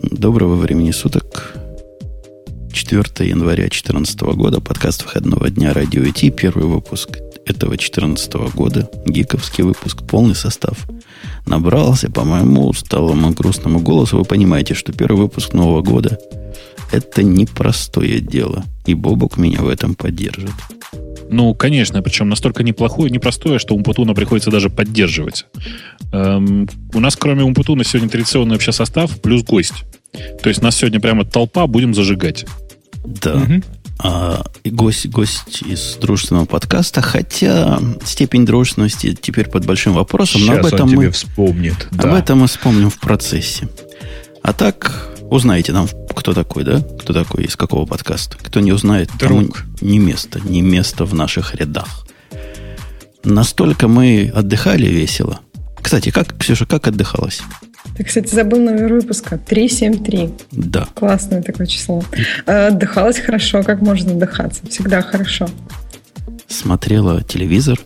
Доброго времени суток. 4 января 2014 года. Подкаст выходного дня Радио IT. Первый выпуск этого 2014 года. Гиковский выпуск. Полный состав. Набрался по моему усталому грустному голосу. Вы понимаете, что первый выпуск Нового года – это непростое дело. И Бобок меня в этом поддержит. Ну, конечно, причем настолько неплохое, непростое, что Умпутуна приходится даже поддерживать. Эм, у нас, кроме Умпутуна, сегодня традиционный вообще состав плюс гость. То есть нас сегодня прямо толпа, будем зажигать. Да. Угу. А, и гость, гость из дружественного подкаста, хотя степень дружественности теперь под большим вопросом, Сейчас но об этом он тебе мы вспомнит. Об да. этом мы вспомним в процессе. А так, узнаете нам, кто такой, да? Кто такой, из какого подкаста. Кто не узнает, тому Друг. не место, не место в наших рядах. Настолько мы отдыхали весело. Кстати, как, Ксюша, как отдыхалась? Ты, кстати, забыл номер выпуска. 373. Да. Классное такое число. Э, Отдыхалось хорошо, как можно отдыхаться. Всегда хорошо. Смотрела телевизор.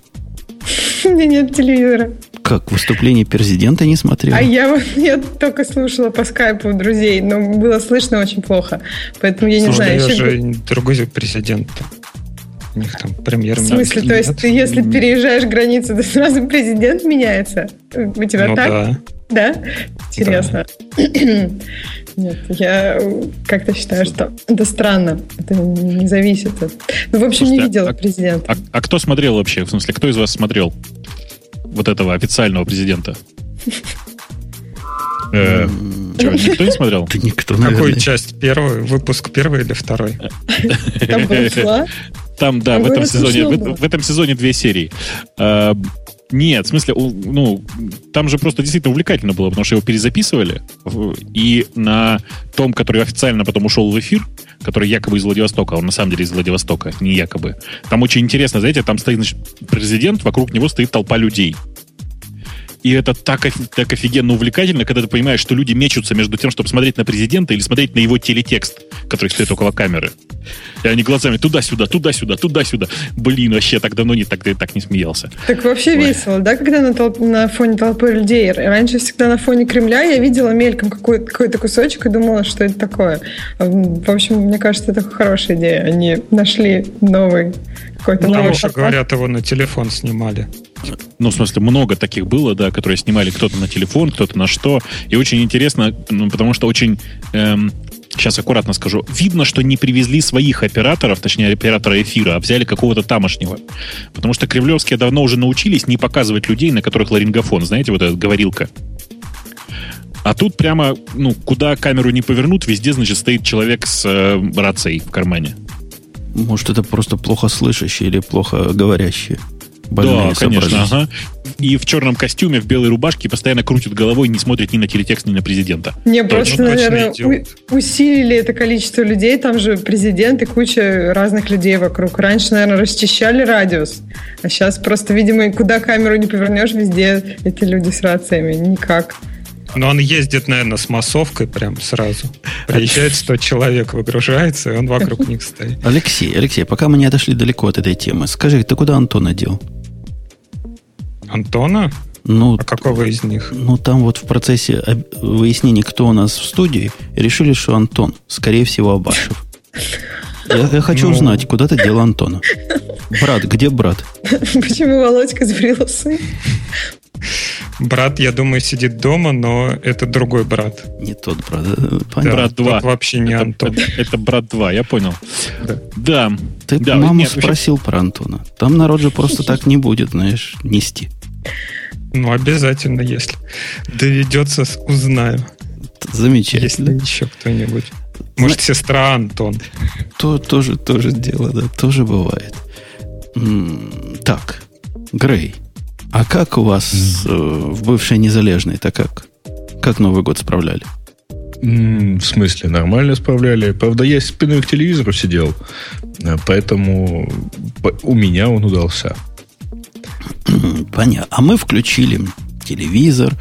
У меня нет телевизора. Как выступление президента не смотрела? А я, я только слушала по скайпу у друзей, но было слышно очень плохо. Поэтому я не Слушай, знаю. еще- же другой президент. У них там премьер В смысле, то есть ты, если переезжаешь границу, то сразу президент меняется? У тебя ну, так? да. Да? Интересно. Нет, я как-то считаю, что это странно. Это не зависит. от- Ну, в общем, не Слушайте, видела а- президента. А, а кто смотрел вообще? В смысле, кто из вас смотрел вот этого официального президента? Э, никто не смотрел? Да никто, Какую часть? Первый? Выпуск первый или второй? Там была Там, да, в этом, сезоне, в, этом сезоне две серии. Нет, в смысле, ну, там же просто действительно увлекательно было, потому что его перезаписывали, и на том, который официально потом ушел в эфир, который якобы из Владивостока, он на самом деле из Владивостока, не якобы. Там очень интересно, знаете, там стоит значит, президент, вокруг него стоит толпа людей. И это так, так офигенно увлекательно, когда ты понимаешь, что люди мечутся между тем, чтобы смотреть на президента или смотреть на его телетекст, который стоит около камеры. И они глазами туда-сюда, туда-сюда, туда-сюда. Блин, вообще так давно не так, так не смеялся. Так вообще Ой. весело, да, когда на, толп- на фоне толпы людей. Раньше всегда на фоне Кремля я видела мельком какой- какой-то кусочек и думала, что это такое. В общем, мне кажется, это хорошая идея. Они нашли новый какой-то Ну, лучше формат. говорят, его на телефон снимали. Ну, в смысле, много таких было, да, которые снимали кто-то на телефон, кто-то на что. И очень интересно, ну, потому что очень... эм, Сейчас аккуратно скажу. Видно, что не привезли своих операторов, точнее, оператора эфира, а взяли какого-то тамошнего. Потому что кремлевские давно уже научились не показывать людей, на которых ларингофон. Знаете, вот эта говорилка. А тут прямо, ну, куда камеру не повернут, везде, значит, стоит человек с э, рацией в кармане. Может, это просто плохо слышащие или плохо говорящие. Больные да, конечно, ага. И в черном костюме, в белой рубашке постоянно крутит головой, не смотрит ни на телетекст, ни на президента. Не, Точно, просто, точно наверное, идиот. у- усилили это количество людей. Там же президент и куча разных людей вокруг. Раньше, наверное, расчищали радиус. А сейчас просто, видимо, куда камеру не повернешь, везде эти люди с рациями. Никак. Но он ездит, наверное, с массовкой прям сразу. Приезжает 100 человек, выгружается, и он вокруг них стоит. Алексей, Алексей, пока мы не отошли далеко от этой темы, скажи, ты куда Антона дел? Антона? Ну, А какого из них? ну там вот в процессе выяснения, кто у нас в студии, решили, что Антон, скорее всего, Абашев. Я, я хочу Ну. узнать, куда ты дел Антона. Брат, где брат? Почему Володька сбрил усы? Брат, я думаю, сидит дома, но это другой брат. Не тот брат. э, Понятно. Брат тот 2. вообще не это, Антон. Это, это брат 2, я понял. Да. Да. Ты да, маму нет, вообще- спросил про Антона. Там народ же просто так не будет, знаешь, нести. Ну, обязательно, если доведется, узнаю. Если Замечательно. еще кто-нибудь. Может, сестра Антон. То тоже, тоже дело, да, тоже бывает. М, Так, Грей, а как у вас э, в бывшей незалежной-то как? Как Новый год справляли? в смысле, нормально справляли. Правда, я спиной к телевизору сидел, э, поэтому по- у меня он удался. Понятно. А мы включили телевизор,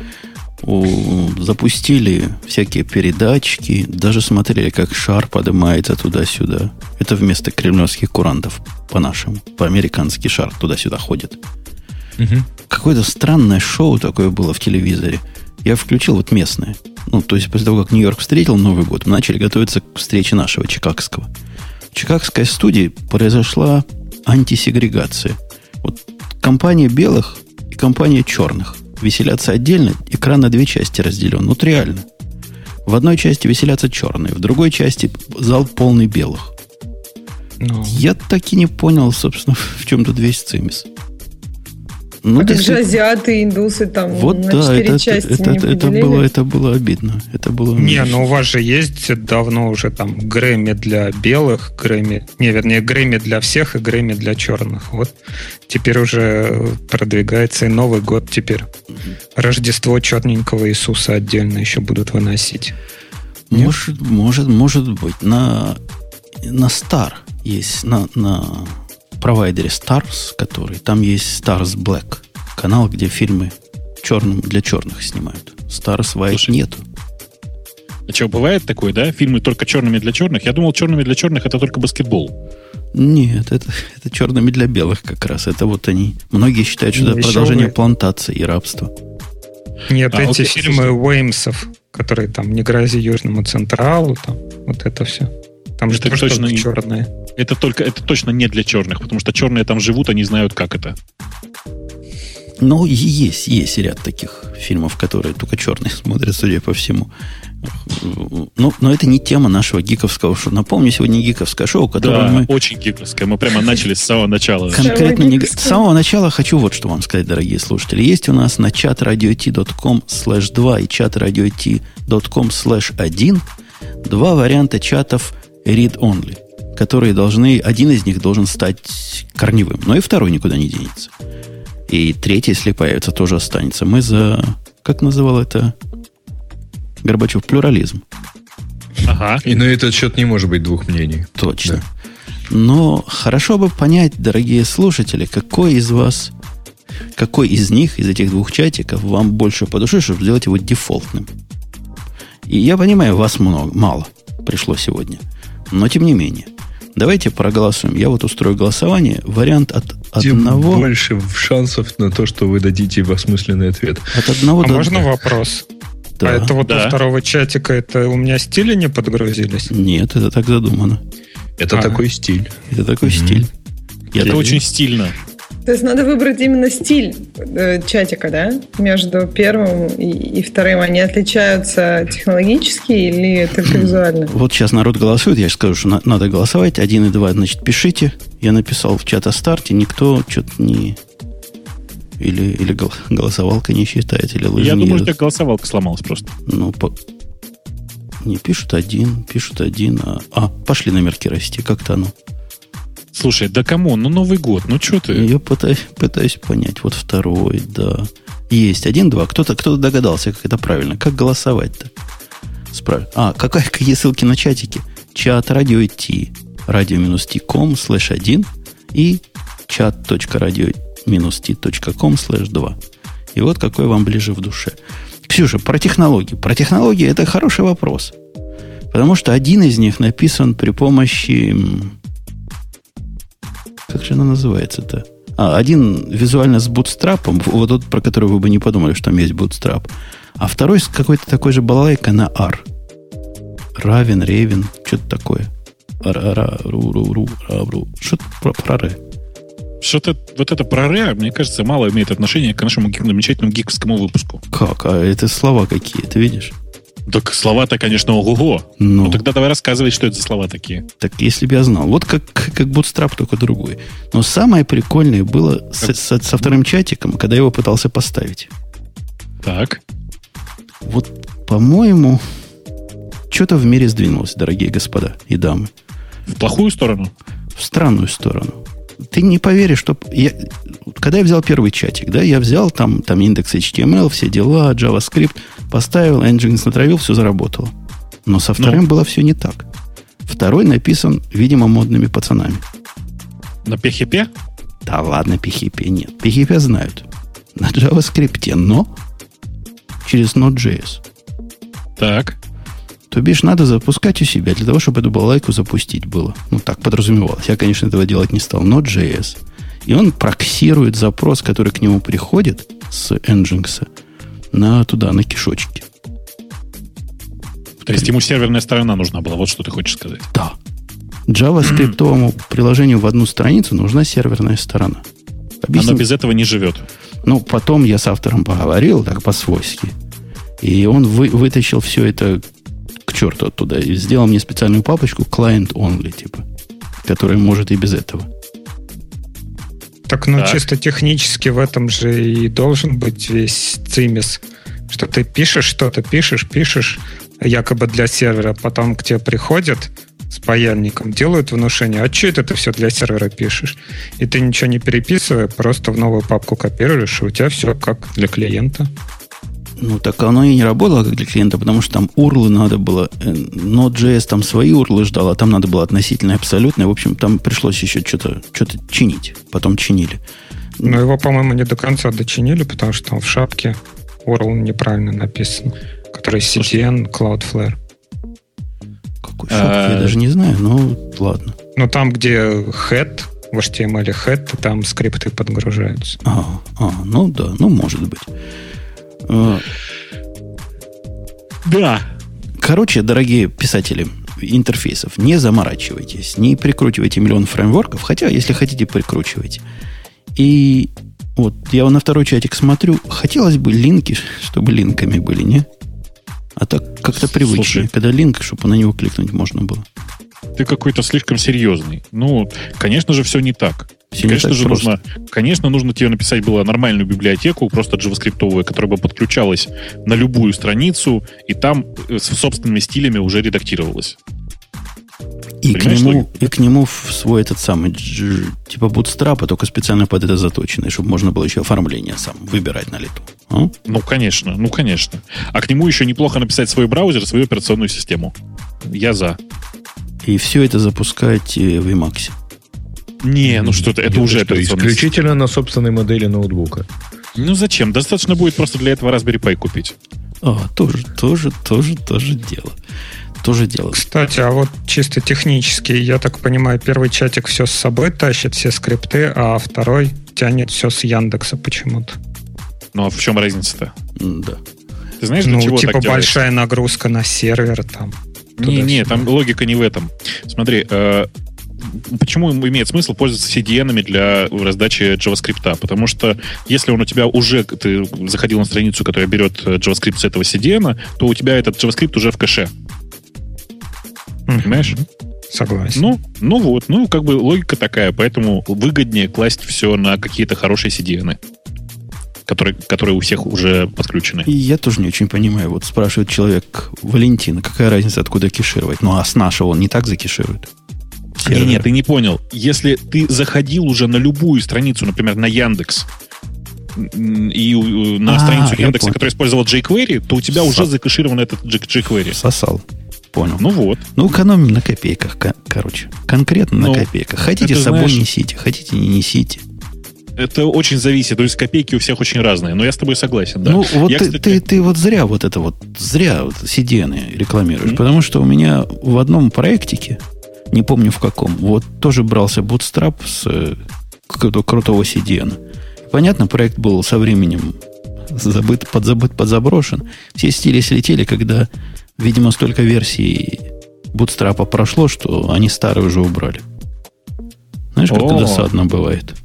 запустили всякие передачки, даже смотрели, как шар поднимается туда-сюда. Это вместо кремлевских курантов, по-нашему. По-американски шар туда-сюда ходит. Какое-то странное шоу такое было в телевизоре. Я включил вот местное. Ну, то есть после того, как Нью-Йорк встретил Новый год, мы начали готовиться к встрече нашего чикагского. В чикагской студии произошла антисегрегация. Вот компания белых и компания черных веселятся отдельно, экран на две части разделен. Вот реально. В одной части веселятся черные, в другой части зал полный белых. Ну, Я так и не понял, собственно, в чем тут весь цимис. Ну, а как же азиаты индусы там Вот на да, четыре это, части это, не это, это было, это было обидно. Это было Не, ну у вас же есть давно уже там Грэмми для белых, Грэмми, не, вернее, Грэмми для всех и Грэмми для черных. Вот теперь уже продвигается и Новый год теперь. Рождество черненького Иисуса отдельно еще будут выносить. Нет? Может, может, может быть. На, на Star есть, на, на провайдере Stars, который, там есть Stars Black, канал, где фильмы черным для черных снимают. Stars White Слушай, нету. А что, бывает такое, да? Фильмы только черными для черных? Я думал, черными для черных это только баскетбол. Нет, это, это черными для белых как раз. Это вот они. Многие считают, что Ну, это продолжение вы- плантации и рабства. Нет, А, эти окей, фильмы. Уэймсов, которые там «Не грози Южному Централу», там, вот это все. Там же Это точно только не- черные. Это только, это точно не для черных, потому что черные там живут, они знают, как это. Ну, есть, есть ряд таких фильмов, которые только черные смотрят, судя по всему. Ну, но это не тема нашего гиковского шоу. Напомню, сегодня гиковское шоу, которое Да, мы очень гиковское. Мы прямо начали с самого начала. конкретно не... С самого начала хочу вот что вам сказать, дорогие слушатели. Есть у нас на чат radio.t.com slash 2 и чат radio.t.com slash 1 два варианта чатов read-only, которые должны... Один из них должен стать корневым, но и второй никуда не денется. И третий, если появится, тоже останется. Мы за... Как называл это Горбачев? Плюрализм. Ага. И на этот счет не может быть двух мнений. Точно. Но хорошо бы понять, дорогие слушатели, какой из вас, какой из них, из этих двух чатиков, вам больше по душе, чтобы сделать его дефолтным. И я понимаю, вас много, мало пришло сегодня. Но тем не менее. Давайте проголосуем. Я вот устрою голосование. Вариант от Тем одного, больше шансов на то, что вы дадите осмысленный ответ. от одного А до... можно вопрос? Да. А это вот Да. у второго чатика, это у меня стили не подгрузились? Нет, это так задумано. Это А. такой стиль. Это такой Мгм. стиль. Я Это очень стильно. То есть надо выбрать именно стиль э, чатика, да? Между первым и, и вторым. Они отличаются технологически или только визуально? Вот сейчас народ голосует, я же скажу, что на- надо голосовать. Один и два, значит, пишите. Я написал в чат о старте, никто что-то не... Или, или гол- голосовалка не считает, или лыжи Я не думаю, едут. что голосовалка сломалась просто. Ну, по- не пишут один, пишут один, а, а, пошли номерки расти, как-то оно. Слушай, да кому? Ну, Новый год, ну что ты? Я пытаюсь, пытаюсь понять. Вот второй, да. Есть один, два. Кто-то кто догадался, как это правильно. Как голосовать-то? Справ... А, какая, какие ссылки на чатики? Чат радио Ти. Radio-t.com слэш 1 и chat.radio-t.com слэш 2. И вот какой вам ближе в душе. Ксюша, про технологии. Про технологии это хороший вопрос. Потому что один из них написан при помощи... Как же она называется-то? А, один визуально с бутстрапом, вот тот, про который вы бы не подумали, что там есть бутстрап. А второй с какой-то такой же балалайкой на R. Равен, Ревен, что-то такое. Что-то про, про ре. Что-то вот это про мне кажется, мало имеет отношение к нашему замечательному гиковскому выпуску. Как? А это слова какие, ты видишь? Так слова-то, конечно, ого-го. Ну, Ну, тогда давай рассказывай, что это за слова такие. так если бы я знал. Вот как, как бутстрап, только другой. Но самое прикольное было с- со, со вторым чатиком, когда я его пытался поставить. Так. Вот, по-моему, что-то в мире сдвинулось, дорогие господа и дамы. В плохую сторону? в странную сторону. Ты не поверишь, что... Я, когда я взял первый чатик, да, я взял там, там индекс HTML, все дела, JavaScript, поставил, Nginx натравил, все заработало. Но со вторым было все не так. Второй написан, видимо, модными пацанами. На PHP? Да ладно, PHP нет. PHP знают. На JavaScript, но через Node.js. Так. То бишь, надо запускать у себя для того, чтобы эту балалайку запустить было. Ну, так подразумевалось. Я, конечно, этого делать не стал. Node.js. И он проксирует запрос, который к нему приходит с Nginx на туда, на кишочки. То есть ему серверная сторона нужна была, вот что ты хочешь сказать. Да. JavaScript приложению в одну страницу нужна серверная сторона. Объясни. Оно без этого не живет. Ну, потом я с автором поговорил, так по-свойски. И он вы, вытащил все это к черту оттуда и сделал мне специальную папочку client only, типа, которая может и без этого. Так, ну, так. чисто технически в этом же и должен быть весь цимис, что ты пишешь что-то, пишешь, пишешь, якобы для сервера, потом к тебе приходят, с паяльником, делают внушение, а что это ты все для сервера пишешь? И ты ничего не переписывая, просто в новую папку копируешь, и у тебя все как для клиента. Ну, так оно и не работало как для клиента, потому что там урлы надо было. Э, Node.js там свои урлы ждал, а там надо было относительно абсолютно. В общем, там пришлось еще что-то что чинить. Потом чинили. Но его, по-моему, не до конца дочинили, потому что там в шапке URL неправильно написан, который CDN Cloudflare. Какой шапки, я даже не знаю, но ладно. Ну, там, где head, в HTML head, там скрипты подгружаются. А, а, ну да, ну может быть. А, да. Короче, дорогие писатели интерфейсов, не заморачивайтесь, не прикручивайте миллион фреймворков, хотя, если хотите, прикручивайте. И вот я на второй чатик смотрю, хотелось бы линки, чтобы линками были, не? А так как-то привычнее, Слушай, когда линк, чтобы на него кликнуть можно было. Ты какой-то слишком серьезный. Ну, конечно же, все не так. Все конечно не так же просто. нужно, конечно, нужно тебе написать было нормальную библиотеку, просто JavaScript, которая бы подключалась на любую страницу, и там э, с собственными стилями уже редактировалась. И к, нему, и к нему в свой этот самый типа бутстрапа, только специально под это заточенный, чтобы можно было еще оформление сам выбирать на лету. А? Ну, конечно, ну, конечно. А к нему еще неплохо написать свой браузер, свою операционную систему. Я за. И все это запускать э, в Emacs. Не, ну что-то, это уже что, исключительно на собственной модели ноутбука. Ну зачем? Достаточно будет просто для этого Raspberry Pi купить. А, тоже, тоже, тоже, тоже дело. Тоже дело. Кстати, а вот чисто технически, я так понимаю, первый чатик все с собой тащит, все скрипты, а второй тянет все с Яндекса почему-то. Ну а в чем разница-то? Да. Ты знаешь, ну, чего типа большая нагрузка на сервер там. Не, не, там логика не в этом. Смотри, э, почему имеет смысл пользоваться CDN для раздачи JavaScript? Потому что если он у тебя уже, ты заходил на страницу, которая берет JavaScript с этого CDN, то у тебя этот JavaScript уже в кэше. Понимаешь? Согласен. Ну, ну вот, ну как бы логика такая, поэтому выгоднее класть все на какие-то хорошие CDN которые, которые у всех уже подключены. И я тоже не очень понимаю. Вот спрашивает человек Валентина, какая разница, откуда кешировать? Ну, а с нашего он не так закеширует. Нет, нет, ты не понял. Если ты заходил уже на любую страницу, например, на Яндекс, и на а, страницу Яндекса, которая использовала jQuery, то у тебя Сос... уже закэширован этот jQuery. Сосал. Понял. Ну вот. Ну, экономим на копейках, короче. Конкретно ну, на копейках. Хотите с собой знаешь, несите, хотите не несите. Это очень зависит. То есть копейки у всех очень разные. Но я с тобой согласен, да. Ну, вот я, ты, кстати... ты, ты вот зря вот это вот, зря вот CDN рекламируешь. Mm-hmm. Потому что у меня в одном проектике, не помню в каком, вот тоже брался Bootstrap с э, какого-то крутого CDN. Понятно, проект был со временем забыт, подзабыт, подзаброшен. Все стили слетели, когда, видимо, столько версий Bootstrap прошло, что они старые уже убрали. Знаешь, как это досадно бывает?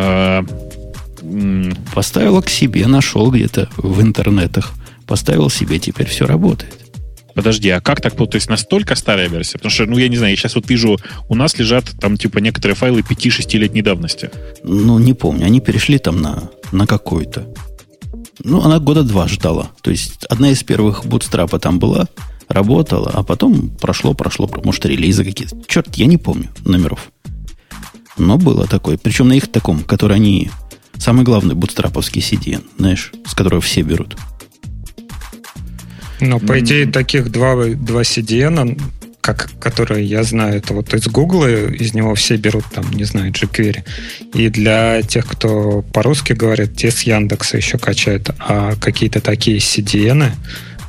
А, Поставил к себе, нашел где-то в интернетах. Поставил себе, теперь все работает. Подожди, а как так? То есть настолько старая версия? Потому что, ну, я не знаю, я сейчас вот вижу, у нас лежат там, типа, некоторые файлы 5-6-летней давности. Ну, не помню. Они перешли там на, на какой-то. Ну, она года два ждала. То есть, одна из первых бутстрапа там была, работала, а потом прошло, прошло, может, релизы какие-то. Черт, я не помню номеров. Но было такое. Причем на их таком, который они... Самый главный бутстраповский CDN, знаешь, с которого все берут. Ну, по идее, таких два, два CDN, как, которые я знаю, это вот из Google, из него все берут там, не знаю, jQuery. И для тех, кто по-русски говорит, те с Яндекса еще качают. А какие-то такие CDN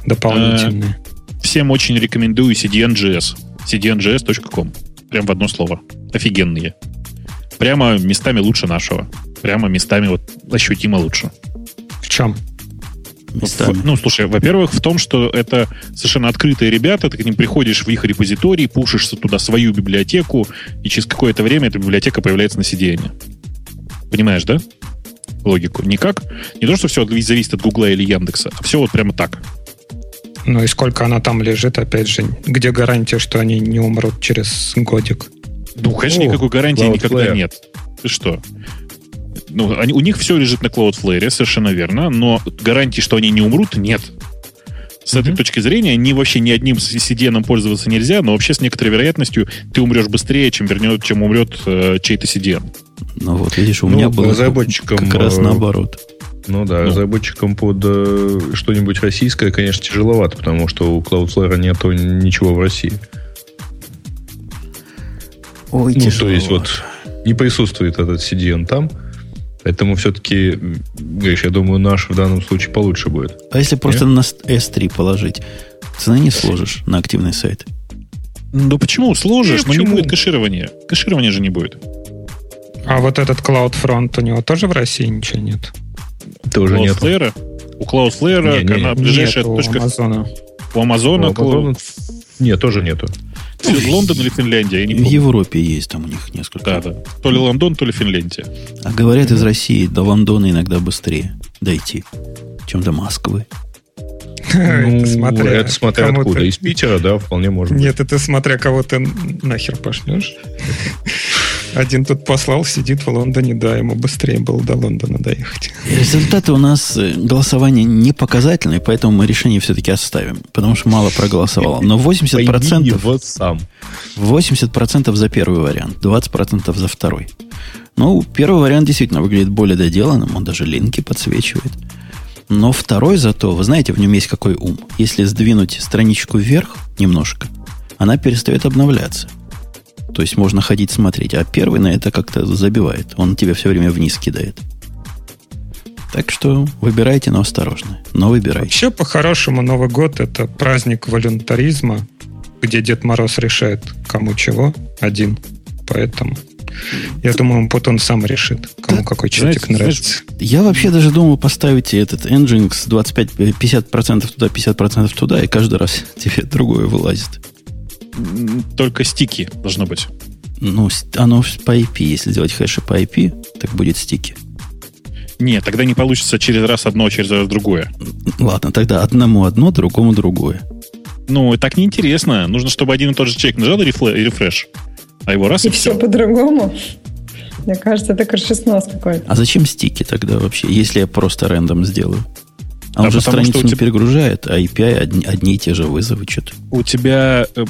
дополнительные. Э, всем очень рекомендую CDN.js. cdn.js.com. Прям в одно слово. Офигенные прямо местами лучше нашего. Прямо местами вот ощутимо лучше. В чем? местами. В- ну, слушай, во-первых, в том, что это совершенно открытые ребята, ты к ним приходишь в их репозиторий, пушишь туда свою библиотеку, и через какое-то время эта библиотека появляется на CDN. Понимаешь, да? Логику. Никак. Не то, что все зависит от Гугла или Яндекса, а все вот прямо так. Ну и сколько она там лежит, опять же, где гарантия, что они не умрут через годик? Ну, конечно, О, никакой гарантии Cloudflare. никогда нет. Ты что? Ну, они, у них все лежит на Cloudflare, совершенно верно, но гарантии, что они не умрут, нет. С этой Мгм. точки зрения, ни вообще ни одним CDN пользоваться нельзя, но вообще с некоторой вероятностью ты умрешь быстрее, чем, вернет, чем умрет э, чей-то CDN. Ну вот, видишь, у Ну, меня было разработчикам, как раз э, наоборот. Ну да, Ну. разработчикам под э, что-нибудь российское, конечно, тяжеловато, потому что у Cloudflare нету ничего в России. Ой, Ну, то есть вот не присутствует этот CDN там, поэтому все-таки, Гриш, я думаю, наш в данном случае получше будет. А если просто на S3 положить, цены не сложишь на активный сайт. Да почему? Сложишь, Не, но не почему? будет кэширования. Кэширования же не будет. А вот этот CloudFront, у него тоже в России ничего нет? Тоже нет. Cloudflare, у Cloudflare, Не, не, ближайшая Нет, у точка Амазона. у Амазона, У Амазона- Нет, тоже нету. Лондон или Финляндия, я не В помню. Европе есть там у них несколько. Да, да. То ли Лондон, то ли Финляндия. А говорят, из России до Лондона иногда быстрее дойти, чем до Москвы. Ну, Это смотря это смотря откуда. ты- Из Питера, да, вполне может быть. Нет, это смотря кого ты нахер пошлешь. Один тут послал, сидит в Лондоне, да, ему быстрее было до Лондона доехать. Результаты у нас э, голосования не показательные, поэтому мы решение все-таки оставим, потому что мало проголосовало. Но 80%, вот сам. 80% за первый вариант, 20% за второй. Ну, первый вариант действительно выглядит более доделанным, он даже линки подсвечивает. Но второй зато, вы знаете, в нем есть какой ум. Если сдвинуть страничку вверх немножко, она перестает обновляться. То есть можно ходить смотреть, а первый на это как-то забивает. Он тебя все время вниз кидает. Так что выбирайте, но осторожно. Но выбирайте. Вообще, по-хорошему, Новый год — это праздник волюнтаризма, где Дед Мороз решает, кому чего, один. Поэтому я думаю, вот он сам решит, кому какой чатик Знаете, нравится. Я вообще даже думал поставить этот Nginx 25, 50% туда, 50% туда, и каждый раз тебе другое вылазит. Только стики должно быть. Ну, оно по IP, если делать хэши по IP, так будет стики. Нет, тогда не получится через раз одно, через раз другое. Ладно, тогда одному одно, другому другое. Ну, так неинтересно. Нужно, чтобы один и тот же человек нажал рефле- рефреш, а его раз и, И все все. по-другому. Мне кажется, это крышеснос какой-то. А зачем стики тогда вообще, если я просто рандом сделаю? А он же потому что страницу у не тебя- перегружает, а API одни, одни и те же вызовы что-то. У тебя э,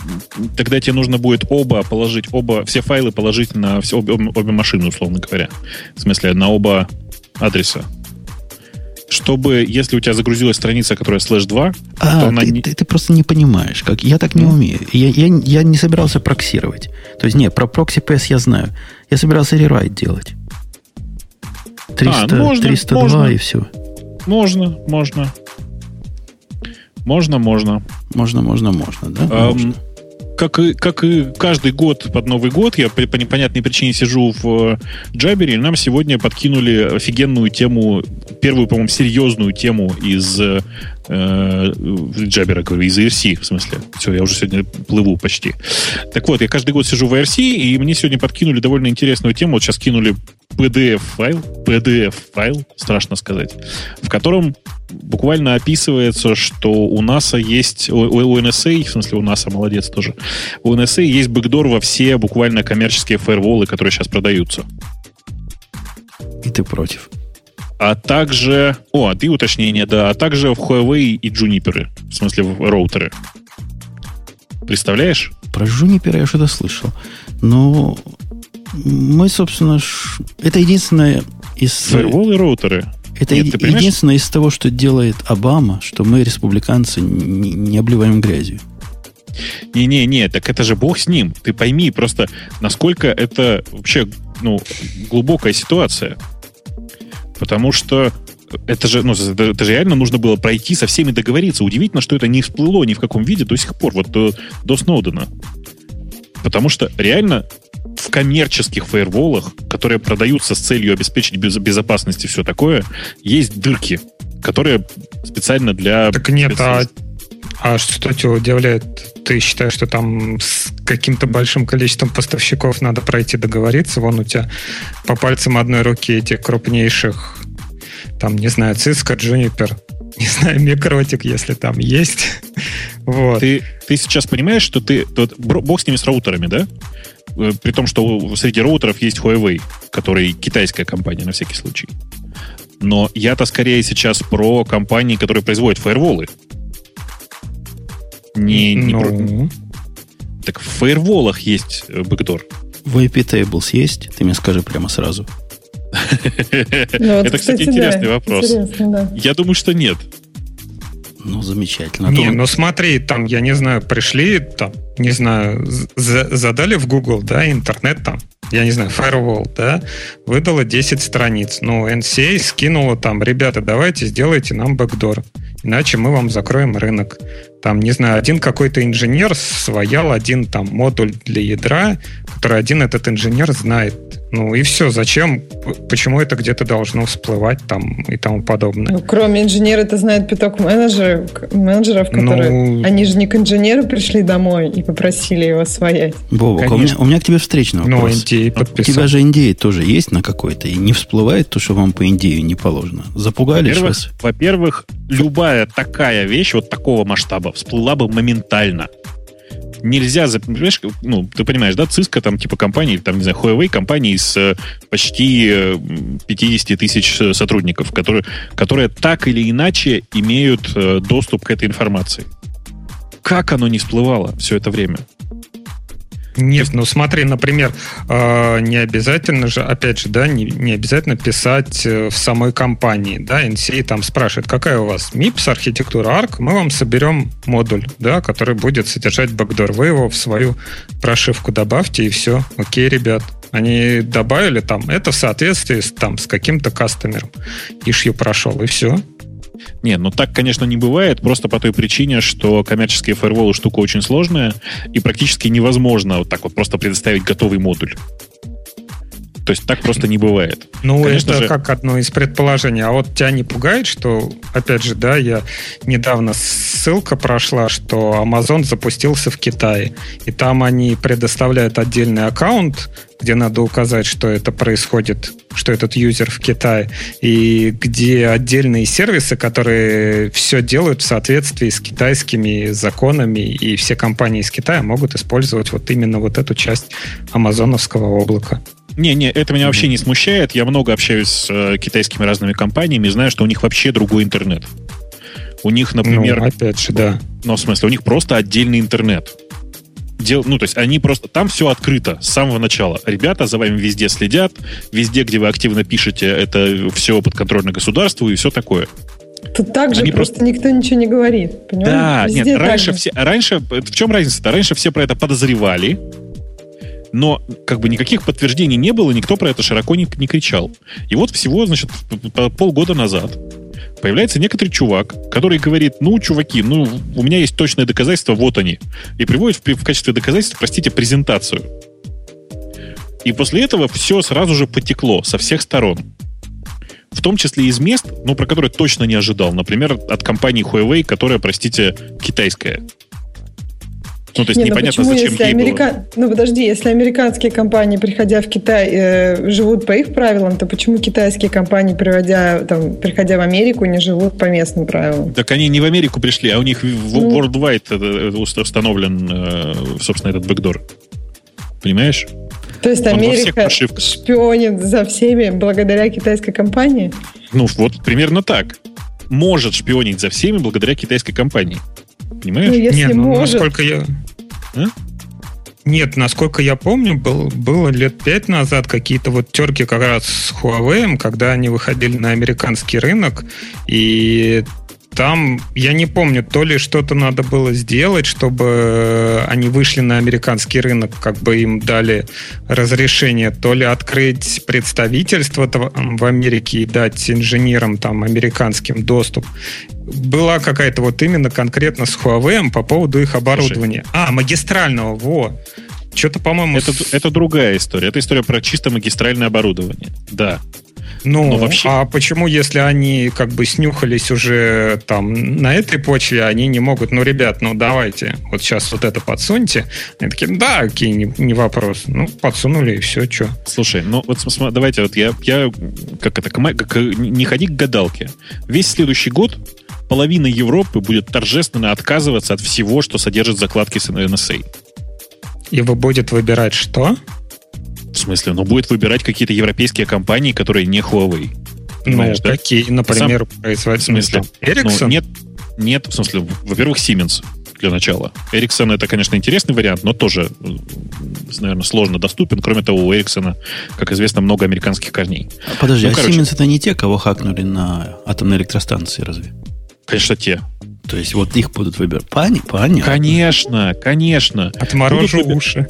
тогда тебе нужно будет оба положить, оба, все файлы положить на все, обе, обе машины, условно говоря. В смысле, на оба адреса. Чтобы, если у тебя загрузилась страница, которая слэш 2, то А, она ты, ты- ты просто не понимаешь, как я так не умею. Я, я, я не собирался проксировать. То есть, не, про прокси PS я знаю. Я собирался рерайт делать. 300, А, можно, 302 можно. и все. Можно, можно. Можно, можно. Можно, можно, можно, да? Ам, Можно. как, и, как и каждый год под Новый год, я по, по непонятной причине сижу в э, Джабере, нам сегодня подкинули офигенную тему, первую, по-моему, серьезную тему из э, Джабера, говорю, из IRC, в смысле. Все, я уже сегодня плыву почти. Так вот, я каждый год сижу в IRC, и мне сегодня подкинули довольно интересную тему. Вот сейчас кинули PDF-файл, PDF-файл, страшно сказать, в котором буквально описывается, что у НАСА есть, у, у NSA, в смысле у НАСА, молодец тоже, у NSA есть бэкдор во все буквально коммерческие фаерволы, которые сейчас продаются. И ты против. А также... О, а ты уточнение, да. А также в Huawei и Juniper. В смысле, в роутеры. Представляешь? Про Juniper я что-то слышал. Но мы, собственно, ш- это единственное из... Фаерволы и роутеры. Это Нет, понимаешь? единственное из того, что делает Обама, что мы, республиканцы, не, не обливаем грязью. Не-не-не, так это же бог с ним. Ты пойми просто, насколько это вообще ну, глубокая ситуация. Потому что это же, ну, это, это же реально нужно было пройти со всеми договориться. Удивительно, что это не всплыло ни в каком виде до сих пор, вот до, до Сноудена. Потому что реально в коммерческих фаерволах, которые продаются с целью обеспечить без- безопасность и все такое, есть дырки. которая специально для... Так нет, а, а что тебя удивляет? Ты считаешь, что там с каким-то большим количеством поставщиков надо пройти договориться? Вон у тебя по пальцам одной руки этих крупнейших, там, не знаю, Cisco, Juniper, не знаю, микротик, если там есть. вот. Ты, ты сейчас понимаешь, что ты... Тот, бог с ними с роутерами, да? Э, при том, что среди роутеров есть Huawei, который китайская компания, на всякий случай. Но я-то скорее сейчас про компании, которые производят фаерволы. Не, не ну... про... Так в фаерволах есть э, бэкдор. В IP Tables есть? Ты мне скажи прямо сразу. Ну, это, кстати, интересный вопрос. Я думаю, что нет. Ну, замечательно. Не, ну смотри, там, я не знаю, пришли, там, не знаю, задали в Google, да, интернет там, я не знаю, firewall, да, выдала 10 страниц. Ну, NCA скинула там, ребята, давайте сделайте нам бэкдор, иначе мы вам закроем рынок. Там, не знаю, один какой-то инженер своял один там модуль для ядра, который один этот инженер знает. Ну и все, зачем, почему это где-то должно всплывать там и тому подобное. Ну, кроме инженера, это знает пяток менеджеров, менеджеров которые... Ну... Они же не к инженеру пришли домой и попросили его своять. Бобок, у меня, у меня к тебе встречный ну, вопрос. Ну, NDA подписал. У тебя же NDA тоже есть на какой-то, и не всплывает то, что вам по NDA не положено. Запугали во-первых, вас? Во-первых, любая такая вещь вот такого масштаба всплыла бы моментально нельзя, понимаешь, ну, ты понимаешь, да, Cisco, там, типа, компании, там, не знаю, Huawei, компании с э, почти 50 э, тысяч э, сотрудников, которые, которые так или иначе имеют доступ к этой информации. Как оно не всплывало все это время? Нет, ну смотри, например, э, не обязательно же, опять же, да, не, не обязательно писать э, в самой компании, да, NCA там спрашивает, какая у вас MIPS, архитектура ARC, мы вам соберем модуль, да, который будет содержать бэкдор, вы его в свою прошивку добавьте и все, окей, ребят, они добавили там, это в соответствии с, там, с каким-то кастомером. Ишью прошел, и все. Не, ну так, конечно, не бывает, просто по той причине, что коммерческие фаерволы штука очень сложная, и практически невозможно вот так вот просто предоставить готовый модуль. То есть так просто не бывает. Ну, Конечно это же... как одно из предположений. А вот тебя не пугает, что, опять же, да, я недавно ссылка прошла, что Amazon запустился в Китае, и там они предоставляют отдельный аккаунт, где надо указать, что это происходит, что этот юзер в Китае, и где отдельные сервисы, которые все делают в соответствии с китайскими законами, и все компании из Китая могут использовать вот именно вот эту часть амазоновского облака. Не-не, это меня вообще не смущает. Я много общаюсь с э, китайскими разными компаниями и знаю, что у них вообще другой интернет. У них, например... Ну, опять же, да. Ну, в смысле, у них просто отдельный интернет. Дел, ну, то есть они просто... Там все открыто с самого начала. Ребята за вами везде следят. Везде, где вы активно пишете, это все подконтрольно государству и все такое. Тут так же Они просто, просто никто ничего не говорит. Понимаешь? Да, Везде нет, раньше все, раньше, в чем разница-то? Раньше все про это подозревали, но как бы никаких подтверждений не было, никто про это широко не, не кричал. И вот всего, значит, полгода назад появляется некоторый чувак, который говорит, ну, чуваки, ну, у меня есть точное доказательство, вот они. И приводит в, в качестве доказательства, простите, презентацию. И после этого все сразу же потекло со всех сторон. В том числе из мест, ну, про которые точно не ожидал. Например, от компании Huawei, которая, простите, китайская. Ну, то есть Не, ну непонятно, почему, зачем если ей Америка... было. Ну, подожди, если американские компании, приходя в Китай, э, живут по их правилам, то почему китайские компании, приводя, там, приходя в Америку, не живут по местным правилам? Так они не в Америку пришли, а у них ну... worldwide установлен, э, собственно, этот бэкдор. Понимаешь? То есть Он Америка шпионит за всеми благодаря китайской компании? Ну, вот примерно так. Может шпионить за всеми благодаря китайской компании. Понимаешь? Ну, если Нет, ну, может. насколько я... А? Нет, насколько я помню, был, было лет пять назад какие-то вот терки как раз с Huawei, когда они выходили на американский рынок, и там, я не помню, то ли что-то надо было сделать, чтобы они вышли на американский рынок, как бы им дали разрешение, то ли открыть представительство в Америке и дать инженерам там американским доступ. Была какая-то вот именно конкретно с Huawei по поводу их оборудования. Слушай. А, магистрального, во. Что-то, по-моему... Это, с... это другая история. Это история про чисто магистральное оборудование. Да. Ну, Но вообще- а почему, если они как бы снюхались уже там на этой почве, они не могут, ну, ребят, ну, давайте, вот сейчас вот это подсуньте. Они такие, да, окей, не, не вопрос. Ну, подсунули и все, что. Слушай, ну вот давайте вот я, я как это, как, не ходи к гадалке. Весь следующий год половина Европы будет торжественно отказываться от всего, что содержит закладки с NSA. И вы будет выбирать что? В смысле, ну будет выбирать какие-то европейские компании, которые не Huawei. Ну, Понимаешь, да? какие, например, В производители? смысле? Ericsson? Ну, нет, нет, в смысле, во-первых, Siemens для начала. Ericsson это, конечно, интересный вариант, но тоже, наверное, сложно доступен. Кроме того, у Ericsson, как известно, много американских корней. Подожди, Ну, а короче. Siemens это не те, кого хакнули на атомной электростанции, разве? Конечно, те. То есть вот их будут выбирать. Пани, понятно. Конечно, конечно. Отморожу Будут уши.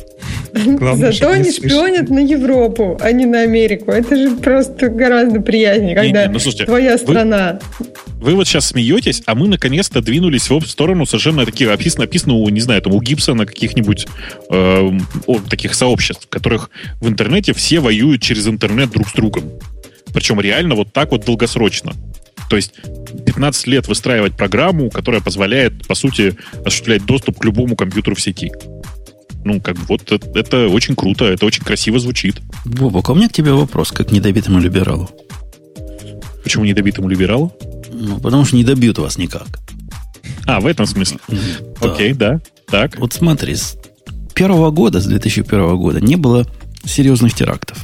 Главное, Зато они шпионят на Европу, а не на Америку. Это же просто гораздо приятнее, когда ну, слушайте, твоя страна. Вы вот сейчас смеетесь, а мы наконец-то двинулись в сторону совершенно таких описано, написано у, не знаю, там у Гибсона каких-нибудь э, о, таких сообществ, в которых в интернете все воюют через интернет друг с другом. Причем реально вот так вот долгосрочно. То есть 15 лет выстраивать программу, которая позволяет, по сути, осуществлять доступ к любому компьютеру в сети. Ну, как бы вот это, это очень круто, это очень красиво звучит. Бобок, а у меня к тебе вопрос, как недобитому либералу. Почему недобитому либералу? Ну, потому что не добьют вас никак. А, в этом смысле. Да. Окей, да. Так. Вот смотри, с первого года, с 2001 года, не было серьезных терактов.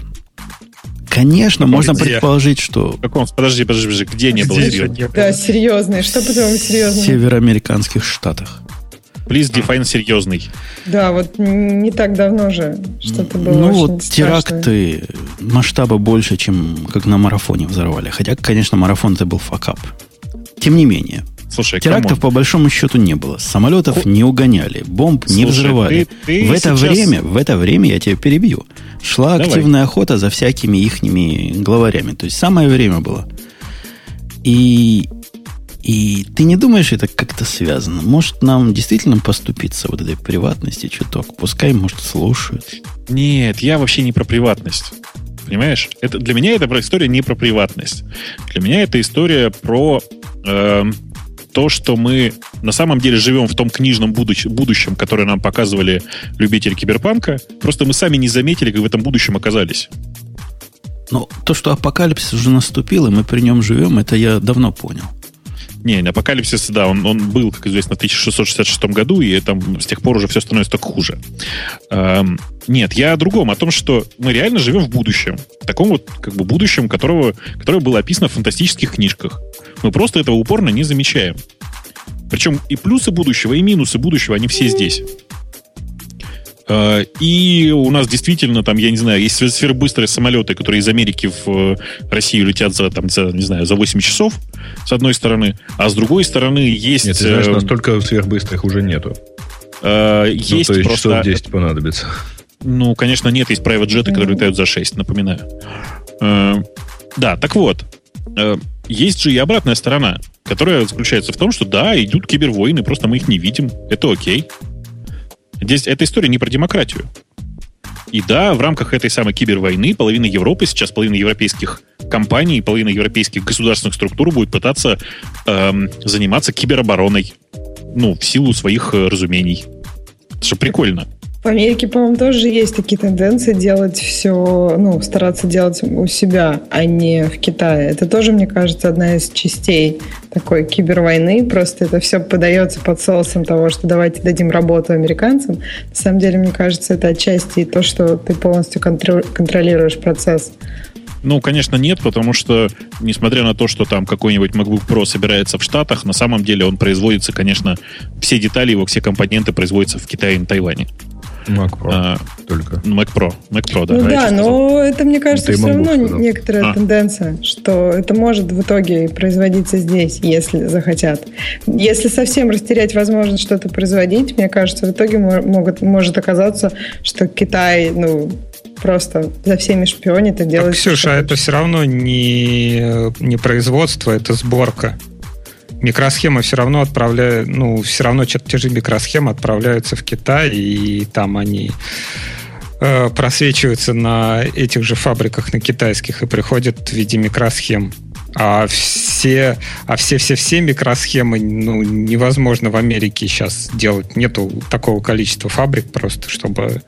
Конечно, можно где? предположить, что В каком? Подожди, подожди, подожди. Где не было Где было? Да, серьезные. Что по-твоему в серьезное? североамериканских штатах. Please define серьезный. Да, вот не так давно же что-то было ну вот страшное. теракты масштаба больше, чем как на марафоне взорвали. Хотя, конечно, марафон это был факап. Тем не менее, Слушай, терактов по большому счету не было. Самолетов Хо- не угоняли, бомб не Слушай, взрывали. ты- ты в это сейчас- время, в это время я тебя перебью. Шла Давай. активная охота за всякими ихними главарями. То есть самое время было. И, и ты не думаешь, это как-то связано? Может, нам действительно поступиться вот этой приватности чуток? Пускай, может, слушают. Нет, я вообще не про приватность. Понимаешь? Это, для меня эта история не про приватность. Для меня это история про эм, то, что мы на самом деле живем в том книжном будущ- будущем, которое нам показывали любители киберпанка. Просто мы сами не заметили, как в этом будущем оказались. Но то, что апокалипсис уже наступил, и мы при нем живем, это я давно понял. Не, апокалипсис, да, он, он был, как известно, в 1666 году, и там с тех пор уже все становится только хуже. Эм, нет, я о другом, о том, что мы реально живем в будущем. В таком вот как бы будущем, которого, которое было описано в фантастических книжках. Мы просто этого упорно не замечаем. Причем и плюсы будущего, и минусы будущего, они все здесь. Э, И у нас действительно там, я не знаю, есть свер- сверхбыстрые самолеты, которые из Америки в э, Россию летят за, там, за, не знаю, за 8 часов, с одной стороны, а с другой стороны есть... Нет, ты знаешь, э, настолько сверхбыстрых уже нету. Ну, есть то есть просто... часов 10 понадобится. Ну, конечно, нет, есть private джеты, которые летают за 6, напоминаю. Да, так вот. Есть же и обратная сторона, которая заключается в том, что да, идут кибервойны, просто мы их не видим. Это окей. Здесь эта история не про демократию. И да, в рамках этой самой кибервойны половина Европы, сейчас половина европейских компаний, половина европейских государственных структур будет пытаться эм, заниматься киберобороной. Ну, в силу своих э, разумений. Это же прикольно. В Америке, по-моему, тоже есть такие тенденции делать все, ну, стараться делать у себя, а не в Китае. Это тоже, мне кажется, одна из частей такой кибервойны. Просто это все подается под соусом того, что давайте дадим работу американцам. На самом деле, мне кажется, это отчасти то, что ты полностью контро- контролируешь процесс. Ну, конечно, нет, потому что, несмотря на то, что там какой-нибудь MacBook Pro собирается в Штатах, на самом деле он производится, конечно, все детали его, все компоненты производятся в Китае и на Тайване. Mac Pro А, только. ну, Mac Pro. Mac Pro, да. ну я да, но это, мне кажется, Ты все равно сказал. некоторая А. тенденция, что это может в итоге производиться здесь, если захотят. Если совсем растерять возможность что-то производить, мне кажется, в итоге мо- могут, может оказаться, что Китай, ну, просто за всеми шпионит и Так, делает... Ксюша, что это все равно не, не производство, это сборка. Микросхемы все равно отправляют, ну, все равно чертежи микросхем отправляются в Китай, и там они э, просвечиваются на этих же фабриках, на китайских, и приходят в виде микросхем. А все, а все-все-все микросхемы ну, невозможно в Америке сейчас делать. Нету такого количества фабрик просто, чтобы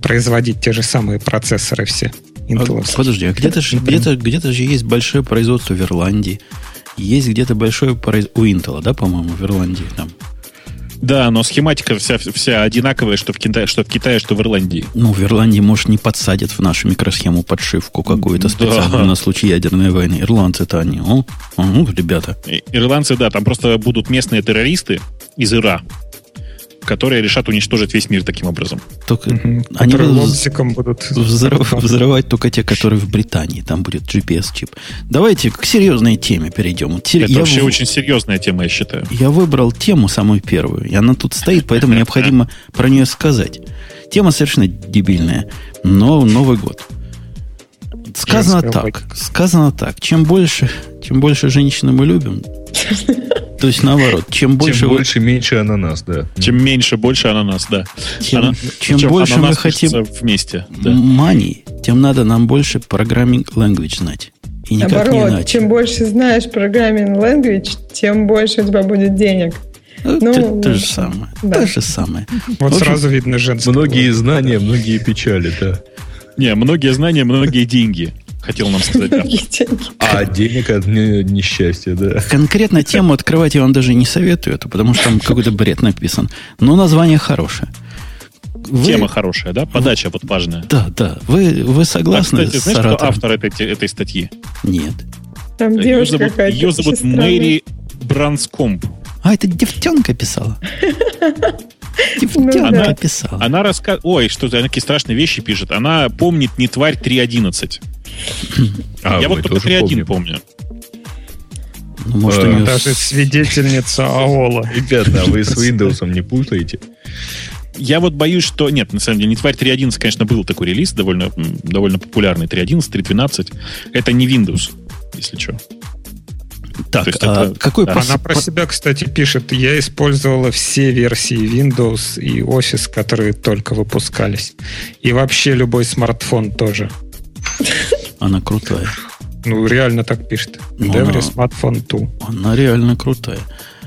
производить те же самые процессоры все. А, подожди, а где-то же, где-то, где-то же есть большое производство в Ирландии. Есть где-то большое производство у Intel, да, по-моему, в Ирландии там. Да, но схематика вся, вся одинаковая, что в, Китае, что в Китае, что в Ирландии. Ну, в Ирландии, может, не подсадят в нашу микросхему подшивку какую-то специальную да. на случай ядерной войны. Ирландцы-то они, о, о, ребята. Ирландцы, да, там просто будут местные террористы из Ира, которые решат уничтожить весь мир таким образом. Только угу. они будут, будут взрыв, взрывать только те, которые в Британии. Там будет GPS-чип. Давайте к серьезной теме перейдем. Это я вообще в... очень серьезная тема, я считаю. Я выбрал тему самую первую. И она тут стоит, поэтому необходимо про нее сказать. Тема совершенно дебильная, но Новый год. Сказано так, сказано так. Чем больше, чем больше женщины мы любим, то есть наоборот, чем больше... Чем больше, меньше ананас, да. Чем меньше, больше ананас, да. Чем, Ана... чем больше мы хотим вместе, да. money, тем надо нам больше programming language знать. И никак Наоборот, не иначе. чем больше знаешь programming language, тем больше у тебя будет денег. Ну, ну, то, то же самое. Да. То же самое. Вот общем, сразу видно женское. Многие знания, многие печали, да. Не, многие знания, многие деньги хотел нам сказать. А денег от несчастья, да. Конкретно тему открывать я вам даже не советую, это потому что там какой-то бред написан. Но название хорошее. Вы... Тема хорошая, да? Подача вот важная. Да, да. Вы, вы согласны а, кстати, с знаешь, Саратором? кто автор этой, этой статьи? Нет. Там девушка ее зовут, ее зовут Мэри Бранскомп. А, это девчонка писала. Девчонка ну, она, писала. Она рассказывает... Ой, что за такие страшные вещи пишет. Она помнит не тварь 3.11. А, Я вот только 3.1 помню. Ну, может, у нее... Даже свидетельница АОЛа. Ребята, а вы с Windows не путаете? Я вот боюсь, что... Нет, на самом деле, не тварь 3.11, конечно, был такой релиз, довольно, довольно популярный. 3.11, 3.12. Это не Windows, если что. Так, а это, какой да. пос... Она про себя, кстати, пишет. Я использовала все версии Windows и Office, которые только выпускались. И вообще любой смартфон тоже. Она крутая. Ну, реально так пишет. Every Smartphone 2. Она реально крутая.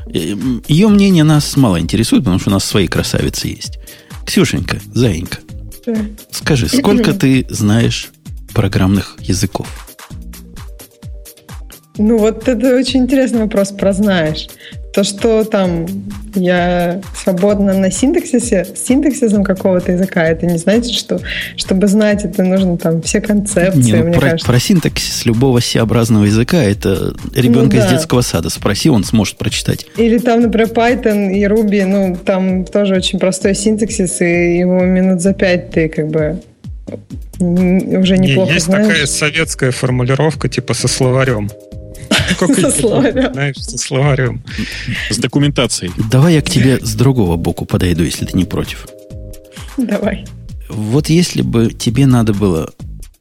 Ее мнение нас мало интересует, потому что у нас свои красавицы есть. Ксюшенька, Заинька, да. скажи, сколько ты знаешь программных языков? Ну, вот это очень интересный вопрос про знаешь. То, что там я свободна на синтаксисе, с синтаксисом какого-то языка, это не значит, что чтобы знать, это нужно там все концепции, не, ну, мне про, кажется. Про синтаксис любого C-образного языка это ребенка ну, да. из детского сада. Спроси, он сможет прочитать. Или там, например, Python и Ruby, ну, там тоже очень простой синтаксис, и его минут за пять ты как бы уже неплохо Есть знаешь. такая советская формулировка, типа со словарем. Со словарем. Знаешь, со словарем. С документацией. Давай я к тебе с другого боку подойду, если ты не против. Давай. Вот если бы тебе надо было,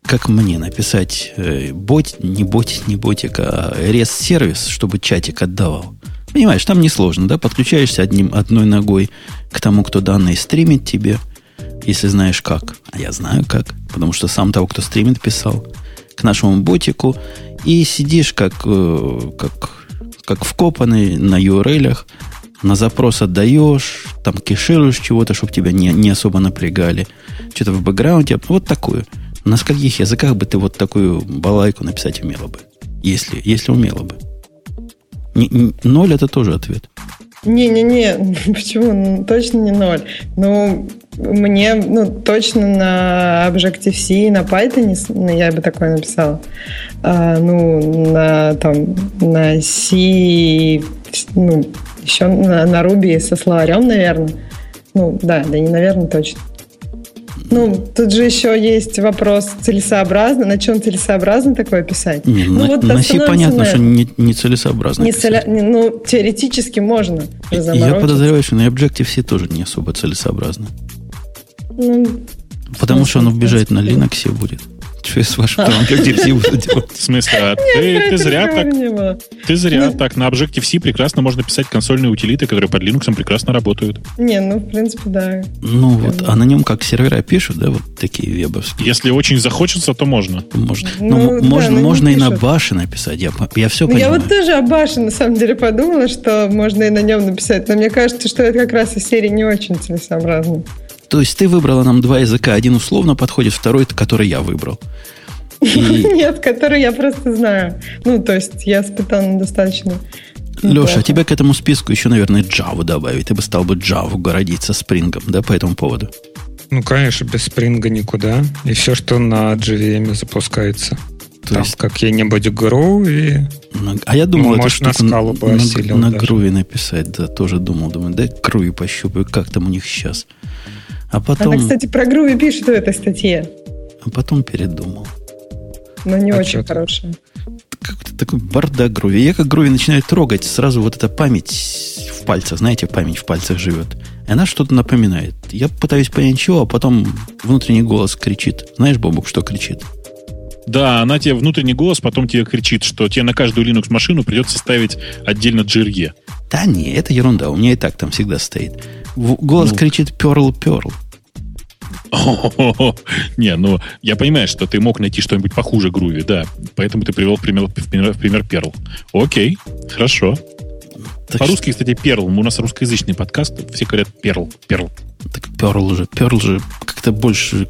как мне, написать э, бот, не ботик, не ботик, а REST-сервис, чтобы чатик отдавал. Понимаешь, там несложно, да? Подключаешься одним, одной ногой к тому, кто данные стримит тебе, если знаешь как. А я знаю как, потому что сам того, кто стримит, писал. К нашему ботику и сидишь как, э, как, как вкопанный на URL, на запрос отдаешь, там кешируешь чего-то, чтобы тебя не, не особо напрягали. Что-то в бэкграунде. Вот такую. На скольких языках бы ты вот такую балайку написать умела бы? Если, если умела бы. Не, ноль это тоже ответ. Не-не-не, почему? Ну, точно не ноль. Ну, мне, ну, точно на Objective-C, на Python ну, я бы такое написала. А, ну, на, там, на C, ну, еще на, на Ruby со словарем, наверное. Ну, да, да не, наверное, точно. Ну, тут же еще есть вопрос целесообразно. На чем целесообразно такое писать? Не, ну, на, вот на C понятно, что не, не целесообразно не целя... Ну, теоретически можно. Я подозреваю, что на Objective-C тоже не особо целесообразно. Ну, Потому что он убежать на Linux будет. Что я с вашим там Objective-C буду делать? В смысле, а ты, ты зря так, ты зря так. На Objective-C прекрасно можно писать консольные утилиты, которые под Linux прекрасно работают. Не, ну, в принципе, да. Ну вот, а на нем как сервера пишут, да, вот такие вебовские. Если очень захочется, то можно. Можно. Ну, Ну, да, можно, можно и на баше написать. Я, я все Ну, я понимаю. вот тоже о Баше, на самом деле, подумала, что можно и на нем написать. Но мне кажется, что это как раз из серии не очень целесообразно. То есть ты выбрала нам два языка. Один условно подходит, второй, который я выбрал. Нет, который я просто знаю. Ну, то есть я испытала достаточно. Леша, неплохо. а тебя к этому списку еще, наверное, Java добавить. Ты бы стал бы Java городить со спрингом, да, по этому поводу? Ну, конечно, без спринга никуда. И все, что на JVM запускается. То Там есть, как-нибудь Grow и... на- а я думал, Ну, эту может, на штуку скалу бы на, осилил на груве написать, да, тоже думал, думаю, дай груве пощупаю, как там у них сейчас. А потом, Она, кстати, про Груви пишет в этой статье, а потом передумал. но не А очень хорошая. Какой-то такой бардак груви. Я как груви начинаю трогать, сразу вот эта память в пальцах, знаете, память в пальцах живет. И она что-то напоминает. Я пытаюсь понять, чего, а потом внутренний голос кричит. Знаешь, Бобук, что кричит? Да, она тебе внутренний голос потом тебе кричит, что тебе на каждую Linux-машину придется ставить отдельно GRE. Да не, это ерунда. У меня и так там всегда стоит. Голос Ну. кричит перл, перл. Не, ну, я понимаю, что ты мог найти что-нибудь похуже Груви, да. Поэтому ты привел пример, в Perl. Окей, хорошо. Так, По-русски, кстати, Perl. У нас русскоязычный подкаст. Все говорят Perl, Perl. так перл же, перл же как-то больше,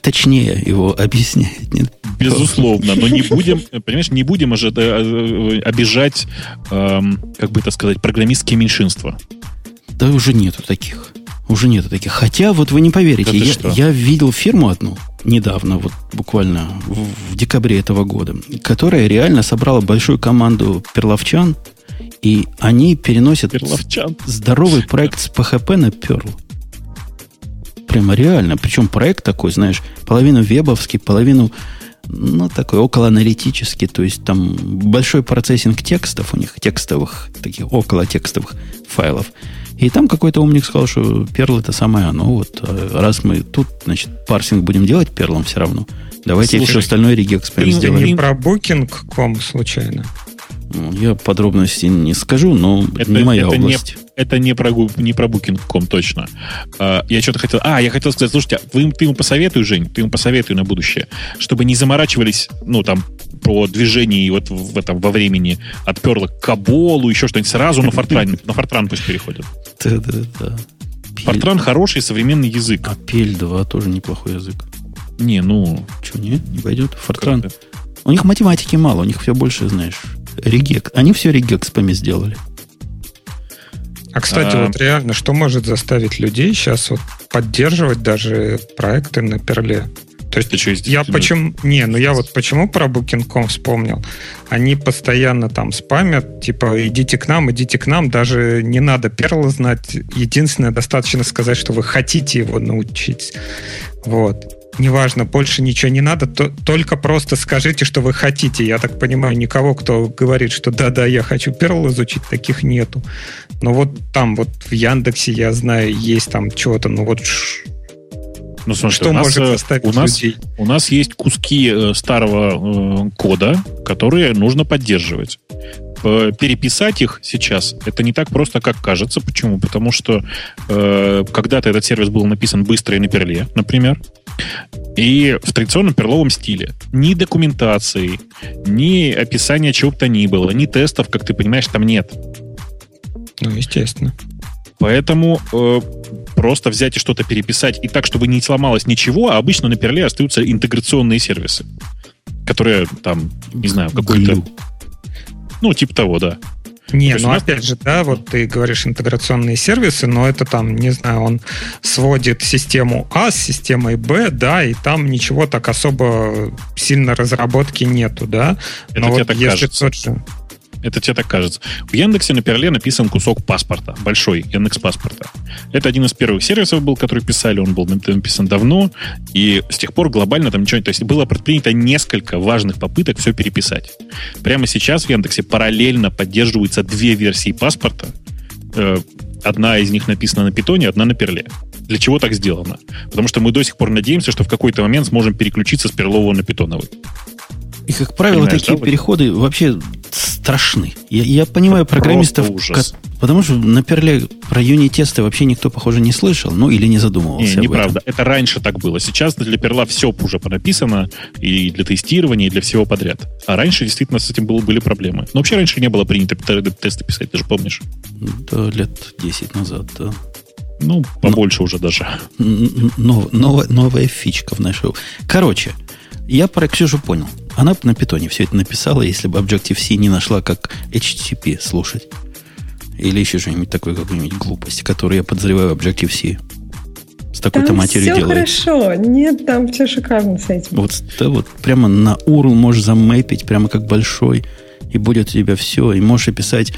точнее его объясняет. Нет? Безусловно, но не будем, понимаешь, не будем э, э, обижать, эм, как бы это сказать, программистские меньшинства. Да уже нету таких. Уже нету таких. Хотя, вот вы не поверите, Да я, что? я видел фирму одну недавно, вот буквально в, в декабре этого года, которая реально собрала большую команду перловчан, и они переносят Перловчан. здоровый проект с PHP на Perl. Прямо реально. Причем проект такой, знаешь, половину вебовский, половину, ну, такой около аналитический. То есть там большой процессинг текстов у них, текстовых, таких около текстовых файлов. И там какой-то умник сказал, что Perl это самое оно. Вот а раз мы тут, значит, парсинг будем делать перлом все равно, давайте Слушай, все остальное ты Ты сделаем. не про Booking.com случайно? Ну, Я подробностей не скажу, но Это, не моя это не, область. это не про, не про Booking.com точно. А, я что-то хотел... А, я хотел сказать, слушайте, вы, ты ему посоветуй, Жень, ты ему посоветуй на будущее, чтобы не заморачивались, ну, там, про движение вот в этом во времени от перла к Каболу, еще что-нибудь, сразу на Фортран, на Фортран пусть переходят. Да-да-да. Фортран хороший современный язык. А PL2 тоже неплохой язык. Не, ну... Че, не? Не пойдет? Фортран. как-то. У них математики мало, у них все больше, знаешь, регек. Они все регекспами сделали. А, кстати, А. вот реально, что может заставить людей сейчас вот поддерживать даже проекты на перле? То есть Ты что, я почему... Не, ну я вот почему про Booking.com вспомнил. Они постоянно там спамят, типа, идите к нам, идите к нам, даже не надо перла знать. Единственное, достаточно сказать, что вы хотите его научить. Вот. Неважно, больше ничего не надо, то, только просто скажите, что вы хотите. Я так понимаю, никого, кто говорит, что да-да, я хочу перл изучить, таких нету. Но вот там, вот в Яндексе, я знаю, есть там чего-то, ну вот Ну, слушай, что у нас, может э, заставить у нас, людей. у нас есть куски э, старого э, кода, которые нужно поддерживать. Э, Переписать их сейчас это не так просто, как кажется. Почему? Потому что э, когда-то этот сервис был написан быстро и на перле, например, и в традиционном перловом стиле. Ни документации, ни описания чего бы то ни было, ни тестов, как ты понимаешь, там нет. Ну, естественно. Поэтому э, просто взять и что-то переписать и так, чтобы не сломалось ничего, а обычно на перле остаются интеграционные сервисы, которые там, не знаю, какой-то... Ну, типа того, да. Не, ну нас- опять же, да, вот ты говоришь интеграционные сервисы, но это там, не знаю, он сводит систему А с системой Б, да, и там ничего так особо сильно разработки нету, да. Это Но тебе вот так если кажется. тот же... Это тебе так кажется. В Яндексе на перле написан кусок паспорта, большой Яндекс паспорта. Это один из первых сервисов был, который писали, он был написан давно, и с тех пор глобально там ничего не... То есть было предпринято несколько важных попыток все переписать. Прямо сейчас в Яндексе параллельно поддерживаются две версии паспорта. Э, Одна из них написана на питоне, одна на перле. для чего так сделано. Потому что мы до сих пор надеемся, что в какой-то момент сможем переключиться с перлового на питоновый. И, как правило, Понимаешь, такие да, переходы вообще страшны. Я, я понимаю программистов, как, потому что на перле про юнит-тесты вообще никто, похоже, не слышал, ну или не задумывался. Не, неправда. Этом. Это раньше так было. Сейчас для перла все уже понаписано, и для тестирования, и для всего подряд. А раньше действительно с этим было, были проблемы. Но вообще раньше не было принято тесты писать, ты же помнишь? Да, лет 10 назад, да. Ну, побольше Но, уже даже. Нов, новая, новая фичка в нашей... Короче, я про Ксюшу понял. Она на питоне все это написала, если бы Objective-C не нашла, как HTTP слушать. Или еще что-нибудь такое, какую-нибудь глупость, которую я подозреваю Objective-C с такой-то матерью все делает. хорошо. Нет, там все шикарно с этим. Вот, да, вот прямо на URL можешь замэпить, прямо как большой, и будет у тебя все. И можешь описать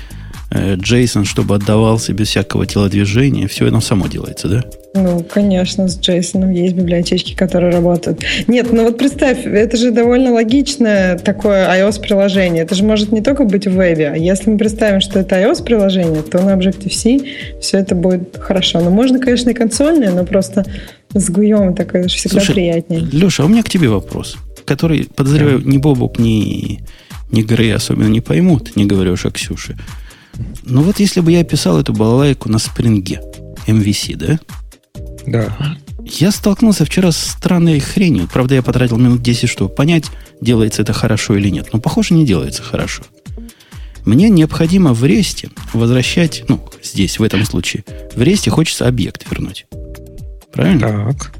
JSON, чтобы отдавался без всякого телодвижения. Все это само делается, да? Ну, конечно, с JSON есть библиотечки, которые работают. Нет, ну вот представь, это же довольно логичное такое iOS-приложение. Это же может не только быть в вебе. А если мы представим, что это iOS-приложение, то на Objective-C все это будет хорошо. Но можно, конечно, и консольное, но просто с гуем такое всегда Слушай, приятнее. Леша, а у меня к тебе вопрос, который, подозреваю, да. ни Бобок, ни, ни Грей особенно не поймут, не говорю уж о Ксюше. Ну вот если бы я писал эту балалайку на спринге, MVC, да? Да. Я столкнулся вчера с странной хренью. Правда, я потратил минут 10, чтобы понять, делается это хорошо или нет. Но, похоже, не делается хорошо. Мне необходимо в ресте возвращать, ну, здесь, в этом случае, в ресте хочется объект вернуть. Правильно? Так.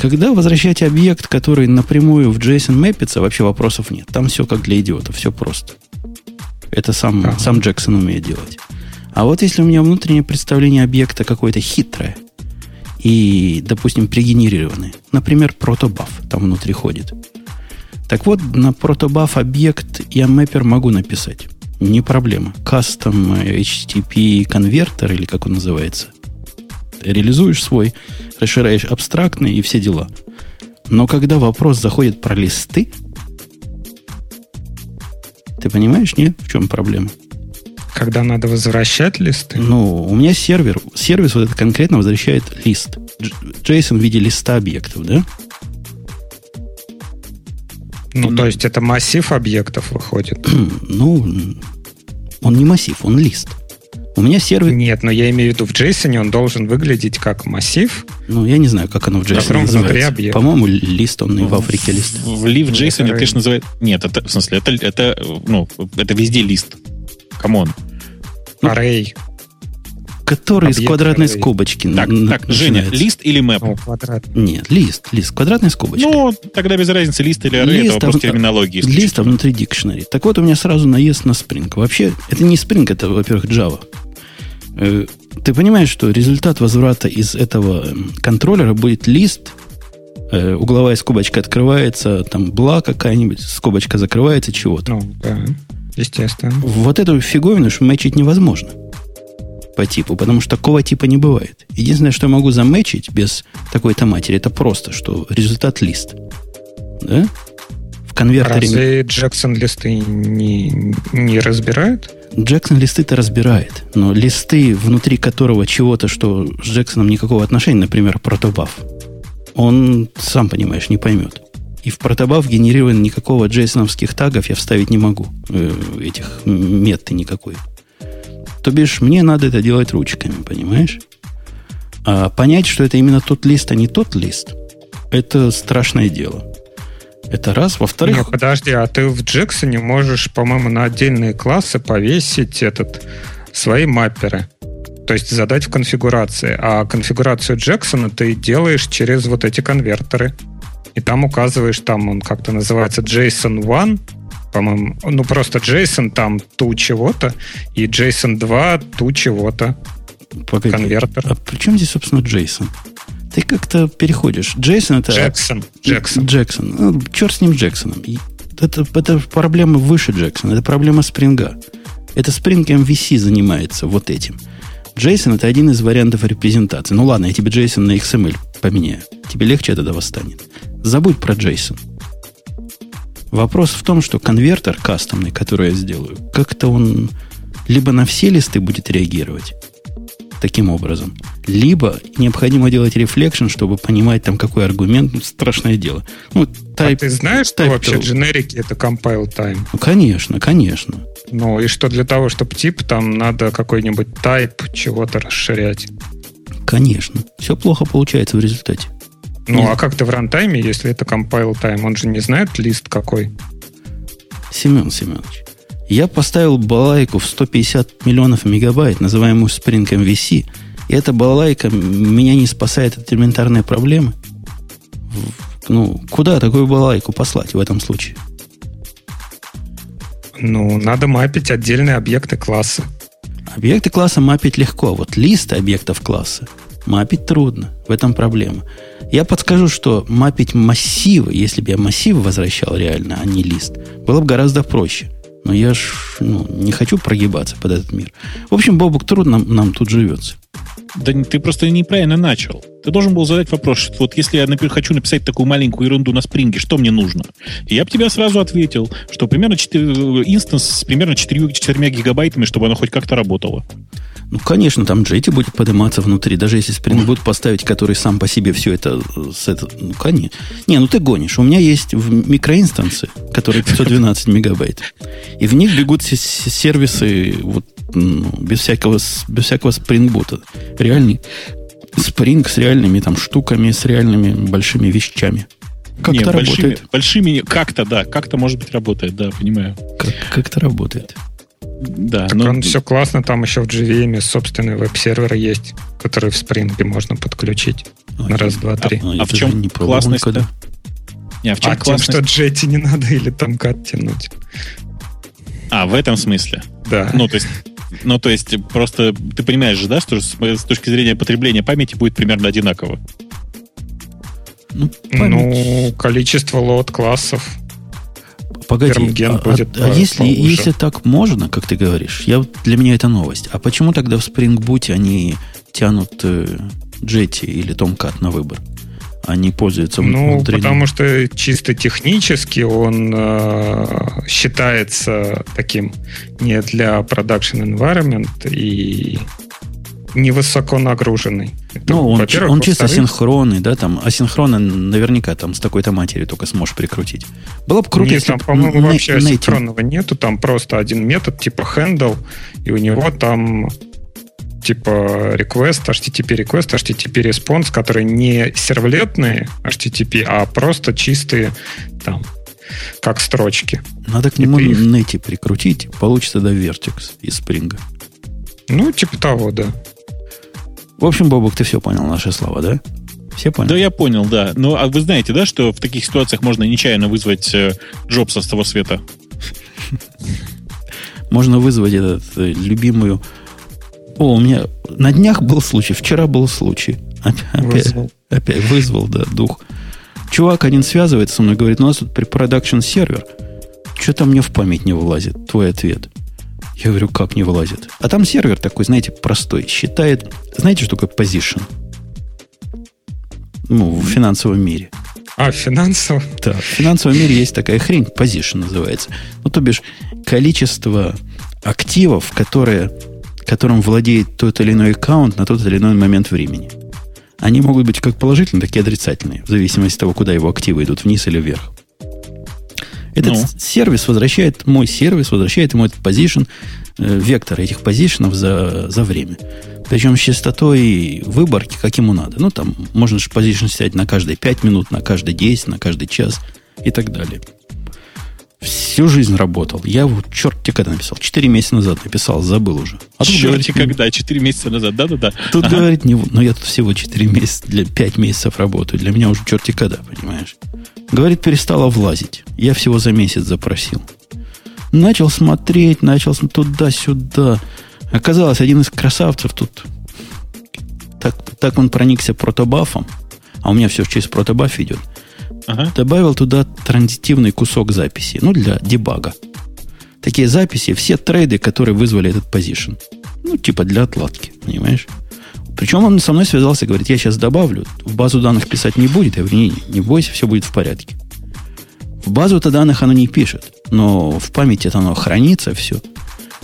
Когда возвращать объект, который напрямую в JSON мэпится, вообще вопросов нет. Там все как для идиотов, все просто. Это сам, ага. сам Джексон умеет делать. А вот если у меня внутреннее представление объекта какое-то хитрое и, допустим, пригенерированное, например, протобаф там внутри ходит. Так вот, на протобаф объект я мэпер могу написать. Не проблема. Custom HTTP конвертер, или как он называется. Реализуешь свой, расширяешь абстрактный и все дела. Но когда вопрос заходит про листы, ты понимаешь, нет? В чем проблема? Когда надо возвращать листы? Ну, у меня сервер, сервис вот этот конкретно возвращает лист. JSON в виде листа объектов, да? Ну, то есть это массив объектов выходит? ну, он не массив, он лист. У меня сервер... Нет, но я имею в виду, в JSON он должен выглядеть как массив. Ну, я не знаю, как оно в JSON объект. По-моему, list, он и в Африке list. В, в, в JSON, это, конечно, называют... Нет, это, в смысле, это, это, ну, это везде list. Come on. Array. Который Объект с квадратной array. скобочки. Так, на, так Женя, list или map? О, квадрат. Нет, list, list, квадратной скобочкой. Ну, тогда без разницы, list или array, list, это вопрос а, терминологии. List, а внутри dictionary. Так вот, у меня сразу наезд на Spring. Вообще, это не Spring, это, во-первых, Java. Э, ты понимаешь, что результат возврата из этого эм, контроллера будет list, э, угловая скобочка открывается, там бла какая-нибудь, скобочка закрывается, чего-то. Ну, да, естественно. Вот эту фиговину мэчить невозможно по типу, потому что такого типа не бывает. Единственное, что я могу заметчить без такой-то матери, это просто, что результат лист. Да? В конвертере... Разве Джексон листы не, не разбирает? Джексон листы-то разбирает, но листы, внутри которого чего-то, что с Джексоном никакого отношения, например, протобаф, он, сам понимаешь, не поймет. И в протобаф генерирован никакого джейсоновских тагов я вставить не могу. Э, этих меты никакой. То бишь, мне надо это делать ручками, понимаешь? А понять, что это именно тот лист, а не тот лист, это страшное дело. Это раз. Во-вторых... Нет, подожди, а ты в Джексоне можешь, по-моему, на отдельные классы повесить этот свои мапперы. То есть задать в конфигурации. А конфигурацию Джексона ты делаешь через вот эти конвертеры. И там указываешь, там он как-то называется JSON 1, по-моему, ну просто JSON там ту чего-то, и JSON 2 ту чего-то. Погоди, Конвертер. А при чем здесь, собственно, JSON? Ты как-то переходишь. Джейсон это... Джексон. Джексон. Джексон. Ну, черт с ним Джексоном. Это, это проблема выше Джексона. Это проблема спринга. Это Spring MVC занимается вот этим. Джейсон это один из вариантов репрезентации. Ну ладно, я тебе Джейсон на XML поменяю. Тебе легче от этого станет. Забудь про Джейсон. Вопрос в том, что конвертер кастомный, который я сделаю, как-то он либо на все листы будет реагировать, таким образом. Либо необходимо делать рефлекшн, чтобы понимать там какой аргумент. Ну, страшное дело. Ну, type, а ты знаешь, что вообще дженерики это compile time? Ну, конечно, конечно. Ну, и что для того, чтобы тип, там надо какой-нибудь type чего-то расширять. Конечно. Все плохо получается в результате. Ну, Нет. а как ты в рантайме, если это compile time? Он же не знает лист какой. Семен Семенович, я поставил балайку в 150 миллионов мегабайт, называемую Spring MVC, и эта балайка меня не спасает от элементарной проблемы. Ну, куда такую балайку послать в этом случае? Ну, надо мапить отдельные объекты класса. Объекты класса мапить легко, вот листы объектов класса мапить трудно. В этом проблема. Я подскажу, что мапить массивы, если бы я массивы возвращал реально, а не лист, было бы гораздо проще. Но я ж ну, не хочу прогибаться под этот мир. В общем, Бобук, трудно нам, нам тут живется. Да ты просто неправильно начал. Ты должен был задать вопрос, что вот если я например, хочу написать такую маленькую ерунду на спринге, что мне нужно? И я бы тебе сразу ответил, что примерно 4, инстанс с примерно 4, 4 гигабайтами, чтобы оно хоть как-то работало. Ну, конечно, там JT будет подниматься внутри, даже если Spring Boot поставить, который сам по себе все это... С это ну, конечно. Не, ну ты гонишь. У меня есть в микроинстансы, которые 512 мегабайт. И в них бегут сервисы вот, ну, без, всякого, без всякого Spring Boot. Реальный Spring с реальными там штуками, с реальными большими вещами. Как-то работает. Большими, как-то, да, как-то, может быть, работает, да, понимаю. Как, как-то работает. Да, так но... он все классно, там еще в JVM собственный веб-сервер есть, который в Spring можно подключить а, на раз, два, три. А, а в чем не классность? Да? Не, а в чем а классность? тем, что Jetty не надо или там кат тянуть. А, в этом смысле? Да. Ну, то есть ну, то есть, просто ты понимаешь же, да, что с, с точки зрения потребления памяти будет примерно одинаково. Ну, ну количество лот классов Погоди, а, будет а, а если, если так можно, как ты говоришь, я, для меня это новость. А почему тогда в Spring Boot они тянут э, Jetty или Tomcat на выбор? Они пользуются Ну, внутренним... потому что чисто технически он э, считается таким не для production environment и невысоко нагруженный. Ну, он, он чисто синхронный, да, там, асинхронно наверняка там с такой-то матерью только сможешь прикрутить. Было бы круто, Нет, если там, по-моему, на, вообще асинхронного этим... нету, там просто один метод типа handle, и у него там типа request, HTTP request, HTTP response, которые не сервлетные HTTP, а просто чистые там как строчки. Надо к нему их... нети прикрутить, получится да Vertex из Spring. Ну, типа того, да. В общем, Бобок, ты все понял наши слова, да? Все поняли? Да, я понял, да. Ну, а вы знаете, да, что в таких ситуациях можно нечаянно вызвать э, Джобса с того света? Можно вызвать этот э, любимую... О, у меня на днях был случай, вчера был случай. Опять, вызвал. опять вызвал, да, дух. Чувак один связывается со мной, говорит, у нас тут при продакшн сервер. Что-то мне в память не вылазит, твой ответ. Я говорю, как не вылазит? А там сервер такой, знаете, простой. Считает... Знаете, что такое position? Ну, в финансовом мире. А, финансово? Да, в финансовом мире есть такая хрень, position называется. Ну, то бишь, количество активов, которые, которым владеет тот или иной аккаунт на тот или иной момент времени. Они могут быть как положительные, так и отрицательные, в зависимости от того, куда его активы идут, вниз или вверх. Этот ну. сервис возвращает, мой сервис возвращает ему этот позишн, э, вектор этих позишнов за, за время. Причем с частотой выборки, как ему надо. Ну, там можно же позишн снять на каждые 5 минут, на каждые 10, на каждый час и так далее. Всю жизнь работал. Я вот черт тебе когда написал. Четыре месяца назад написал, забыл уже. А тут говорит, когда? Четыре месяца назад, да-да-да. Тут ага. говорит, не, но ну, я тут всего четыре месяца, для пять месяцев работаю. Для меня уже черти когда, понимаешь? Говорит, перестала влазить. Я всего за месяц запросил. Начал смотреть, начал туда-сюда. Оказалось, один из красавцев тут так, так он проникся протобафом, а у меня все через протобаф идет – ага. добавил туда транзитивный кусок записи, ну, для дебага. Такие записи, все трейды, которые вызвали этот позишн. Ну, типа для отладки, понимаешь? Причем он со мной связался, говорит, я сейчас добавлю, в базу данных писать не будет. Я говорю, не, не бойся, все будет в порядке. В базу-то данных оно не пишет, но в памяти это оно хранится все.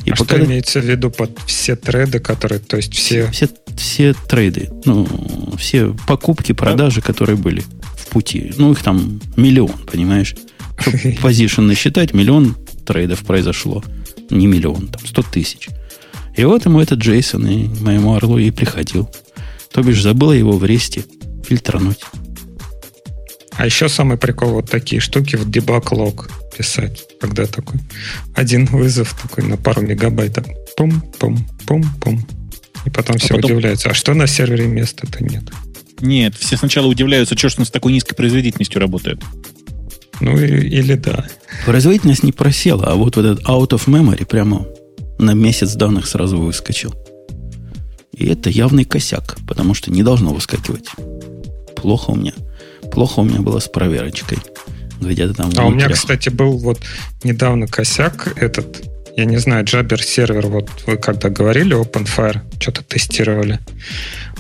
И а пока... что имеется в виду под все трейды, которые, то есть все... Все, все трейды, ну, все покупки, продажи, которые были в пути. Ну, их там миллион, понимаешь? Чтобы позишн насчитать, миллион трейдов произошло. Не миллион, там, сто тысяч. И вот ему этот Джейсон и моему орлу и приходил. То бишь забыла его в ресте фильтрануть. А еще самый прикол, вот такие штуки в debug log писать, когда такой один вызов такой на пару мегабайт, пум-пум-пум-пум. И потом а все потом... удивляются, а что на сервере места-то нет? Нет, все сначала удивляются, что ж он с такой низкой производительностью работает. Ну, и, или да. Производительность не просела, а вот этот out of memory прямо на месяц данных сразу выскочил. И это явный косяк, потому что не должно выскакивать. Плохо у меня. Плохо у меня было с проверочкой. Где-то там а у меня, кстати, был вот недавно косяк этот, я не знаю, Jabber сервер, вот вы когда говорили, OpenFire, что-то тестировали.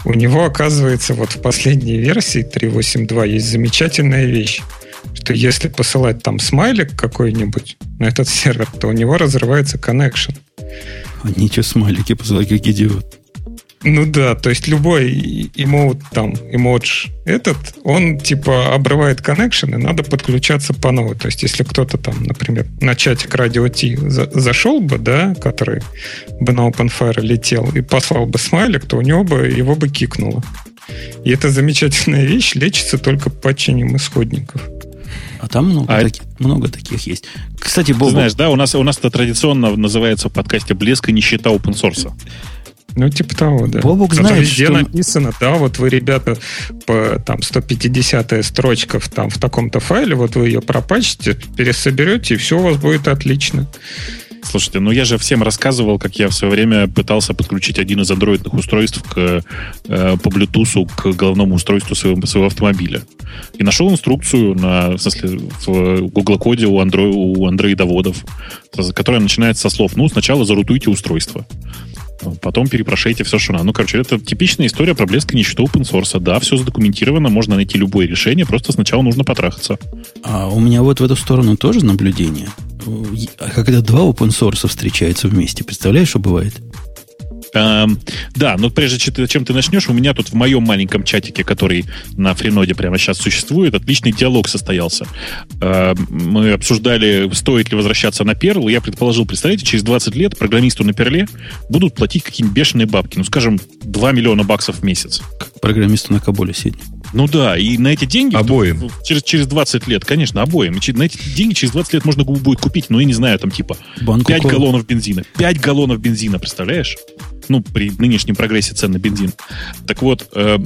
У него, оказывается, вот в последней версии 3.8.2 есть замечательная вещь, что если посылать там смайлик какой-нибудь на этот сервер, то у него разрывается connection. А ничего смайлики посылать, как идиот. Ну да, то есть любой эмоут там, эмодж этот, он типа обрывает connection, и надо подключаться по новой. То есть если кто-то там, например, на чатик радио T за, зашел бы, да, который бы на OpenFire летел и послал бы смайлик, то у него бы его бы кикнуло. И эта замечательная вещь лечится только патчением исходников. А там много, а таки, много таких есть. Кстати, Бобу... Ты знаешь, да, у нас, у нас это традиционно называется в подкасте «Блеск и нищета open source». Ну, типа того, да. Бобук знает, везде что... написано, да, вот вы, ребята, по там 150 строчка в, там, в таком-то файле, вот вы ее пропачите, пересоберете, и все у вас будет отлично. Слушайте, ну я же всем рассказывал, как я в свое время пытался подключить один из андроидных устройств к, э, по Bluetooth к головному устройству своего, своего автомобиля. И нашел инструкцию на, в, смысле, в Google коде у, у андроидоводов, которая начинается со слов, ну, сначала зарутуйте устройство потом перепрошейте все, что надо. Ну, короче, это типичная история про блеск и нищету open source. Да, все задокументировано, можно найти любое решение, просто сначала нужно потрахаться. А у меня вот в эту сторону тоже наблюдение. А когда два open source встречаются вместе, представляешь, что бывает? Эм, да, но прежде чем ты начнешь, у меня тут в моем маленьком чатике, который на фриноде прямо сейчас существует, отличный диалог состоялся. Эм, мы обсуждали, стоит ли возвращаться на Perl. Я предположил, представляете, через 20 лет программисту на Перле будут платить какие-нибудь бешеные бабки. Ну, скажем, 2 миллиона баксов в месяц. Как программисту на Кабуле сегодня. Ну да, и на эти деньги... Обоим. Через, через 20 лет, конечно, обоим. И на эти деньги через 20 лет можно будет купить, ну, я не знаю, там типа Банку 5 кол. галлонов бензина. 5 галлонов бензина, представляешь? Ну, при нынешнем прогрессе цен на бензин. Так вот, э,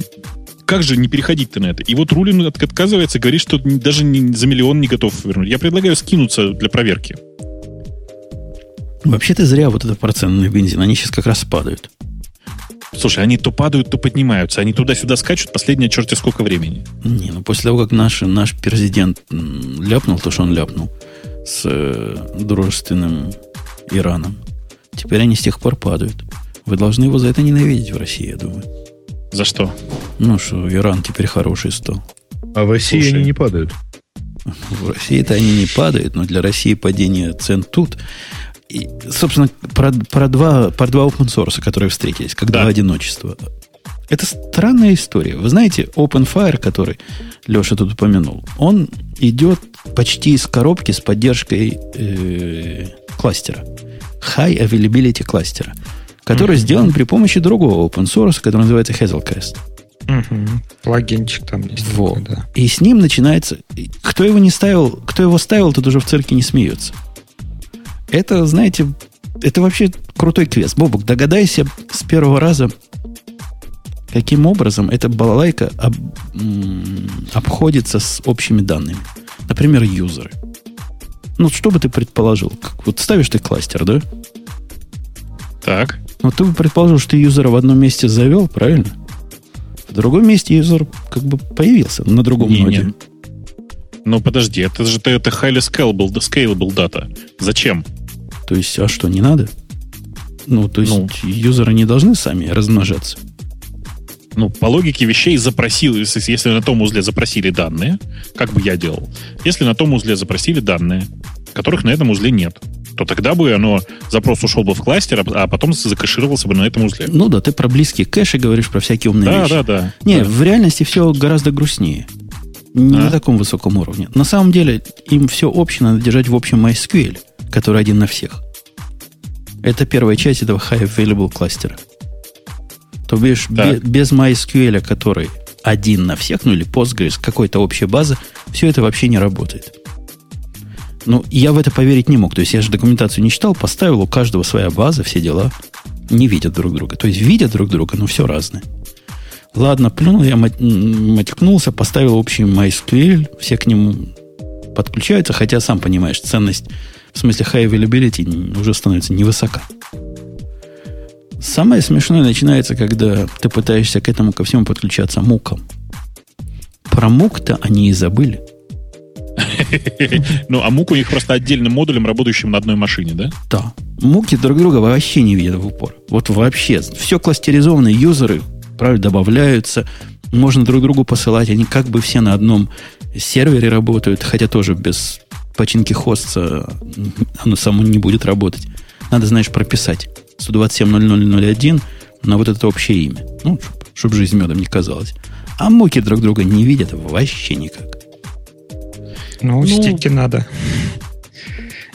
как же не переходить-то на это? И вот Рулин отказывается, говорит, что даже не, за миллион не готов вернуть. Я предлагаю скинуться для проверки. Вообще ты зря вот этот процент на бензин. Они сейчас как раз падают. Слушай, они то падают, то поднимаются. Они туда-сюда скачут последнее черти сколько времени. Не, ну после того, как наш, наш президент ляпнул то, что он ляпнул с э, дружественным Ираном, теперь они с тех пор падают. Вы должны его за это ненавидеть в России, я думаю. За что? Ну, что Иран теперь хороший стал. А в России Слушай, они не падают. В России-то они не падают, но для России падение цен тут. И, собственно, про, про, два, про два open source, которые встретились, как да. два одиночества. Это странная история. Вы знаете, OpenFire, который Леша тут упомянул, он идет почти из коробки с поддержкой э, кластера. High Availability кластера, который mm-hmm. сделан при помощи другого open source, который называется Hazelcast. Угу. Плагинчик там есть. Вот. Такой, да. И с ним начинается... Кто его не ставил, кто его ставил, тот уже в цирке не смеется. Это, знаете, это вообще крутой квест. Бобок, догадайся с первого раза, каким образом эта балалайка об, обходится с общими данными. Например, юзеры. Ну, что бы ты предположил? Как, вот ставишь ты кластер, да? Так. Ну, ты бы предположил, что ты юзера в одном месте завел, правильно? В другом месте юзер как бы появился на другом не, ноде. Не. Ну, подожди, это же это highly scalable, scalable data. Зачем? То есть, а что, не надо? Ну, то есть, ну, юзеры не должны сами размножаться. Ну, по логике вещей запросил, если на том узле запросили данные, как бы я делал, если на том узле запросили данные, которых на этом узле нет, то тогда бы оно, запрос ушел бы в кластер, а, а потом закэшировался бы на этом узле. Ну да, ты про близкие кэши говоришь, про всякие умные да, вещи. Да, да, Не, да. в реальности все гораздо грустнее. Не А? на таком высоком уровне. На самом деле, им все общее надо держать в общем MySQL, который один на всех. Это первая часть этого High Available кластера. То бишь, Так. бе- без MySQL, который один на всех, ну или Postgres, какой-то общая база, все это вообще не работает. Ну, я в это поверить не мог. То есть я же документацию не читал, поставил, у каждого своя база, все дела. Не видят друг друга. То есть видят друг друга, но все разное. Ладно, плюнул, я мат- м, матюкнулся, поставил общий MySQL, все к нему подключаются, хотя, сам понимаешь, ценность, в смысле high availability, уже становится невысока. Самое смешное начинается, когда ты пытаешься к этому ко всему подключаться муком. Про мук-то они и забыли. Ну, а мук у них просто отдельным модулем, работающим на одной машине, да? Да. Муки друг друга вообще не видят в упор. Вот вообще. Все кластеризованные юзеры, правда, добавляются. Можно друг другу посылать. Они как бы все на одном сервере работают, хотя тоже без починки хостца оно само не будет работать. Надо, знаешь, прописать 127.00.01 на вот это общее имя. Ну, чтобы жизнь медом не казалась. А муки друг друга не видят вообще никак. Ну, Ну. стики надо.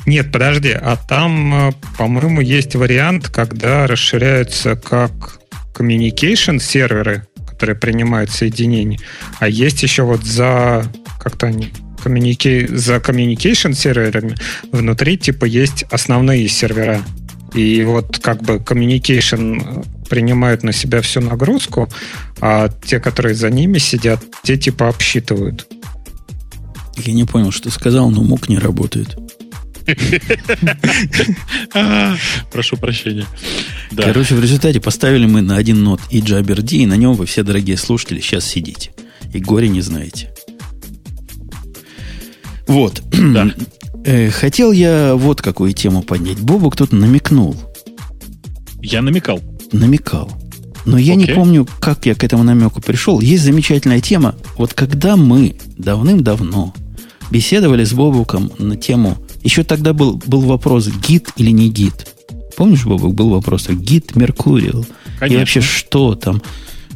Нет, подожди, а там, э, по-моему, есть вариант, когда расширяются как communication серверы, которые принимают соединение, а есть еще вот за как-то они коммуники... за communication серверами внутри типа есть основные сервера. И вот как бы communication э, принимают на себя всю нагрузку, а те, которые за ними сидят, те типа обсчитывают. Я не понял, что сказал, но мук не работает. Прошу прощения. Короче, в результате поставили мы на один нот и JabberD, и на нем вы все, дорогие слушатели, сейчас сидите. И горе не знаете. Вот. Да. Э, Хотел я вот какую тему поднять. Бобу кто-то намекнул. Я намекал. Намекал. Но я не Окей. помню, как я к этому намеку пришел. Есть замечательная тема. Вот когда мы давным-давно беседовали с Бобуком на тему... Еще тогда был, был вопрос, гид или не гид. Помнишь, Бобук, был вопрос, гид Меркуриал? И вообще что там?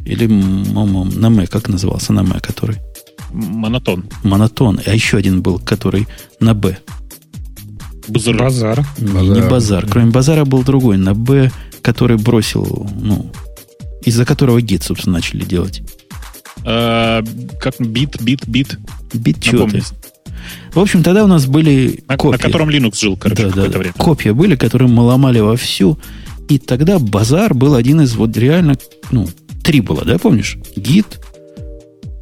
Или на Мэ, как назывался на Мэ, который? Монотон. Монотон. А еще один был, который на Б. Базар. Базар. Не- Базар. Не базар. Кроме базара был другой, на Б, который бросил, ну, из-за которого гид, собственно, начали делать. А, Как бит, бит, бит. Бит чего Напомни. В общем, тогда у нас были На, на копии. котором Linux жил, короче, Да, да, какое-то да. время. Копии были, которые мы ломали вовсю. И тогда базар был один из вот реально, ну, три было, да, помнишь? Гид,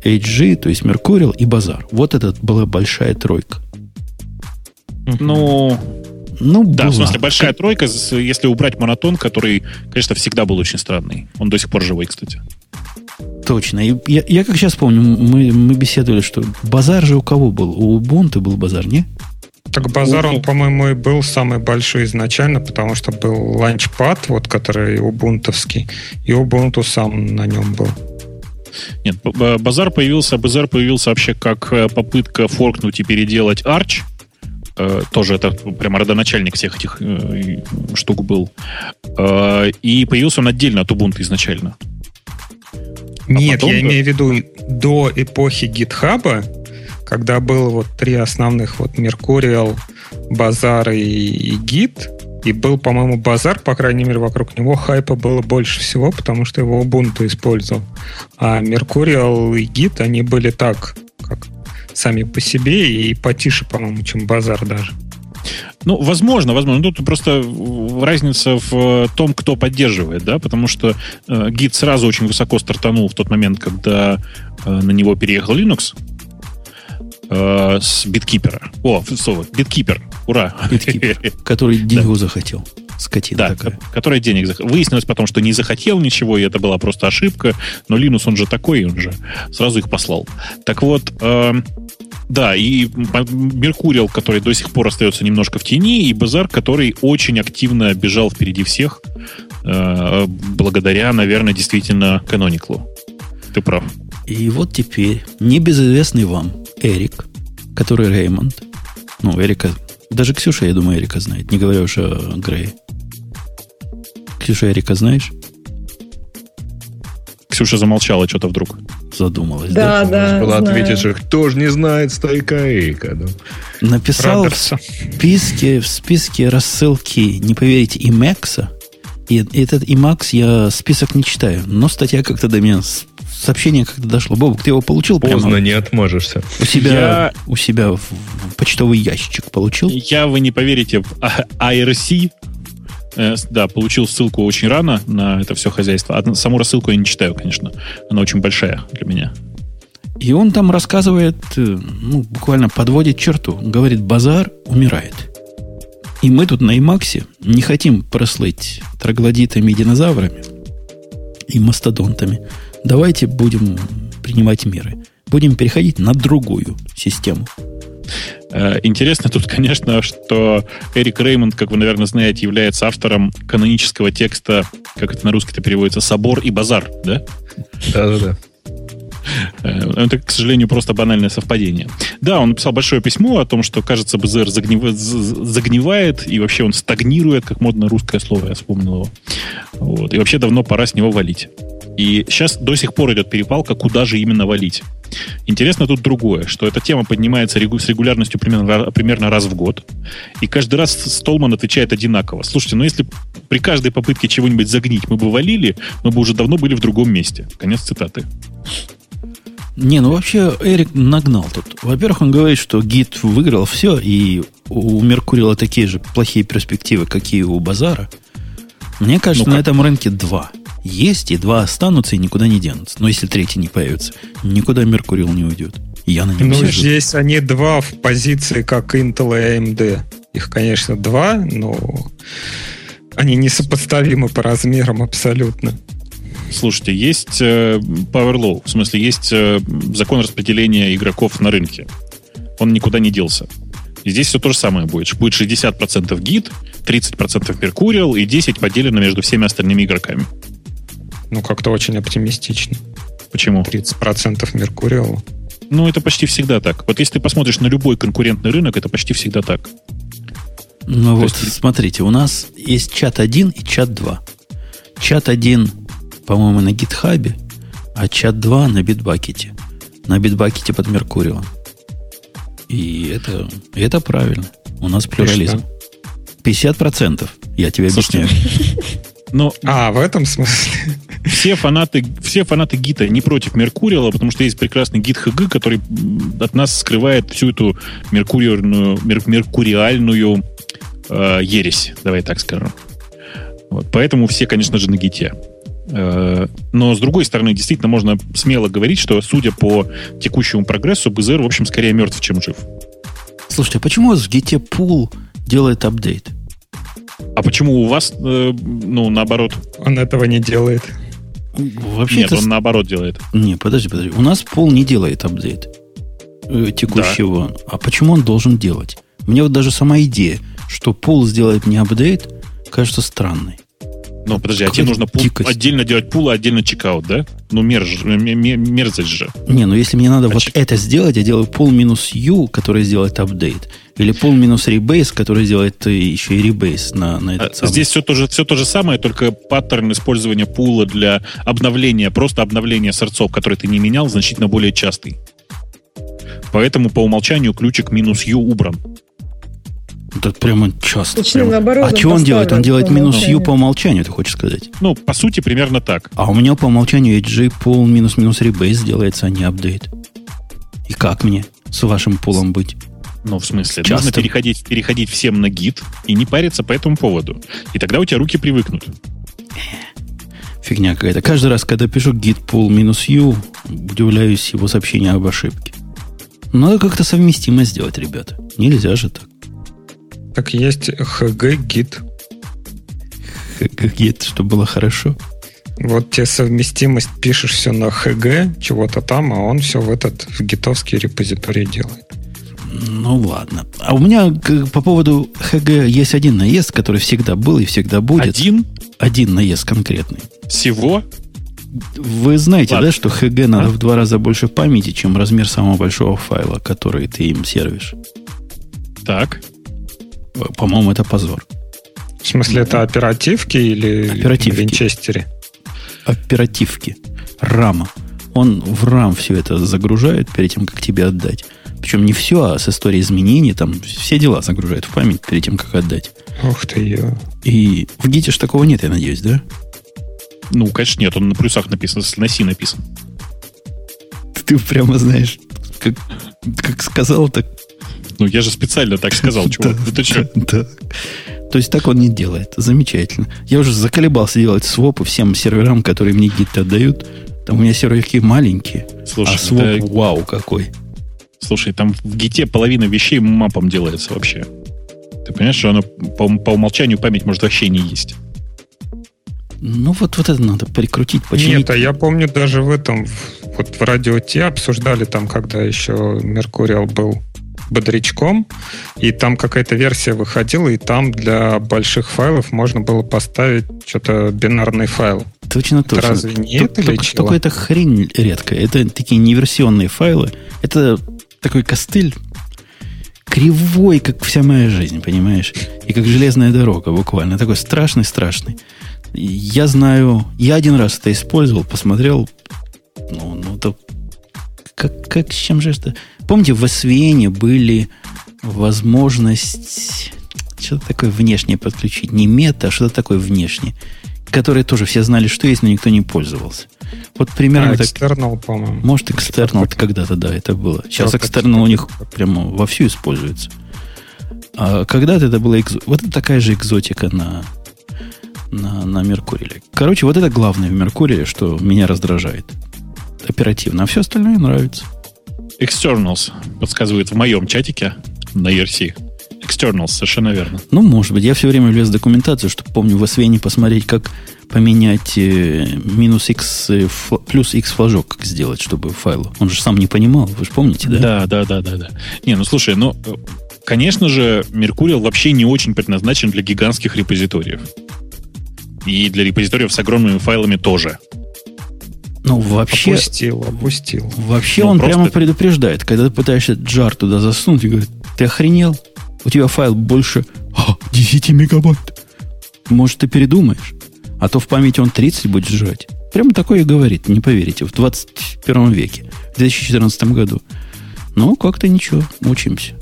HG, то есть Меркурил и базар. Вот это была большая тройка. Ну, Ну, да, была. в смысле, большая тройка, если убрать монотон, который, конечно, всегда был очень странный. Он до сих пор живой, кстати. Точно. И я, я как сейчас помню, мы, мы беседовали, что базар же у кого был? У Ubuntu был базар, не? Так базар, он, по-моему, и был самый большой изначально, потому что был ланчпад, вот, который убунтовский, и Ubuntu сам на нем был. Нет, базар появился, базар появился вообще как э, попытка форкнуть и переделать Arch. Э, Тоже это прямо родоначальник всех этих э, штук был. И появился он отдельно от Ubuntu изначально. Нет, потом, я имею в виду до эпохи гитхаба, когда было вот три основных, вот Mercurial, Базар и, и Git, и был, по-моему, Базар, по крайней мере, вокруг него хайпа было больше всего, потому что его Ubuntu использовал. А Mercurial и Git, они были так, как сами по себе и потише, по-моему, чем Базар даже. Ну, возможно, возможно. Тут просто разница в том, кто поддерживает, да, потому что э, гид сразу очень высоко стартанул в тот момент, когда э, на него переехал Linux э, с биткипера. О, слово, биткипер. Ура. Биткипер, который деньгу захотел. Скотина Да, такая. ко- которая денег. Выяснилось потом, что не захотел ничего, и это была просто ошибка. Но Linux, он же такой, он же сразу их послал. Так вот, эм, да, и Меркуриал, который до сих пор остается немножко в тени, и Базар, который очень активно бежал впереди всех, э, благодаря, наверное, действительно Канониклу. Ты прав. И вот теперь небезызвестный вам Эрик, который Реймонд, ну, Эрика Даже Ксюша, я думаю, Эрика знает, не говоря уже о Грее. Ксюша, Эрика знаешь? Ксюша замолчала что-то вдруг. Задумалась, Да, да, Была знаю. ответить, что кто же не знает старика Эрика. Да? Написал в списке, в списке рассылки, не поверите, Имекса. И этот Имакс я список не читаю. Но статья как-то до меня, сообщение как-то дошло. Бобок, ты его получил Поздно прямо не отмажешься. у себя, Я- у себя в, почтовый ящичек получил? Я, вы не поверите, в А- IRC, с- да, получил ссылку очень рано на это все хозяйство. Саму рассылку я не читаю, конечно. Она очень большая для меня. И он там рассказывает, э, ну, буквально подводит черту. Говорит, базар умирает. И мы тут на Имаксе не хотим прослыть троглодитами и динозаврами и мастодонтами. Давайте будем принимать меры. Будем переходить на другую систему. Э, Интересно тут, конечно, что Эрик Реймонд, как вы, наверное, знаете, является автором канонического текста, как это на русский-то переводится, «Собор и базар», да? Да-да-да. Э, Это, к сожалению, просто банальное совпадение. Да, он написал большое письмо о том, что, кажется, БЗР загнив- з- загнивает, и вообще он стагнирует, как модно русское слово, я вспомнил его. Вот. И вообще давно пора с него валить. И сейчас до сих пор идет перепалка, куда же именно валить. Интересно тут другое, что эта тема поднимается с регулярностью примерно, примерно раз в год, и каждый раз Столман отвечает одинаково. Слушайте, ну если при каждой попытке чего-нибудь загнить мы бы валили, мы бы уже давно были в другом месте. Конец цитаты. Не, ну вообще Эрик нагнал тут. Во-первых, он говорит, что гид выиграл все, и у Меркурила такие же плохие перспективы, какие у Базара. Мне кажется, Ну на как? этом рынке два. Есть, и два останутся, и никуда не денутся. Но если третий не появится, никуда Меркурил не уйдет. Я на нем Ну, сижу. здесь они два в позиции, как Intel и AMD. Их, конечно, два, но они несопоставимы по размерам абсолютно. Слушайте, есть э, power law, в смысле есть э, закон распределения игроков на рынке. Он никуда не делся. И здесь все то же самое будет. Будет 60% гид, 30% Mercurial и 10 поделено между всеми остальными игроками. Ну, как-то очень оптимистично. Почему? 30% Меркуриал. Ну, это почти всегда так. Вот если ты посмотришь на любой конкурентный рынок, это почти всегда так. Ну вот, есть- смотрите, у нас есть чат 1 и чат 2. Чат 1, по-моему, на гитхабе, а чат 2 на битбакете. На битбакете под Меркурием. И это, это правильно. У нас плюрализм. 50%, я тебе Слушайте, объясняю. Но А, в этом смысле? все фанаты, все фанаты гита не против Меркуриала, потому что есть прекрасный гид ХГ, который от нас скрывает всю эту меркуриальную, мер- меркуриальную э, ересь, давай так скажем. Вот, поэтому все, конечно же, на гите. Э, но, с другой стороны, действительно можно смело говорить, что, судя по текущему прогрессу, БЗР, в общем, скорее мертв, чем жив. Слушайте, а почему у вас в GT Pool делает апдейт? А почему у вас, э, ну, наоборот? Он этого не делает. Вообще Нет, он наоборот делает. Не, подожди, подожди. У нас пол не делает апдейт э, текущего. А почему он должен делать? Мне вот даже сама идея, что пол сделает не апдейт, кажется странной. Ну, подожди, а тебе нужно пул- отдельно делать пул, а отдельно чекаут, да? Ну, мерз, мерзость же. Не, ну если мне надо вот Значит- это сделать, я делаю пол минус U, который сделает апдейт. Или пол минус ребейс, который сделает э, еще и ребейс на, на А, этот самый. Здесь все то, же, все то же самое, только паттерн использования пула для обновления, просто обновления сорцов, которые ты не менял, значительно более частый. Поэтому по умолчанию ключик минус U убран. Это прямо часто. Прямо. наоборот, а что он делает? Он делает минус U по умолчанию, ты хочешь сказать? Ну, по сути, примерно так. А у меня по умолчанию HJ пол минус минус ребейс делается, а не апдейт. И как мне с вашим пулом быть? Ну, в смысле, Часто. нужно переходить, переходить всем на гид и не париться по этому поводу. И тогда у тебя руки привыкнут. Фигня какая-то. Каждый раз, когда пишу git pull минус u, удивляюсь его сообщению об ошибке. Надо как-то совместимо сделать, ребята. Нельзя же так. Так есть HG гид. Как git, чтобы было хорошо. Вот тебе совместимость, пишешь все на HG, чего-то там, а он все в этот в гитовский репозиторий делает. Ну ладно. А у меня к- по поводу HG есть один наезд, который всегда был и всегда будет. Один Один наезд конкретный. всего Вы знаете, Ладно. да, что HG надо А? в два раза больше памяти, чем размер самого большого файла, который ты им сервишь. так. По-моему, это позор. В смысле, это оперативки или Оперативки. в Винчестере? Оперативки. Рама. Он в RAM все это загружает перед тем, как тебе отдать. Причем не все, а с историей изменений, там все дела загружает в память перед тем, как отдать. Ух ты, ё. И в гите ж такого нет, я надеюсь, да? Ну, конечно, нет, он на плюсах написан, на C написан. Ты прямо знаешь, как, как сказал, так Ну, я же специально так сказал, чувак. Да, Ты что? То есть так он не делает. Замечательно. Я уже заколебался делать свопы всем серверам, которые мне гид отдают. Там у меня серверки маленькие, Слушай, а своп это- вау какой. слушай, там в гите половина вещей мапом делается вообще. Ты понимаешь, что оно по, по умолчанию память может вообще не есть. Ну вот, вот это надо прикрутить, починить. Нет, а я помню даже в этом, вот в радио Т обсуждали там, когда еще Меркуриал был бодрячком, и там какая-то версия выходила, и там для больших файлов можно было поставить что-то бинарный файл. Точно, точно. разве нет Только- или только, только это хрень редкая. Это такие неверсионные файлы. Это такой костыль кривой, как вся моя жизнь, понимаешь? И как железная дорога буквально. Такой страшный-страшный. Я знаю, я один раз это использовал, посмотрел, ну, ну, то как, как с чем же это? Помните, в SVN были возможность что-то такое внешнее подключить. Не мета, а что-то такое внешнее. Которое тоже все знали, что есть, но никто не пользовался. Вот примерно А, так. external, по-моему. Может, экстернал когда-то, да, это было. Сейчас экстернал у них прямо вовсю используется. А когда-то это было экзо... Вот это такая же экзотика на, на, на Меркуриле. Короче, вот это главное в Меркуриле, что меня раздражает. Оперативно. А все остальное нравится. Externals подсказывает в моем чатике на ERC. Externals, совершенно верно. Ну, может быть. Я все время влез в документацию, чтобы, помню, в Освене посмотреть, как поменять э, минус x, э, фла- плюс x флажок, как сделать, чтобы файл. Он же сам не понимал, вы же помните, да? Да, да, да, да, да. Не, ну слушай, ну, конечно же, Меркуриал вообще не очень предназначен для гигантских репозиториев. И для репозиториев с огромными файлами тоже. Ну, вообще, Опустил, опустил. Вообще Ну, он просто- прямо предупреждает, когда ты пытаешься джар туда засунуть и говорит, ты охренел? У тебя файл больше а, 10 мегабайт. Может, ты передумаешь? А то в памяти он 30 будет жрать. Прямо такое и говорит, не поверите, в 21 веке, в 2014 году. Ну, как-то ничего, учимся.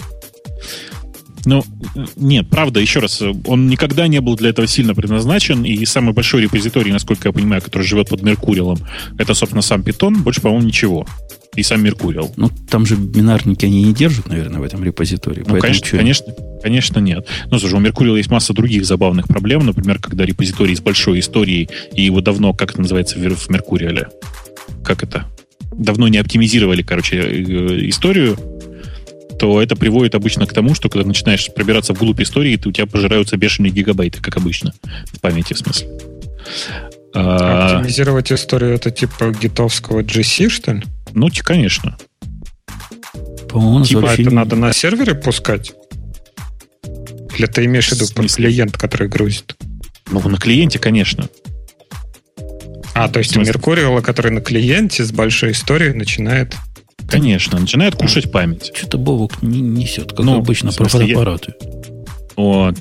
Ну, э, нет, правда, еще раз, э, он никогда не был для этого сильно предназначен, и самый большой репозиторий, насколько я понимаю, который живет под Меркуриалом, это, собственно, сам Python, больше, по-моему, ничего. И сам Меркуриал. Ну, там же бинарники они не держат, наверное, в этом репозитории. Ну, конечно, чё- конечно, конечно, нет. Ну, слушай, у Меркуриала есть масса других забавных проблем, например, когда репозиторий с большой историей, и его давно, как это называется в Меркуриале? Как это? Давно не оптимизировали, короче, э, историю, то это приводит обычно к тому, что когда начинаешь пробираться вглубь истории, то у тебя пожираются бешеные гигабайты, как обычно, в памяти, в смысле. А, Оптимизировать историю это типа гитовского GC, что ли? ну, конечно. По-моему, Типа вообще это надо на сервере пускать? Или ты имеешь в виду В смысле? клиент, который грузит? Ну, на клиенте, конечно. А, то есть В у? Меркуриала, который на клиенте с большой историей начинает... Конечно. Начинает кушать память. Что-то Бобок не несет, как Ну, обычно, про смысле, я-. О,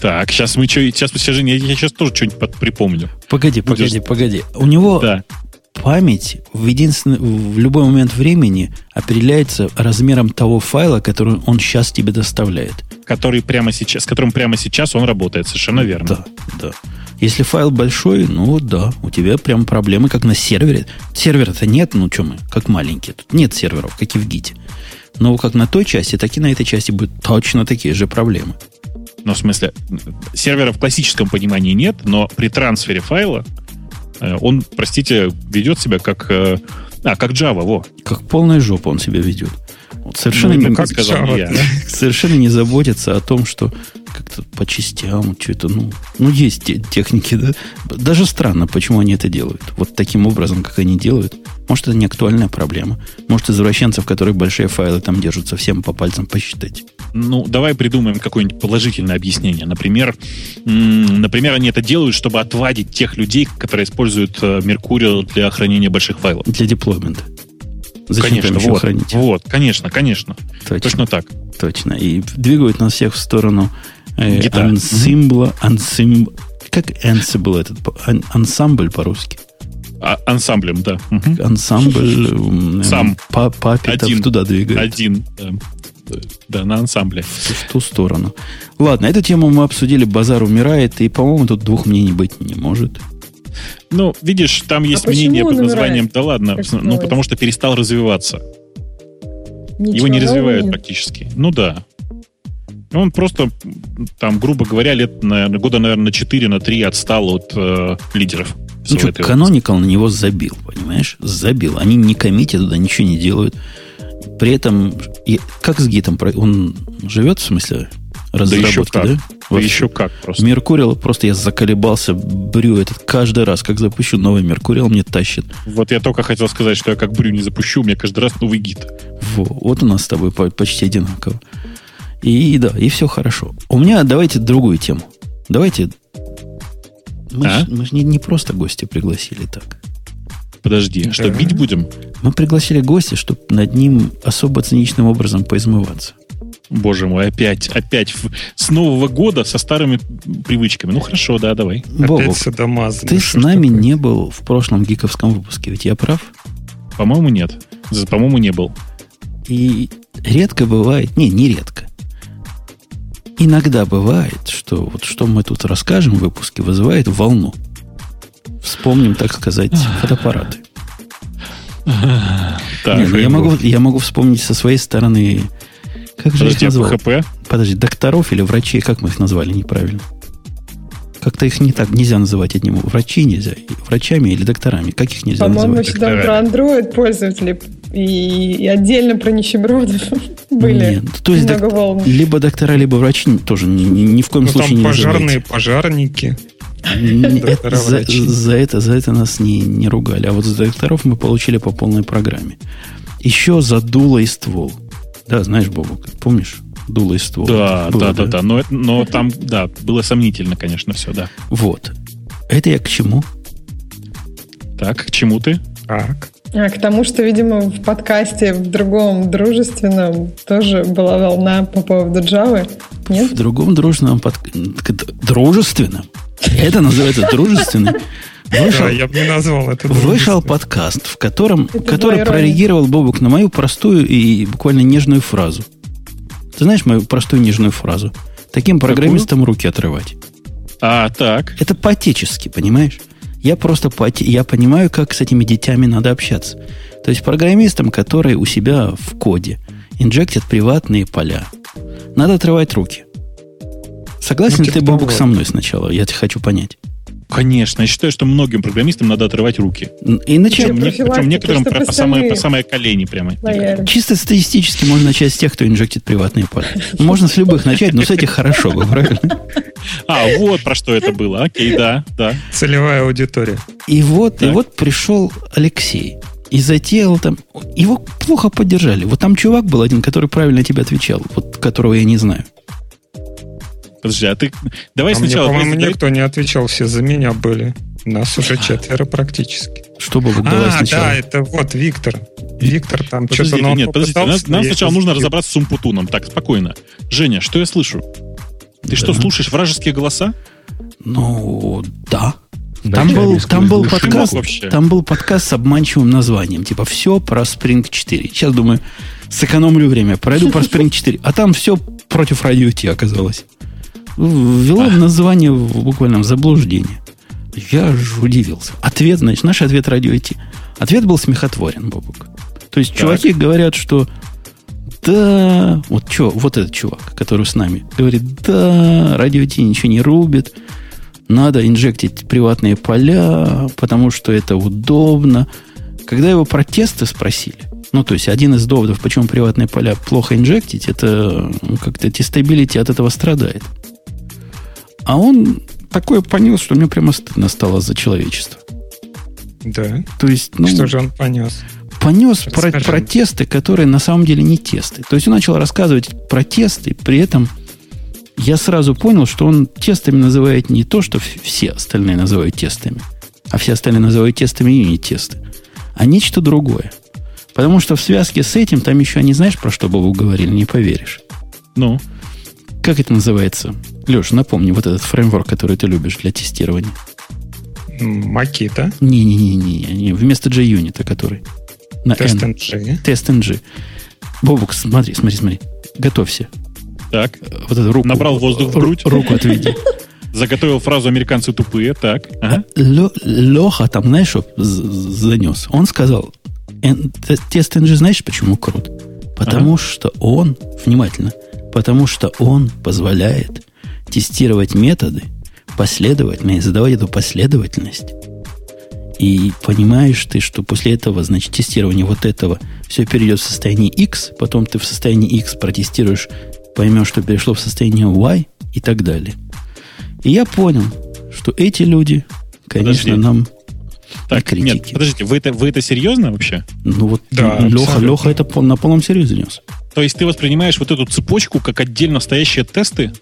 так, сейчас мы что, сейчас, Женя, я, сейчас тоже что-нибудь припомню. Погоди, Будешь- погоди, погоди. У него Да. память в, единственный, в любой момент времени определяется размером того файла, который он сейчас тебе доставляет. Который прямо сейчас, с которым прямо сейчас он работает, совершенно верно. Да, да. Если файл большой, ну вот да, у тебя прям проблемы, как на сервере. Сервера-то нет, ну что мы, как маленькие. Тут нет серверов, как и в гите. Но как на той части, так и на этой части будут точно такие же проблемы. Ну, в смысле, сервера в классическом понимании нет, но при трансфере файла э, он, простите, ведет себя как... э, а, как Java, во. Как полная жопа он себя ведет. Вот совершенно, Ну, не, как сказал Java, я. да? совершенно не заботится о том, что как-то по частям, что-то, ну, ну, есть те- техники, да. Даже странно, почему они это делают. Вот таким образом, как они делают. Может, это не актуальная проблема. Может, извращенцев, которые большие файлы там держат, совсем по пальцам посчитать. Ну, давай придумаем какое-нибудь положительное объяснение. Например, например, они это делают, чтобы отвадить тех людей, которые используют э, Mercurial для хранения больших файлов. Для деплоймента. Зачем конечно, там еще вот, хранить? вот, конечно, конечно. Точно, Точно так. точно. И двигают нас всех в сторону Э, Гитара. Ансимбла, ансим... Как Ansible этот? Ансамбль по-русски. А, ансамблем, да. Мгм. Ансамбль... Сам. па- Папитов Один. туда двигает. Один. Да. Да, на ансамбле. В, в ту сторону. Ладно, эту тему мы обсудили. Базар умирает. И, по-моему, тут двух мнений быть не может. Ну, видишь, там есть почему мнение под умирает? названием, да ладно, ну, потому что перестал развиваться. Ничего Его не развивают нет. практически. Ну да. Он просто, там, грубо говоря, лет, наверное, года, наверное, на 4, на 3 отстал от э, лидеров. Ну что. Canonical на него забил, понимаешь? Забил. Они не коммитят туда, ничего не делают. При этом, и- как с гитом? Он живет, в смысле, Да разработки, еще как. да? Да еще как просто. Меркурил, просто я заколебался, брю этот каждый раз, как запущу новый Меркурил, мне тащит. Вот я только хотел сказать, что я как брю не запущу, у меня каждый раз новый гид. Во, вот у нас с тобой по- почти одинаково. И, да, и все хорошо. У меня давайте другую тему. Давайте. Мы А? ж, мы ж не, не просто гостя пригласили так. Подожди, что, Да. бить будем? Мы пригласили гостя, чтобы над ним особо циничным образом поизмываться. Боже мой, опять, опять с Нового года со старыми привычками. Ну хорошо, да, давай. Бобок, Опять садомаз. ты Ну, с что нами такое? не был в прошлом гиковском выпуске, ведь я прав? По-моему, нет. По-моему, не был. И редко бывает, не, не редко. Иногда бывает, что вот что мы тут расскажем в выпуске, вызывает волну. Вспомним, так сказать, фотоаппараты. Так, Не, ну я, могу, я могу вспомнить со своей стороны, как же их подожди, а назвал? PHP? Подожди, докторов или врачей, как мы их назвали неправильно? Как-то их не так нельзя называть одним. Врачи нельзя. Врачами или докторами. Как их нельзя По-моему, называть? всегда докторами. про Android пользователей и, и отдельно про нищебродов были Нет, то есть много док- волн. либо доктора, либо врачи тоже ни, ни- ни в коем Ну, случае там не пожарные называйте. пожарники. За, за это, за это нас не, не ругали. А вот за докторов мы получили по полной программе. Еще за дуло и ствол. Да, знаешь, Бобок, помнишь? Дуло и ствол. Да, Было, да, да, да. Но, это- но там, да, было сомнительно, конечно, все, да. Вот. Это я к чему? Так, к чему ты? Так. А, к тому, что, видимо, в подкасте в другом дружественном тоже была волна по поводу Java. В Нет? другом дружественном под... дружественном. Это называется дружественный. Вышел, Да, я бы не назвал это. вышел подкаст, в котором, Это который прореагировал Бобук на мою простую и буквально нежную фразу. Ты знаешь мою простую нежную фразу? Таким программистам руки отрывать. А, так. Это по-отечески, понимаешь? Я просто я понимаю, как с этими детьми надо общаться. То есть программистам, которые у себя в коде инжектят приватные поля, надо отрывать руки. Согласен Ну, ли типа ты, Бобук, того. со мной сначала? Я тебя хочу понять. Конечно, я считаю, что многим программистам надо отрывать руки. Иначе, Причем, не- причем некоторым про- по, самые, остальные по самые колени прямо. Лояльны. чисто статистически можно начать с тех, кто инжектит приватные поля. Можно с любых начать, но с этих хорошо бы, правильно? А, вот про что это было. Окей, да, да. Целевая аудитория. И вот, и Так. вот пришел Алексей. И затеял там... Его плохо поддержали. Вот там чувак был один, который правильно тебе отвечал, вот которого я не знаю. Подожди, а ты... Давай А мне, сначала... по-моему, давай- никто не отвечал, все за меня были. Нас уже четверо практически. Что, Бобок, давай а, сначала. да, это вот Виктор. Виктор там что-то... Подождите, ну, он нет, подождите, нам, нам сначала нужно разобраться с Умпутуном. Так, спокойно. Женя, что я слышу? Ты что, Да. слушаешь вражеские голоса? Ну, да. Там был, там, был подкаст, вообще. там был подкаст с обманчивым названием. Типа, все про Spring 4. Сейчас, думаю, сэкономлю время. Пройду про Spring 4. А там все против радио Ти оказалось. Ввело название в буквальном заблуждение. Я аж удивился. Ответ, значит, наш ответ радио Ти. Ответ был смехотворен, Бобук. То есть, Так. чуваки говорят, что да, вот что, вот этот чувак, который с нами, говорит, да, радио Ти ничего не рубит, надо инжектить приватные поля, потому что это удобно. Когда его про тесты спросили, ну, то есть один из доводов, почему приватные поля плохо инжектить, это ну, как-то тестабилити от этого страдает. А он такое понес, что мне прямо стыдно стало за человечество. Да. То есть, ну, Что же он понес? понес про, Расскажи. про тесты, которые на самом деле не тесты. То есть он начал рассказывать про тесты, при этом я сразу понял, что он тестами называет не то, что все остальные называют тестами, а все остальные называют тестами и не тесты, а нечто другое. Потому что в связке с этим там еще не знаешь, про что Бобу говорили, не поверишь. Ну, как это называется? Леш, напомни, вот этот фреймворк, который ты любишь для тестирования. Макита. Не-не-не, вместо JUnit, который. На TestNG. TestNG. Бобук, смотри, смотри, смотри. Готовься. Так. Вот эту руку. Набрал воздух в грудь. Руку отведи. Заготовил фразу «американцы тупые». Так. Ага. Леха там, знаешь, что занес? Он сказал, TestNG знаешь, почему крут? Потому ага. что он, внимательно, потому что он позволяет тестировать методы последовательно и задавать эту последовательность. И понимаешь ты, что после этого, значит, тестирование вот этого все перейдет в состояние X, потом ты в состоянии X протестируешь, поймешь, что перешло в состояние Y и так далее. И я понял, что эти люди, конечно, Подожди. нам так, критики. Нет, подождите, вы это, вы это серьезно вообще? Ну вот да, Леха, Леха это на полном серьезе нес. То есть ты воспринимаешь вот эту цепочку как отдельно стоящие тесты?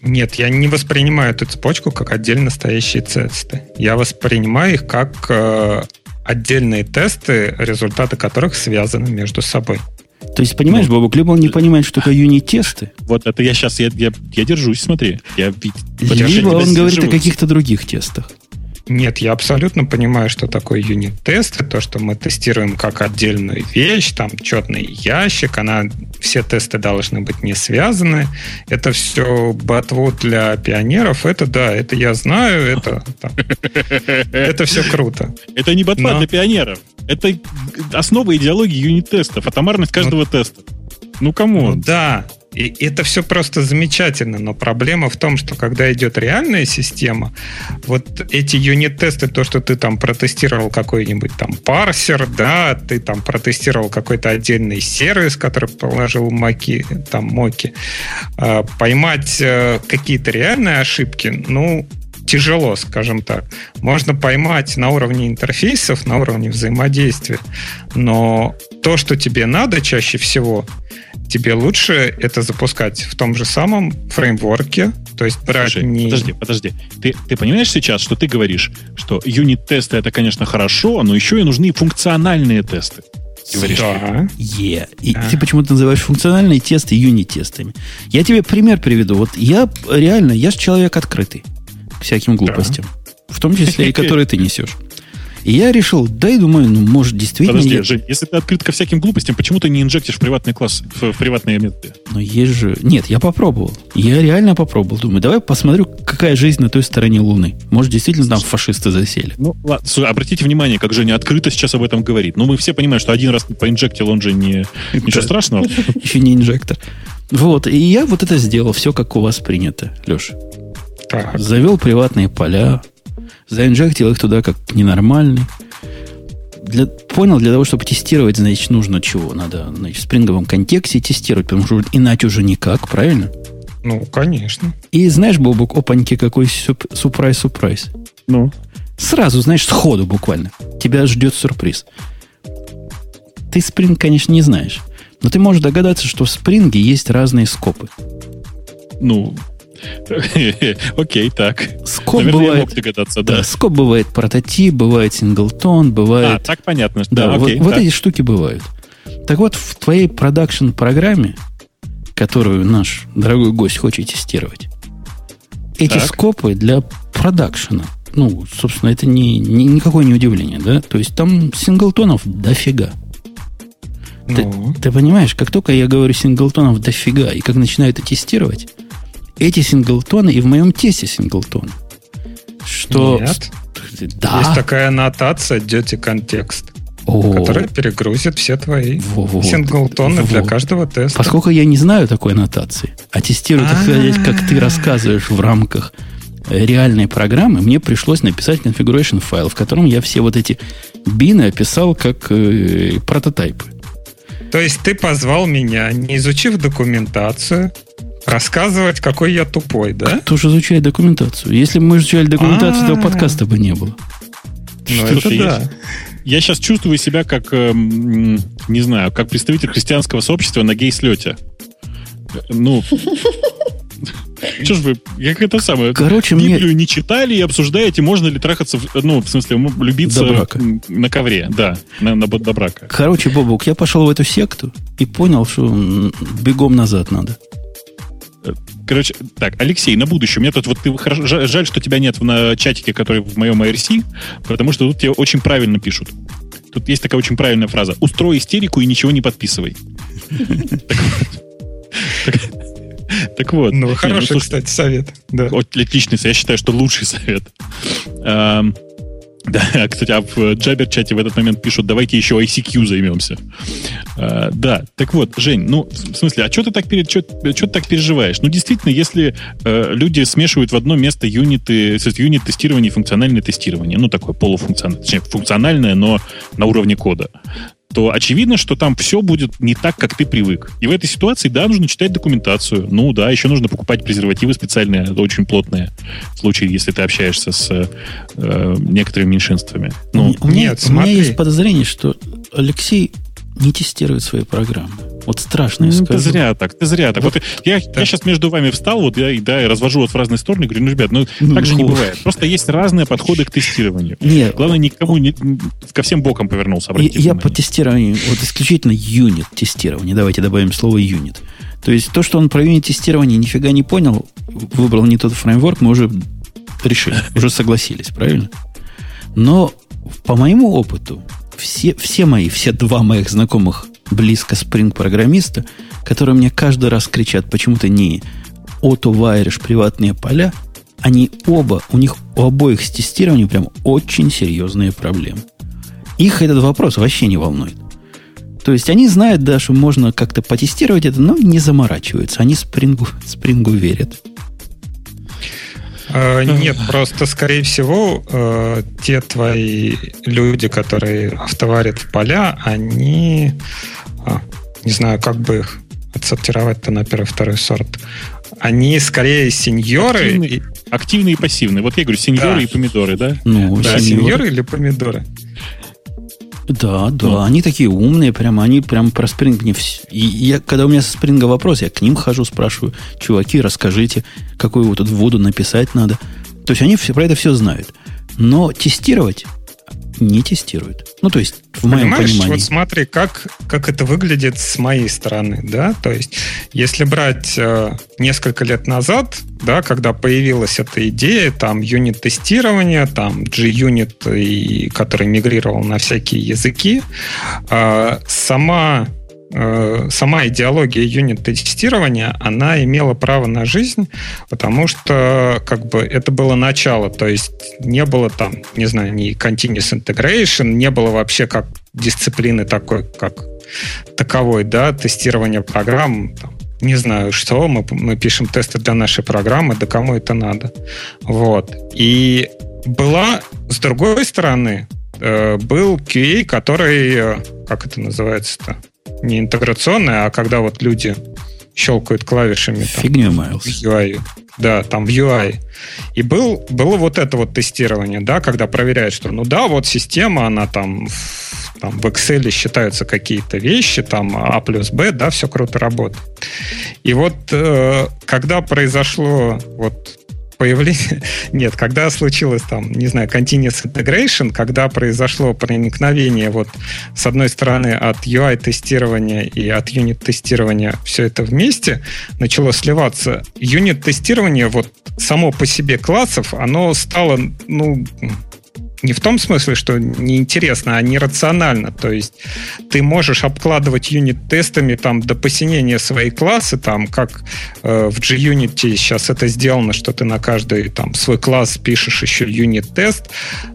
Нет, я не воспринимаю эту цепочку как отдельно стоящие тесты. Я воспринимаю их как э, отдельные тесты, результаты которых связаны между собой. То есть, понимаешь, ну, Бобок, либо он не понимает, что такое юнит-тесты. Вот это я сейчас, я, я, я держусь, смотри. Я, либо он говорит о каких-то других тестах. Нет, я абсолютно понимаю, что такое юнит-тесты, то, что мы тестируем как отдельную вещь, там четный ящик, она, все тесты должны быть не связаны. Это все ботву для пионеров, это да, это я знаю, это, это все круто. Это не ботва для пионеров, это основа идеологии юнит-тестов, атомарность каждого теста. Ну, кому? Ну, да, и это все просто замечательно, но проблема в том, что когда идет реальная система, вот эти юнит-тесты, то, что ты там протестировал какой-нибудь там парсер, да, ты там протестировал какой-то отдельный сервис, который положил маки, там моки, э, поймать э, какие-то реальные ошибки, ну, тяжело, скажем так. Можно поймать на уровне интерфейсов, на уровне взаимодействия, но то, что тебе надо чаще всего, тебе лучше это запускать в том же самом фреймворке, то есть брать Слушай, не... Подожди, подожди. Ты, ты понимаешь сейчас, что ты говоришь, что юнит-тесты это, конечно, хорошо, но еще и нужны функциональные тесты. говоришь, да. Yeah. И да. ты почему-то называешь функциональные тесты юнит-тестами. Я тебе пример приведу. Вот я реально, я же человек открытый к всяким глупостям. Да. В том числе и которые ты несешь. И я решил, дай, думаю, ну, может, действительно... Подожди, я... Жень, если ты открыт ко всяким глупостям, почему ты не инжектишь в приватный класс, в, в приватные методы? Но есть же... Нет, я попробовал. Я реально попробовал. Думаю, давай посмотрю, какая жизнь на той стороне Луны. Может, действительно там фашисты засели. Ну, ладно, обратите внимание, как Женя открыто сейчас об этом говорит. Ну, мы все понимаем, что один раз поинжектил, он же не... Ничего страшного. Еще не инжектор. Вот, и я вот это сделал, все как у вас принято, Леша. Завел приватные поля, заинжектил их туда как ненормальный. Для, понял, для того, чтобы тестировать, значит, нужно чего? Надо значит, в спринговом контексте тестировать, потому что иначе уже никак, правильно? Ну, конечно. И знаешь, Бобук, опаньки, какой сюрприз-сюрприз. Ну? Сразу, знаешь, сходу буквально. Тебя ждет сюрприз. Ты Spring, конечно, не знаешь. Но ты можешь догадаться, что в Spring есть разные скопы. Ну, Окей, так. Скоп Наверное, бывает, я мог догадаться, да. да. Скоп бывает прототип, бывает синглтон, бывает... А, так понятно. Да, да окей, вот, вот эти штуки бывают. Так вот, в твоей продакшн-программе, которую наш дорогой гость хочет тестировать, эти так. скопы для продакшена, ну, собственно, это не, не, никакое не удивление, да? То есть там синглтонов дофига. Ну. Ты, ты понимаешь, как только я говорю синглтонов дофига, и как начинаю это тестировать, эти синглтоны и в моем тесте синглтон. Что... Нет. Да. Есть такая аннотация контекст. О. Которая перегрузит все твои вот. синглтоны вот. для каждого теста. Поскольку я не знаю такой аннотации, а тестирую, так сказать, как ты рассказываешь в рамках реальной программы, мне пришлось написать configuration файл, в котором я все вот эти бины описал как э, прототипы. То есть ты позвал меня, не изучив документацию, Рассказывать, какой я тупой, да? Кто же изучает документацию? Если бы мы изучали документацию, то подкаста бы не было. Ну, это да. Я сейчас чувствую себя как, эм, не знаю, как представитель христианского сообщества на гей-слете. Ну, что ж вы, как это самое, Короче, Библию мне... не читали и обсуждаете, можно ли трахаться, ну, в смысле, любиться на ковре, да, на, на, до брака. Короче, Бобук, я пошел в эту секту и понял, что бегом назад надо. Короче, так, Алексей, на будущее. Меня тут вот ты жаль, что тебя нет на чатике, который в моем IRC, потому что тут тебе очень правильно пишут. Тут есть такая очень правильная фраза. Устрой истерику и ничего не подписывай. Так вот. Ну, хороший, кстати, совет. Отличный, я считаю, что лучший совет. Да, кстати, а в Джабер-чате в этот момент пишут, давайте еще ICQ займемся. А, да, так вот, Жень, ну, в смысле, а что ты так, перед, что, что ты так переживаешь? Ну, действительно, если э, люди смешивают в одно место юниты, юнит тестирование и функциональное тестирование, ну, такое полуфункциональное, точнее, функциональное, но на уровне кода, то очевидно, что там все будет не так, как ты привык. И в этой ситуации, да, нужно читать документацию. Ну да, еще нужно покупать презервативы специальные, очень плотные, в случае, если ты общаешься с э, некоторыми меньшинствами. Ну, у, меня, нет, у меня есть подозрение, что Алексей не тестирует свои программы. Вот страшно, я ну, скажу. Ты зря так, ты зря так. Вот, вот я, да. я сейчас между вами встал, вот я да, я развожу вот в разные стороны, говорю, ну, ребят, ну, ну так же не бывает. Просто есть разные подходы к тестированию. Нет. Главное, никому не, ко всем бокам повернулся. Я по тестированию, вот исключительно юнит тестирование. Давайте добавим слово юнит. То есть то, что он про юнит тестирование нифига не понял, выбрал не тот фреймворк, мы уже решили, уже согласились, правильно? Но по моему опыту, все, все мои, все два моих знакомых близко Spring программиста, которые мне каждый раз кричат почему-то не auto приватные поля, они оба, у них у обоих с тестированием прям очень серьезные проблемы. Их этот вопрос вообще не волнует. То есть они знают, да, что можно как-то потестировать это, но не заморачиваются. Они спрингу, спрингу верят. А, нет, просто, скорее всего, э, те твои люди, которые автоварят в поля, они, а, не знаю, как бы их отсортировать-то на первый, второй сорт. Они скорее сеньоры. Активные, активные и пассивные. Вот я говорю, сеньоры да. и помидоры, да? Ну, да, сеньоры. сеньоры или помидоры. Да, да, ну. они такие умные, прямо они прям про Spring не все. И я, когда у меня со Spring вопрос, я к ним хожу, спрашиваю, чуваки, расскажите, какую вот тут воду написать надо. То есть они все, про это все знают. Но тестировать не тестируют. Ну, то есть, в моем Понимаешь, понимании. вот смотри, как, как это выглядит с моей стороны, да, то есть, если брать э, несколько лет назад, да, когда появилась эта идея, там, юнит-тестирования, там, и, который мигрировал на всякие языки, э, сама сама идеология юнит-тестирования, она имела право на жизнь, потому что как бы это было начало, то есть не было там, не знаю, ни continuous integration, не было вообще как дисциплины такой, как таковой, да, тестирование программ, там, не знаю что, мы, мы пишем тесты для нашей программы, да кому это надо. Вот. И была, с другой стороны, э, был QA, который, э, как это называется-то, не интеграционная, а когда вот люди щелкают клавишами. Фигню Майлз. UI. Да, там в UI. И был, было вот это вот тестирование, да, когда проверяют, что ну да, вот система, она там, там в Excel считаются какие-то вещи, там А плюс Б, да, все круто работает. И вот э, когда произошло вот появление... Нет, когда случилось там, не знаю, continuous integration, когда произошло проникновение вот с одной стороны от UI-тестирования и от юнит-тестирования все это вместе, начало сливаться. Юнит-тестирование вот само по себе классов, оно стало, ну, не в том смысле, что неинтересно, а нерационально. То есть ты можешь обкладывать юнит-тестами там до посинения свои классы, там как э, в JUnity сейчас это сделано, что ты на каждый там свой класс пишешь еще юнит-тест,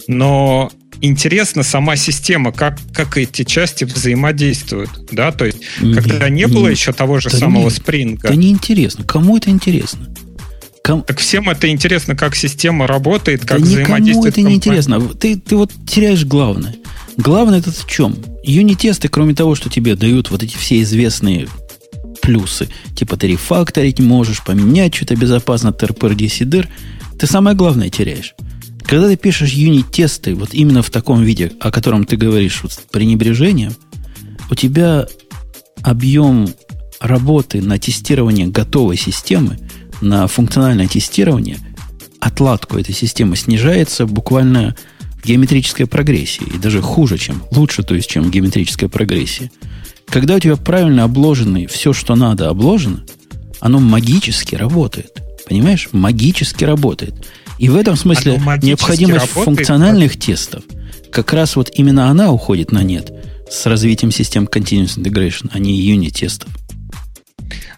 но интересна сама система, как, как эти части взаимодействуют. Да? То есть, когда не, было еще того же да самого не, Spring. Это не интересно. Кому это интересно? Ком... Так всем это интересно, как система работает, как да взаимодействует. Никому это не интересно. Ты, ты вот теряешь главное. Главное это в чем? Юнитесты, кроме того, что тебе дают вот эти все известные плюсы, типа ты рефакторить можешь, поменять что-то безопасно, ТРПР, DCDR, ты самое главное теряешь. Когда ты пишешь юнит-тесты вот именно в таком виде, о котором ты говоришь вот, с пренебрежением, у тебя объем работы на тестирование готовой системы – на функциональное тестирование отладку этой системы снижается буквально в геометрической прогрессии. И даже хуже, чем, лучше, то есть, чем в геометрической прогрессии. Когда у тебя правильно обложены, все, что надо, обложено, оно магически работает. Понимаешь? Магически работает. И в этом смысле необходимость работает, функциональных тестов, как раз вот именно она уходит на нет с развитием систем Continuous Integration, а не юнит-тестов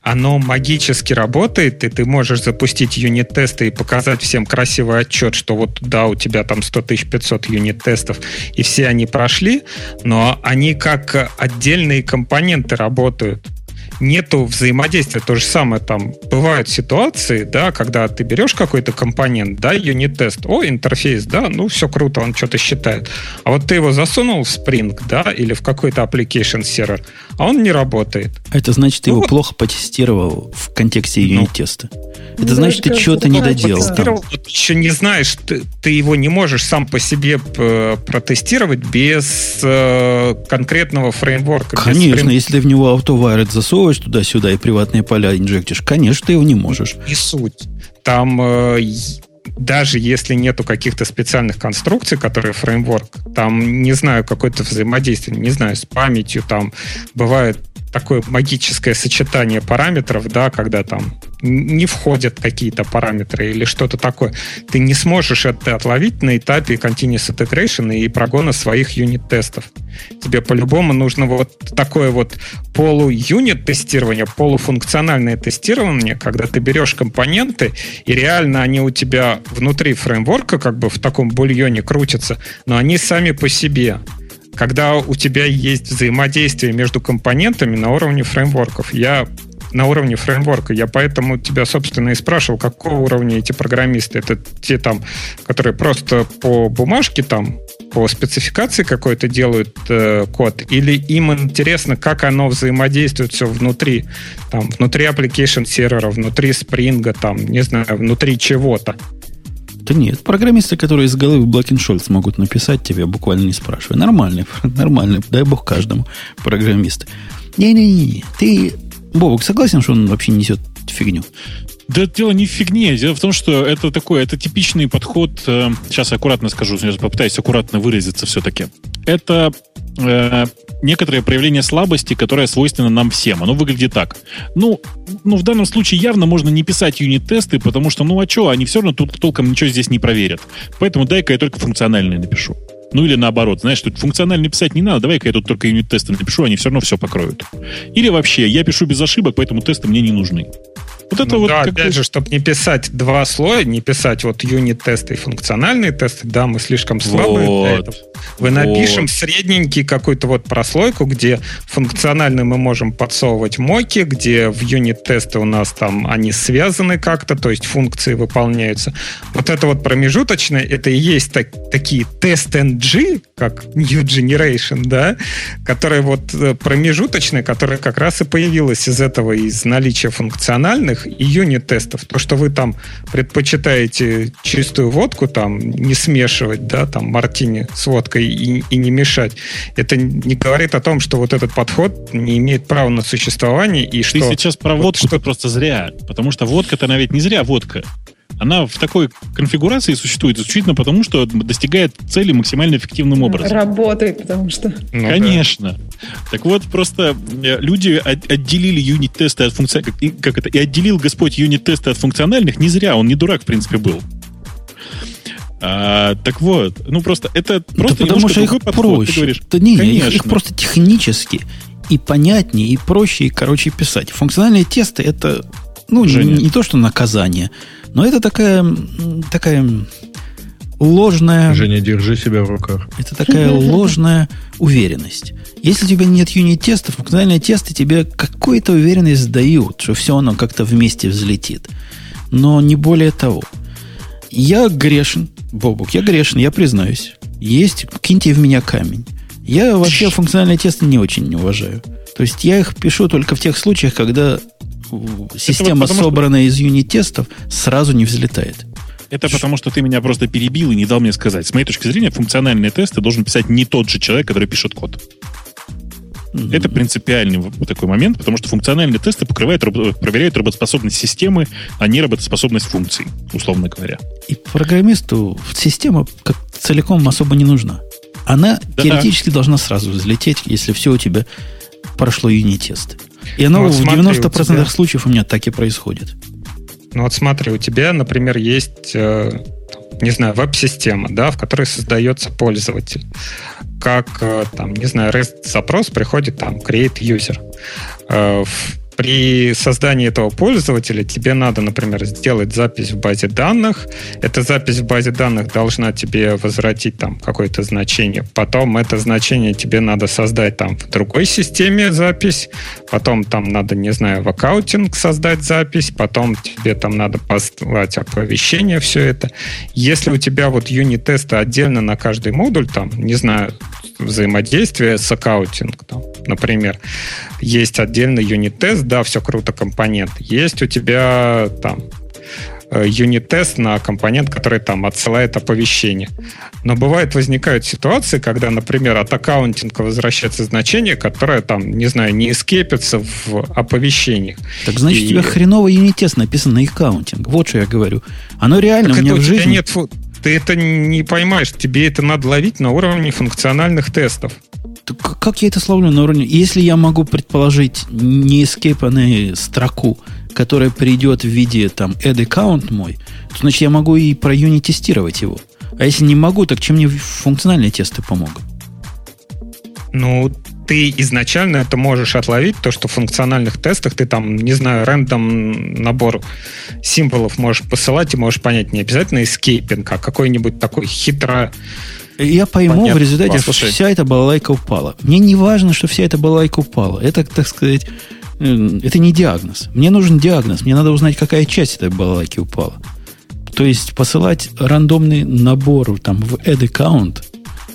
оно магически работает, и ты можешь запустить юнит-тесты и показать всем красивый отчет, что вот да, у тебя там 100 500 юнит-тестов, и все они прошли, но они как отдельные компоненты работают нету взаимодействия. То же самое там бывают ситуации, да, когда ты берешь какой-то компонент, да, юнит-тест, о, интерфейс, да, ну, все круто, он что-то считает. А вот ты его засунул в Spring, да, или в какой-то application сервер, а он не работает. Это значит, ты ну, его плохо потестировал в контексте ну. юнит-теста. Это ну, значит, ты что-то не доделал. Там. еще не знаешь, ты, ты его не можешь сам по себе э, протестировать без э, конкретного фреймворка. Конечно, если ты в него автовайред засовываешь туда-сюда и приватные поля инжектишь, конечно, ты его не можешь. Не суть. Там э, даже если нету каких-то специальных конструкций, которые фреймворк, там, не знаю, какое-то взаимодействие, не знаю, с памятью, там бывает такое магическое сочетание параметров, да, когда там не входят какие-то параметры или что-то такое. Ты не сможешь это отловить на этапе continuous integration и прогона своих юнит-тестов. Тебе по-любому нужно вот такое вот полу-юнит тестирование, полуфункциональное тестирование, когда ты берешь компоненты, и реально они у тебя внутри фреймворка как бы в таком бульоне крутятся, но они сами по себе когда у тебя есть взаимодействие между компонентами на уровне фреймворков. Я на уровне фреймворка. Я поэтому тебя, собственно, и спрашивал, какого уровня эти программисты. Это те там, которые просто по бумажке там, по спецификации какой-то делают э, код, или им интересно, как оно взаимодействует все внутри, там, внутри application сервера, внутри спринга, там, не знаю, внутри чего-то. Да нет, программисты, которые из головы Блокеншольц могут написать тебе, буквально не спрашивая. Нормальный, нормальный, дай бог каждому программист. Не-не-не, ты, Бобок, согласен, что он вообще несет фигню? Да дело не в фигне. Дело в том, что это такой, это типичный подход. Э, сейчас аккуратно скажу, попытаюсь аккуратно выразиться все-таки. Это э, некоторое проявление слабости, которое свойственно нам всем. Оно выглядит так. Ну, ну в данном случае явно можно не писать юнит-тесты, потому что, ну а что, они все равно тут толком ничего здесь не проверят. Поэтому дай-ка я только функциональные напишу. Ну или наоборот, знаешь, тут функционально писать не надо, давай-ка я тут только юнит-тесты напишу, они все равно все покроют. Или вообще, я пишу без ошибок, поэтому тесты мне не нужны. Вот это ну, вот да, опять же, чтобы не писать два слоя, не писать вот юнит-тесты и функциональные тесты, да, мы слишком слабые вот. для этого. Вы вот. напишем средненький какую-то вот прослойку, где функционально мы можем подсовывать моки, где в юнит-тесты у нас там они связаны как-то, то есть функции выполняются. Вот это вот промежуточное, это и есть так, такие тест-NG, как New Generation, да, которые вот э, промежуточные, которые как раз и появилась из этого, из наличия функциональных и юнит-тестов. То, что вы там предпочитаете чистую водку там не смешивать, да, там мартини с водкой и, и не мешать, это не говорит о том, что вот этот подход не имеет права на существование и что... Ты сейчас про водку вот, что... просто зря, потому что водка-то она ведь не зря водка она в такой конфигурации существует исключительно потому, что достигает цели максимально эффективным образом. Работает, потому что... Ну, Конечно. Да. Так вот, просто э, люди отделили юнит-тесты от функциональных... Как это? И отделил Господь юнит-тесты от функциональных не зря. Он не дурак, в принципе, был. А, так вот, ну просто это просто да потому что их подход, проще. Да не, Конечно. их просто технически и понятнее, и проще, и короче писать. Функциональные тесты это ну, не, не то, что наказание, но это такая, такая ложная... Женя, держи себя в руках. Это такая ложная уверенность. Если у тебя нет юнит-тестов, функциональные тесты тебе какую-то уверенность дают, что все оно как-то вместе взлетит. Но не более того. Я грешен, Бобук, я грешен, я признаюсь. Есть, киньте в меня камень. Я вообще функциональные тесты не очень не уважаю. То есть я их пишу только в тех случаях, когда система, вот собранная что... из юнит-тестов, сразу не взлетает. Это потому, что ты меня просто перебил и не дал мне сказать. С моей точки зрения, функциональные тесты должен писать не тот же человек, который пишет код. Mm-hmm. Это принципиальный такой момент, потому что функциональные тесты покрывают, проверяют работоспособность системы, а не работоспособность функций, условно говоря. И программисту система как целиком особо не нужна. Она да. теоретически должна сразу взлететь, если все у тебя прошло юнит-тесты. И оно ну, вот в смотри, 90% тебя... случаев у меня так и происходит. Ну вот смотри, у тебя, например, есть, э, не знаю, веб-система, да, в которой создается пользователь. Как, э, там, не знаю, REST-запрос приходит там create user. Э, при создании этого пользователя тебе надо, например, сделать запись в базе данных. Эта запись в базе данных должна тебе возвратить там какое-то значение. Потом это значение тебе надо создать там в другой системе запись. Потом там надо, не знаю, в аккаунтинг создать запись. Потом тебе там надо послать оповещение, все это. Если у тебя вот юнит-тесты отдельно на каждый модуль, там, не знаю, взаимодействие с accounting, там, например, есть отдельный юнит-тест, да, все круто, компонент. Есть у тебя там э, юнит-тест на компонент, который там отсылает оповещение. Но бывает возникают ситуации, когда, например, от accounting а возвращается значение, которое там, не знаю, не escape ится в оповещениях. Так значит, И... у тебя хреновый юнит-тест написан на accounting. Вот что я говорю. Оно реально так у меня в жизни... Нет, ты это не поймаешь. Тебе это надо ловить на уровне функциональных тестов. Так как я это словлю на уровне? Если я могу предположить не эскейпанную строку, которая придет в виде там add account мой, то значит я могу и про юнит тестировать его. А если не могу, так чем мне функциональные тесты помогут? Ну, ты изначально это можешь отловить, то, что в функциональных тестах ты там, не знаю, рандом набор символов можешь посылать и можешь понять не обязательно эскейпинг, а какой-нибудь такой хитро я пойму Понятно. в результате, что вся эта балалайка упала. Мне не важно, что вся эта балалайка упала. Это, так сказать, э, это не диагноз. Мне нужен диагноз. Мне надо узнать, какая часть этой балалайки упала. То есть посылать рандомный набор там, в add account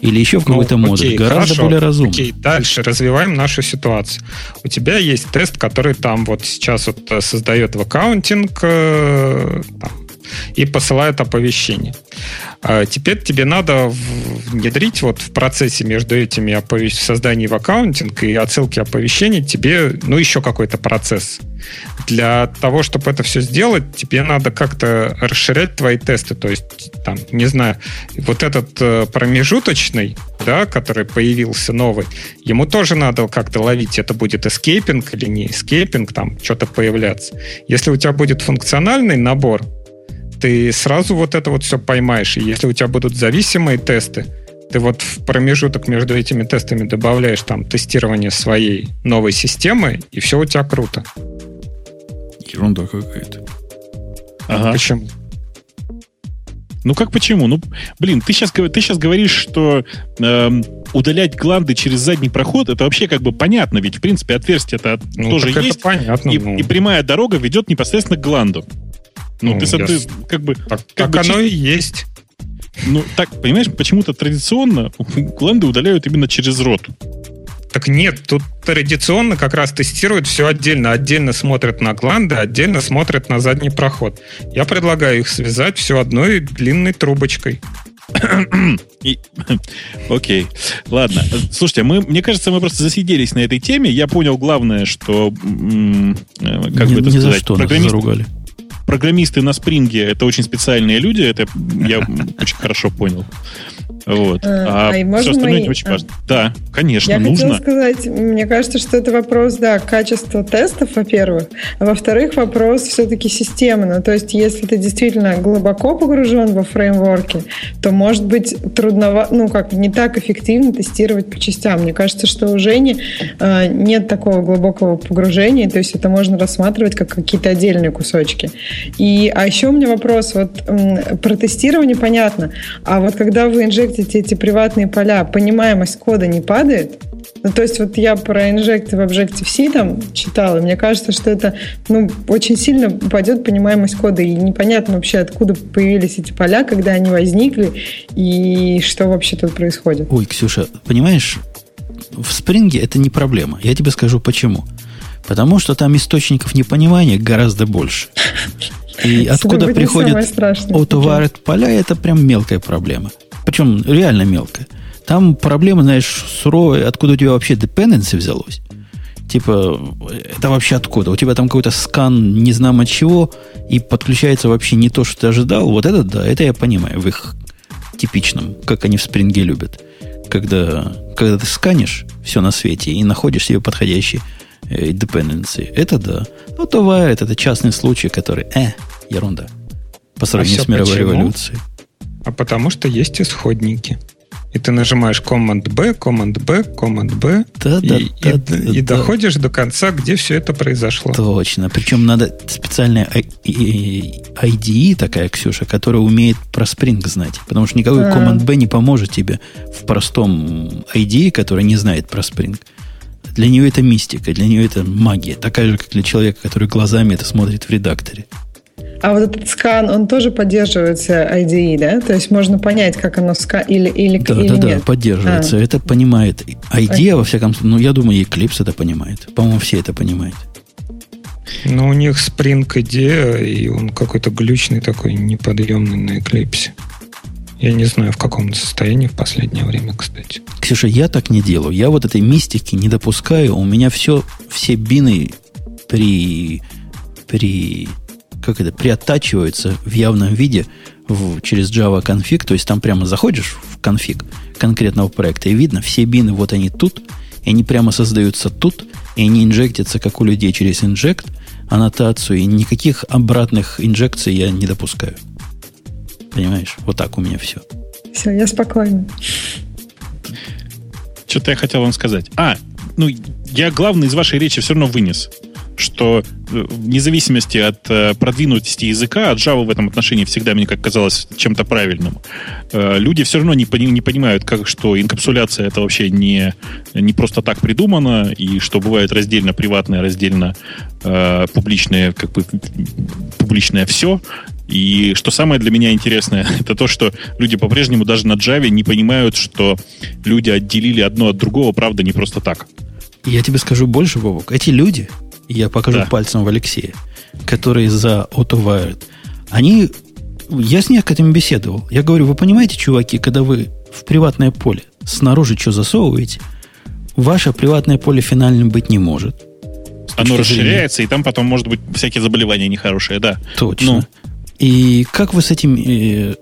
или еще в какой-то ну, модуль. Гораздо хорошо, более разумно. Окей, дальше развиваем нашу ситуацию. У тебя есть тест, который там вот сейчас вот э, создает в accounting э, там, и посылает оповещение. А теперь тебе надо внедрить вот в процессе между этими оповещ... созданием в accounting и отсылки оповещений тебе, ну, еще какой-то процесс. Для того, чтобы это все сделать, тебе надо как-то расширять твои тесты. То есть, там, не знаю, вот этот э, промежуточный, да, который появился новый, ему тоже надо как-то ловить, это будет escaping или не escaping, там что-то появляться. Если у тебя будет функциональный набор, ты сразу вот это вот все поймаешь. И если у тебя будут зависимые тесты, ты вот в промежуток между этими тестами добавляешь там тестирование своей новой системы, и все у тебя круто. Ерунда какая-то. Ага. Почему? Ну как почему? Ну, блин, ты сейчас, ты сейчас говоришь, что эм, удалять гланды через задний проход, это вообще как бы понятно, ведь в принципе отверстие-то ну, тоже есть. понятно, и, ну. и прямая дорога ведет непосредственно к гланду. Ну, ну ты, я... ты как бы... Так, как так бы оно чист... и есть. Ну, так, понимаешь, почему-то традиционно гланды удаляют именно через рот. Так нет, тут традиционно как раз тестируют все отдельно. Отдельно смотрят на гланды, отдельно смотрят на задний проход. Я предлагаю их связать все одной длинной трубочкой. И... Окей. Ладно. Слушайте, мы, мне кажется, мы просто засиделись на этой теме. Я понял главное, что... Э, как не, бы это сказать? За что программист... нас заругали программисты на спринге это очень специальные люди, это я очень хорошо понял. Вот. А, а все остальное мои... не очень важно. А. Да, конечно, Я нужно. хотела сказать, мне кажется, что это вопрос, да, качества тестов, во-первых, а во-вторых, вопрос все-таки системы. Ну, то есть, если ты действительно глубоко погружен во фреймворки, то, может быть, трудно, ну, как не так эффективно тестировать по частям. Мне кажется, что у Жени э, нет такого глубокого погружения, то есть это можно рассматривать как какие-то отдельные кусочки. И, а еще у меня вопрос, вот про тестирование понятно, а вот когда вы инжектите эти приватные поля, понимаемость кода не падает? Ну, то есть вот я про инжекты в Objective-C там читала, и мне кажется, что это ну, очень сильно упадет понимаемость кода, и непонятно вообще, откуда появились эти поля, когда они возникли, и что вообще тут происходит. Ой, Ксюша, понимаешь, в Spring это не проблема. Я тебе скажу почему. Потому что там источников непонимания гораздо больше. И откуда приходят autovared поля, это прям мелкая проблема. Причем реально мелкая. Там проблема, знаешь, суровая, откуда у тебя вообще dependency взялось. Типа, это вообще откуда? У тебя там какой-то скан не знамо чего, и подключается вообще не то, что ты ожидал. Вот это да, это я понимаю в их типичном, как они в спринге любят. Когда, когда ты сканишь все на свете и находишь себе подходящий э, dependency. Это да. Ну, Wired это частный случай, который, э, ерунда. По сравнению А с мировой почему? революцией. А потому что есть исходники. И ты нажимаешь Command-B, Command-B, Command-B, Да, да, и, да, и- да, и да. доходишь до конца, где все это произошло. Точно. Причем надо специальная и- IDE такая, Ксюша, которая умеет про Spring знать. Потому что никакой А. Command B не поможет тебе в простом IDE, который не знает про Spring. Для нее это мистика, для нее это магия. Такая же, как для человека, который глазами это смотрит в редакторе. А вот этот скан, он тоже поддерживается IDE, да? То есть можно понять, как оно ска... или, или, Да, или да, да, нет. поддерживается. А. Это понимает IDEA, во всяком случае. Ну, я думаю, и Eclipse это понимает. По-моему, все это понимают. Но у них Spring идея, и он какой-то глючный такой, неподъемный на Eclipse. Я не знаю, в каком он состоянии в последнее время, кстати. Ксюша, я так не делаю. Я вот этой мистики не допускаю. У меня все, все бины при, при, как это, приоттачиваются в явном виде в- через Java конфиг. То есть там прямо заходишь в конфиг конкретного проекта и видно, все бины вот они тут, и они прямо создаются тут, и они инжектятся, как у людей, через инжект, аннотацию, и никаких обратных инжекций я не допускаю. Понимаешь? Вот так у меня все. Все, я спокойна. Что-то я хотел вам сказать. А, ну, я главное из вашей речи все равно вынес, что э, вне зависимости от э, продвинутости языка, от Java в этом отношении всегда мне как казалось чем-то правильным, э, люди все равно не, пони- не понимают, как, что инкапсуляция это вообще не, не просто так придумано, и что бывает раздельно приватное, раздельно э, публичное, как бы публичное все. И что самое для меня интересное, это то, что люди по-прежнему даже на Java не понимают, что люди отделили одно от другого, правда, не просто так. Я тебе скажу больше, Бобок. Эти люди, я покажу Да. пальцем в Алексея, которые за AutoWired, они... Я с некоторыми беседовал. Я говорю, вы понимаете, чуваки, когда вы в приватное поле снаружи что засовываете, ваше приватное поле финальным быть не может. Оно точки зрения- расширяется, и там потом может быть всякие заболевания нехорошие, да. Точно. Ну. И как вы с этим э,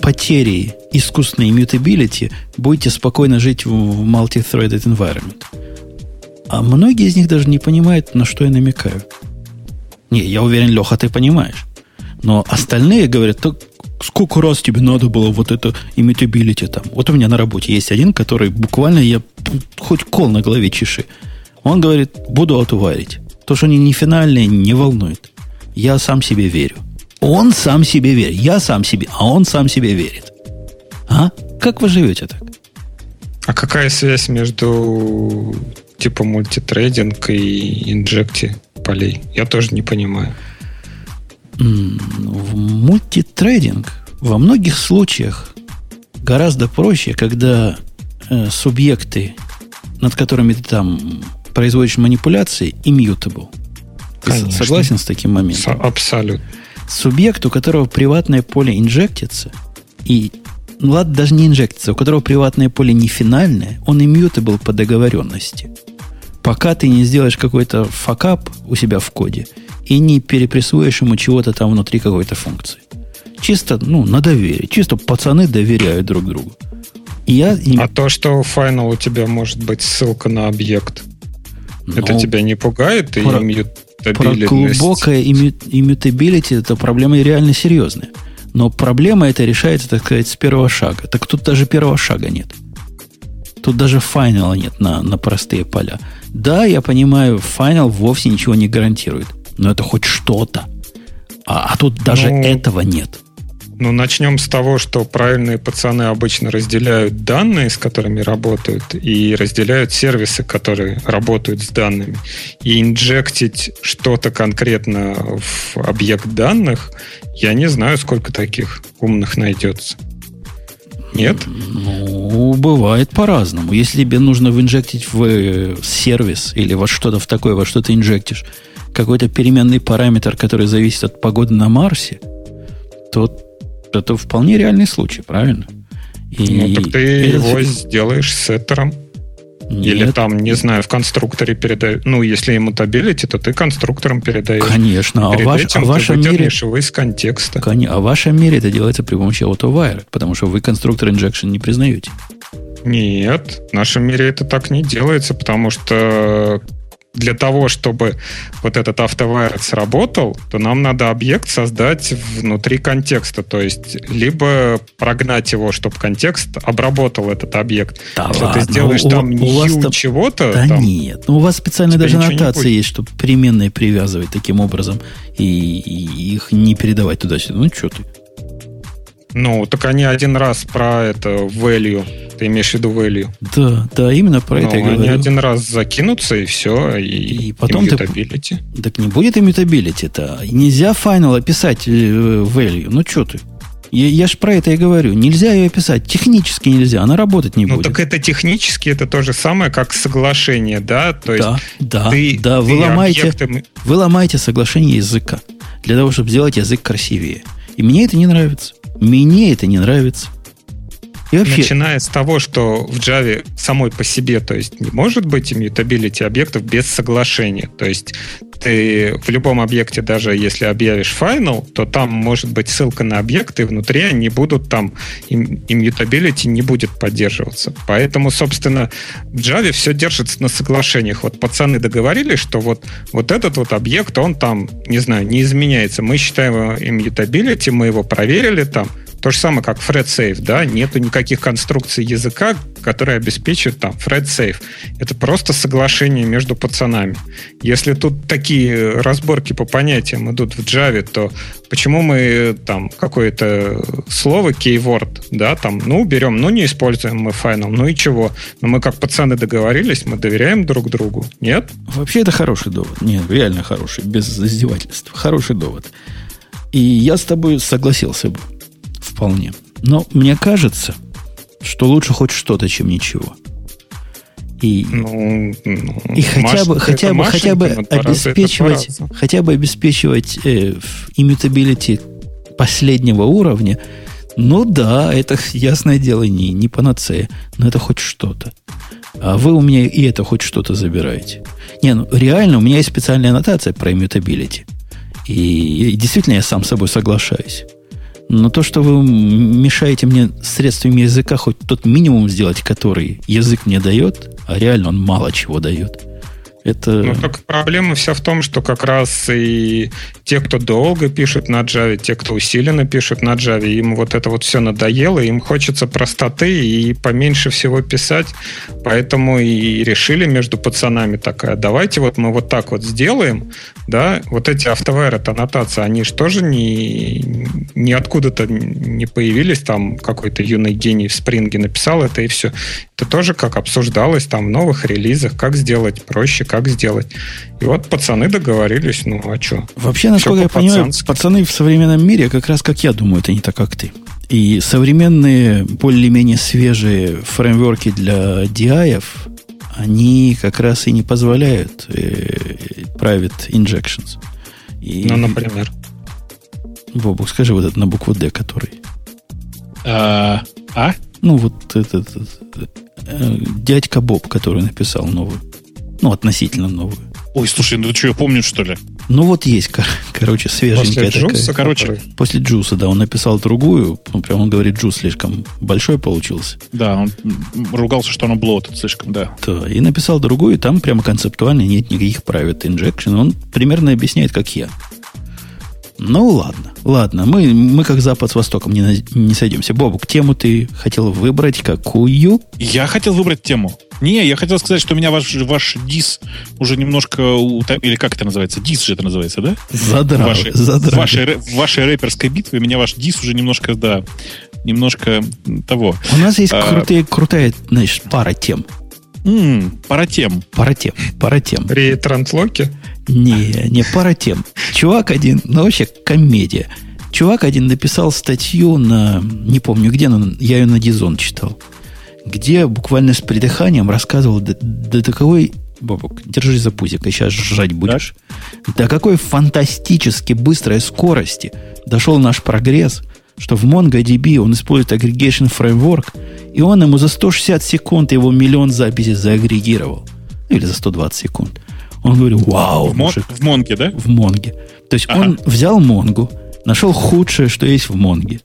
потерей искусственной mutability будете спокойно жить в, в multi-threaded environment? А многие из них даже не понимают, на что я намекаю. Не, я уверен, Леха, ты понимаешь. Но остальные говорят, так сколько раз тебе надо было вот это immutability там. Вот у меня на работе есть один, который буквально я хоть кол на голове чеши. Он говорит, буду отуварить. То, что они не финальные, не волнует. Я сам себе верю. Он сам себе верит. Я сам себе, а он сам себе верит. А? Как вы живете так? А какая связь между типа мультитрейдинг и инжекти полей? Я тоже не понимаю. М, В мультитрейдинг во многих случаях гораздо проще, когда э, субъекты, над которыми ты там производишь манипуляции, immutable. Ты Конечно. согласен с таким моментом? Абсолютно. Субъект, у которого приватное поле инжектится, и ну ладно, даже не инжектится, у которого приватное поле не финальное, он immutable по договоренности. Пока ты не сделаешь какой-то факап у себя в коде и не перепрессуешь ему чего-то там внутри какой-то функции. Чисто, ну, на доверие. Чисто пацаны доверяют друг другу. И я... А то, что в Final у тебя может быть ссылка на объект, это ну, тебя не пугает? И про- Про глубокое иммю- immutability это проблема реально серьезная. Но проблема эта решается, так сказать, с первого шага. Так тут даже первого шага нет. Тут даже файнала нет на, на простые поля. Да, я понимаю, файнал вовсе ничего не гарантирует. Но это хоть что-то. А, а тут даже Ну, этого нет. Ну, начнем с того, что правильные пацаны обычно разделяют данные, с которыми работают, и разделяют сервисы, которые работают с данными. И инжектить что-то конкретно в объект данных, я не знаю, сколько таких умных найдется. Нет? Ну, бывает по-разному. Если тебе нужно инжектить в э, сервис или во что-то в такое, во что ты инжектишь, какой-то переменный параметр, который зависит от погоды на Марсе, то это вполне реальный случай, правильно? И Ну, так ты этот его сделаешь сеттером. Или Нет, там, не знаю, в конструкторе передаешь. Ну, если иммутабилити, то ты конструктором передаешь. Конечно. А, Перед ваш- этим а ты вашем мире... его из контекста. Коне- А в вашем мире это делается при помощи AutoWire, потому что вы конструктор инжекшн не признаете. Нет, в нашем мире это так не делается, потому что для того, чтобы вот этот автовайред сработал, то нам надо объект создать внутри контекста. То есть либо прогнать его, чтобы контекст обработал этот объект. Да Если ладно, ты сделаешь у- там у вас там- чего-то, Да там, нет. Ну, у вас специально даже аннотации есть, чтобы переменные привязывать таким образом и, и их не передавать туда-сюда. Ну, что ты? Ну, так они один раз про это value, ты имеешь в виду value. Да, да, именно про это Ну, я они говорю. один раз закинутся, и все, и, И потом ты-. Так не будет immutability-то. Нельзя final описать э, value. Ну, что ты? Я, я ж про это и говорю. Нельзя ее описать. Технически нельзя. Она работать не Ну, будет. так это технически это то же самое, как соглашение, да? То есть да, да, ты, да. Вы ты ломаете, объектом- вы ломаете соглашение языка для того, чтобы сделать язык красивее. И мне это не нравится. Мне это не нравится. И вообще, Начиная с того, что в Java самой по себе, то есть не может быть immutability объектов без соглашения. То есть ты в любом объекте, даже если объявишь final, то там может быть ссылка на объекты, внутри они будут там, им- immutability не будет поддерживаться. Поэтому, собственно, в Java все держится на соглашениях. Вот пацаны договорились, что вот, вот этот вот объект, он там, не знаю, не изменяется. Мы считаем его immutability, мы его проверили там, то же самое, как Fred Safe, да, нету никаких конструкций языка, которые обеспечивают там Fred Safe. Это просто соглашение между пацанами. Если тут такие разборки по понятиям идут в Java, то почему мы там какое-то слово keyword, да, там, ну, берем, ну, не используем мы final, ну и чего? Но мы как пацаны договорились, мы доверяем друг другу, нет? вообще это хороший довод. Нет, реально хороший, без издевательств. Хороший довод. И я с тобой согласился бы. Вполне. Но мне кажется, что лучше хоть что-то, чем ничего. И, Ну, ну, и хотя бы, хотя бы, хотя бы обеспечивать, хотя бы обеспечивать э, последнего уровня, ну да, это ясное дело не, не панацея, но это хоть что-то. А вы у меня и это хоть что-то забираете. Не, ну реально, у меня есть специальная аннотация про immutability. И, и действительно я сам с собой соглашаюсь. Но то, что вы мешаете мне средствами языка хоть тот минимум сделать, который язык мне дает, а реально он мало чего дает, это... Ну, только проблема вся в том, что как раз и те, кто долго пишут на Java, те, кто усиленно пишут на Java, им вот это вот все надоело, им хочется простоты и поменьше всего писать, поэтому и решили между пацанами такая, давайте вот мы вот так вот сделаем, да, вот эти автовайрат аннотации, они же тоже не, не откуда-то не появились, там какой-то юный гений в спринге написал это и все. Это тоже как обсуждалось там в новых релизах, как сделать проще, как сделать. И вот пацаны договорились, ну а что? Вообще, насколько я понимаю, пацаны в современном мире как раз как я думаю, это не так, как ты. И современные, более-менее свежие фреймворки для DI, они как раз и не позволяют э, private injections. И, Ну, например. Бобук, скажи вот этот на букву D, который. А, а? Ну, вот этот, э, дядька Боб, который написал новую. Ну, относительно новую. Ой, слушай, ну ты что, я помню, что ли? Ну, вот есть, кор- короче, свеженькая После такая. Джуса, Короче, После Джуса, да, он написал другую. Ну, прям он говорит, Джус слишком большой получился. Да, он ругался, что оно блотед слишком, да. Да, и написал другую, и там прямо концептуально нет никаких private injection. Он примерно объясняет, как я. Ну, ладно, ладно. Мы, мы как Запад с Востоком не, на- не сойдемся. Бобук, тему ты хотел выбрать какую? Я хотел выбрать тему. Не, я хотел сказать, что у меня ваш, ваш дис уже немножко... Или как это называется? Дис же это называется, да? Задрал. в, вашей, задрал. в вашей рэ- в вашей рэперской битве меня ваш дис уже немножко, да, немножко того. У нас есть А. крутые, крутая, значит, пара тем. М, пара тем. Пара тем. Пара тем. При транслоке Не, не пара тем. Чувак один, ну вообще комедия. Чувак один написал статью на, не помню где, но я ее на Дизон читал, где буквально с придыханием рассказывал до, до таковой... Бобок, держись за пузик, и сейчас жрать будешь. До какой фантастически быстрой скорости дошел наш прогресс, что в MongoDB он использует aggregation framework, и он ему за 160 секунд его миллион записей заагрегировал. Ну, или за 120 секунд. Он говорит, вау, В, мон- мужик, в Монге, да? в Монге. То есть Ага. он взял Монгу, нашел худшее, что есть в Монге.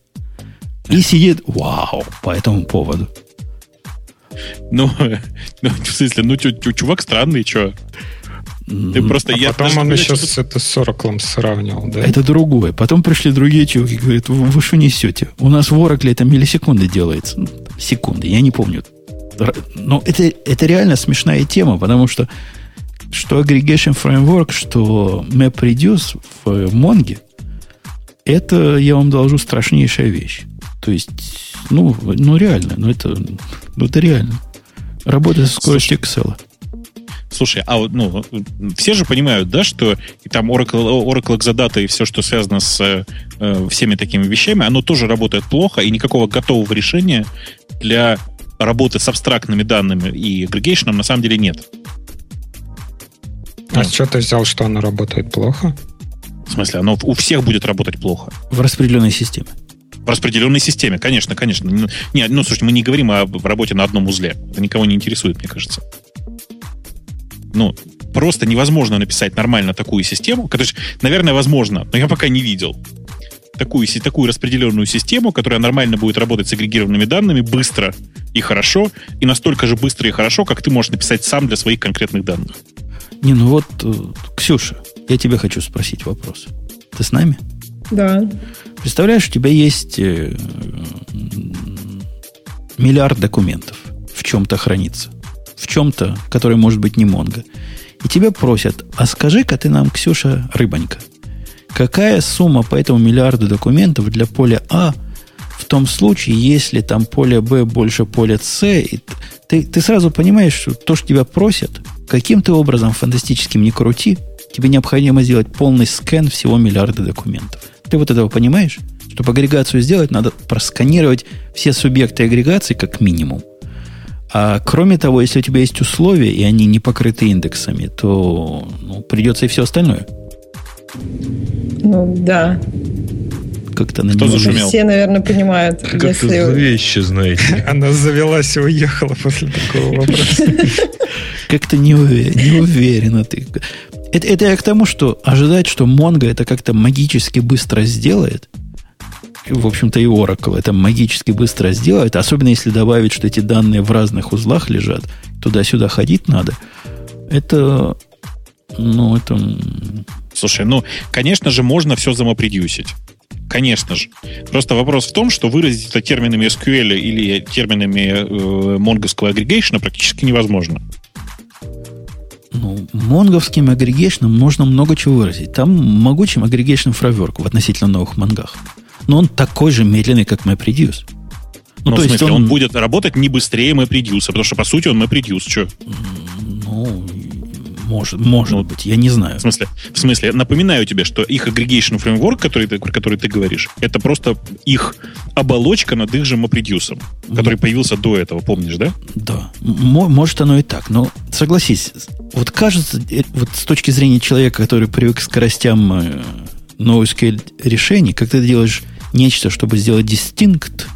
И сидит, вау, по этому поводу. Ну, ну, в смысле, ну, чу- чу- чувак странный, что? Ты просто, а я потом он еще что-то- с, это, с Oracle сравнивал, да? Это другое. Потом пришли другие чуваки и говорят, вы, вы что несете? У нас в Oracle это миллисекунды делается. Ну, секунды, я не помню. Но это, это реально смешная тема, потому что что Aggregation Framework, что MapReduce в э, Mongo, это, я вам должу, страшнейшая вещь. То есть, ну, ну реально, ну это, ну это реально. Работает со скоростью Excel. Слушай, а вот, ну, все же понимают, да, что и там Oracle, Oracle Exadata и все, что связано с э, всеми такими вещами, оно тоже работает плохо, и никакого готового решения для работы с абстрактными данными и агрегейшеном на самом деле нет. А с чего ты взял, что оно работает плохо? В смысле, оно у всех будет работать плохо. В распределенной системе. В распределенной системе, конечно, конечно. Ну, Не, ну, слушай, мы не говорим о работе на одном узле. Это никого не интересует, мне кажется. Ну, просто невозможно написать нормально такую систему. которая, наверное, возможно, но я пока не видел. Такую, такую распределенную систему, которая нормально будет работать с агрегированными данными быстро и хорошо, и настолько же быстро и хорошо, как ты можешь написать сам для своих конкретных данных. Не, ну вот, э, Ксюша, я тебя хочу спросить вопрос. Ты с нами? Да. Представляешь, у тебя есть э, миллиард документов в чем-то хранится. В чем-то, который может быть не Монго. И тебя просят, а скажи-ка ты нам, Ксюша, рыбонька, какая сумма по этому миллиарду документов для поля А в том случае, если там поле Б больше поля С, и ты, ты сразу понимаешь, что то, что тебя просят, каким ты образом фантастическим не крути, тебе необходимо сделать полный скан всего миллиарда документов. Ты вот этого понимаешь? Чтобы агрегацию сделать, надо просканировать все субъекты агрегации как минимум. А кроме того, если у тебя есть условия, и они не покрыты индексами, то ну, придется и все остальное. Ну, да. Как-то на Кто зашумел? Все, наверное, понимают, Как-то если... зловеще, знаете. Она завелась и уехала после такого вопроса. Как-то не, уве- не уверена ты. Это, это я к тому, что ожидать, что Mongo это как-то магически быстро сделает, в общем-то, и Oracle это магически быстро сделает, особенно если добавить, что эти данные в разных узлах лежат, туда-сюда ходить надо. Это, ну, это... Слушай, ну, конечно же, можно все замопродюсить. Конечно же. Просто вопрос в том, что выразить это терминами SQL или терминами э, монговского агрегейшена практически невозможно. Ну, монговским агрегейшном можно много чего выразить. Там могучим агрегейшн фреймворк в относительно новых мангах. Но он такой же медленный, как MapReduce. Ну, Ну, то в есть смысле, он, он... будет работать не быстрее MapReduce, потому что, по сути, он MapReduce. Что? ну, может, может Ну, быть, я не знаю. В смысле, в смысле, напоминаю тебе, что их aggregation фреймворк, который ты, про который ты говоришь, это просто их оболочка над их же MapReduce, который появился до этого, помнишь, да? Да, М- может оно и так, но согласись, вот кажется, э, вот с точки зрения человека, который привык к скоростям э, NoSQL решений, когда ты делаешь нечто, чтобы сделать дистинкт,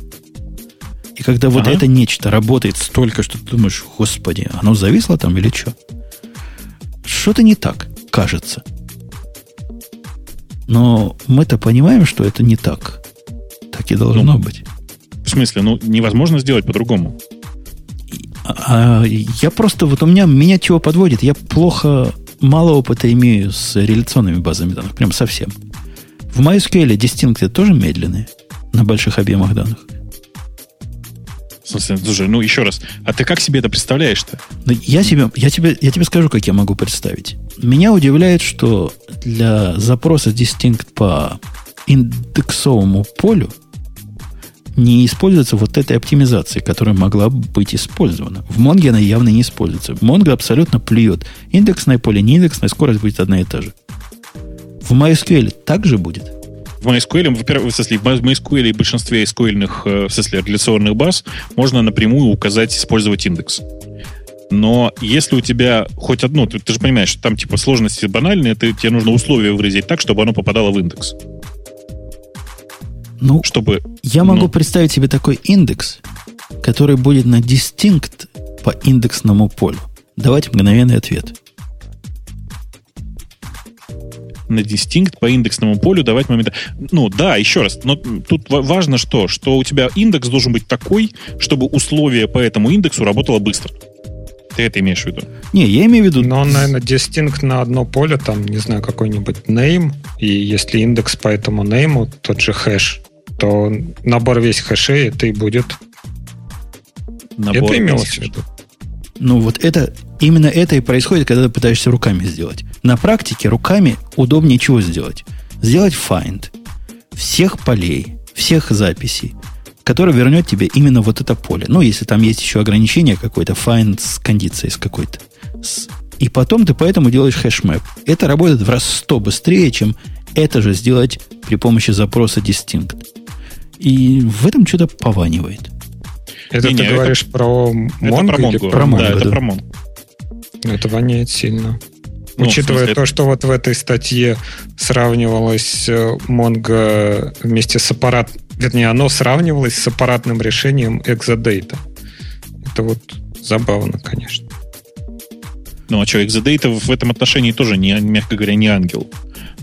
и когда вот Ага. это нечто работает столько, что ты думаешь, господи, оно зависло там или что? Что-то не так, кажется. Но мы-то понимаем, что это не так. Так и должно Ну, быть. В смысле, ну, невозможно сделать по-другому. А я просто, вот у меня, меня чего подводит, я плохо, мало опыта имею с реляционными базами данных, прям совсем. В MySQL дистинкты тоже медленные на больших объемах данных. Смысле, слушай, ну, еще раз, а ты как себе это представляешь-то? Но я, себе, я, тебе, я тебе скажу, как я могу представить. Меня удивляет, что для запроса distinct по индексовому полю не используется вот этой оптимизации, которая могла бы быть использована. В Монге она явно не используется. Монго абсолютно плюет. Индексное поле, не индексное, скорость будет одна и та же. В MySQL также будет. MySQL, во-первых, в смысле, в MySQL и большинстве SQL, в смысле, реляционных баз можно напрямую указать, использовать индекс. Но если у тебя хоть одно, ты, ты же понимаешь, что там типа сложности банальные, ты, тебе нужно условия выразить так, чтобы оно попадало в индекс. Ну, Чтобы я могу ну. представить себе такой индекс, который будет на distinct по индексному полю. Давайте мгновенный ответ. На дистинкт по индексному полю давать момента. Ну да, еще раз, но тут ва- важно что, что у тебя индекс должен быть такой, чтобы условие по этому индексу работало быстро. Ты это имеешь в виду? Не, я имею в виду... Но он, наверное, distinct на одно поле, там, не знаю, какой-нибудь name, и если индекс по этому name, тот же хэш, то набор весь хэшей это и будет. Набор это имелось в виду. Ну, вот это, именно это и происходит, когда ты пытаешься руками сделать. На практике руками удобнее чего сделать? Сделать find всех полей, всех записей, который вернет тебе именно вот это поле. Ну, если там есть еще ограничение какое-то, find с кондицией с какой-то. И потом ты поэтому делаешь хэшмэп. Это работает в раз сто быстрее, чем это же сделать при помощи запроса distinct. И в этом что-то пованивает. Это Не-не, ты это- говоришь про Это про Mongo. про Mongo, Да, это да. про Mongo. Это воняет сильно. Ну, Учитывая смысле, то, что вот в этой статье сравнивалось э, Mongo вместе с аппарат, вернее, оно сравнивалось с аппаратным решением Exadata. Это вот забавно, конечно. Ну, а что, Exadata в этом отношении тоже, не, мягко говоря, не ангел.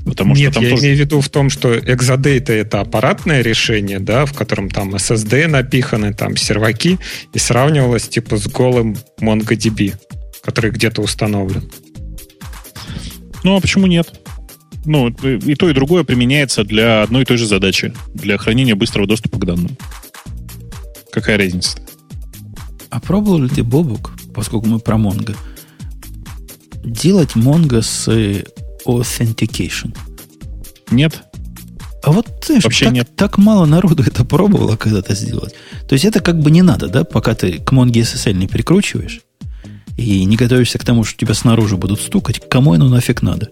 Потому Нет, что я тоже... имею в виду в том, что Exadata это аппаратное решение, да, в котором там SSD напиханы, там серваки, и сравнивалось типа с голым MongoDB, который где-то установлен. Ну, а почему нет? Ну, и то, и другое применяется для одной и той же задачи. Для хранения быстрого доступа к данным. Какая разница? А пробовал ли ты, Бобук, поскольку мы про Mongo, делать Mongo с э, authentication? Нет? А вот, знаешь, Вообще так, нет. так мало народу это пробовало когда-то сделать. То есть это как бы не надо, да, пока ты к Mongo SSL не прикручиваешь и не готовишься к тому, что тебя снаружи будут стукать, кому оно нафиг надо?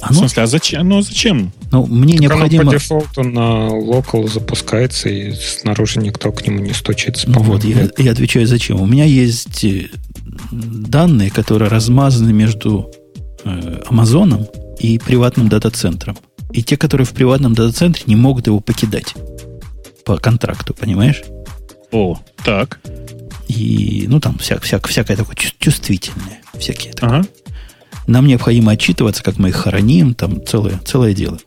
В Оно, смысле, а зачем? Ну, зачем? ну, мне Так необходимо... По дефолту на local запускается, и снаружи никто к нему не стучится. Ну вот, я, я отвечаю, зачем. У меня есть э, данные, которые размазаны между э, Амазоном и приватным дата-центром. И те, которые в приватном дата-центре, не могут его покидать по контракту, понимаешь? О, так. И, ну, там вся, вся- всякое такое чувс- чувствительное. Всякие такое. Ага. Нам необходимо отчитываться, как мы их хороним, там целое, целое дело.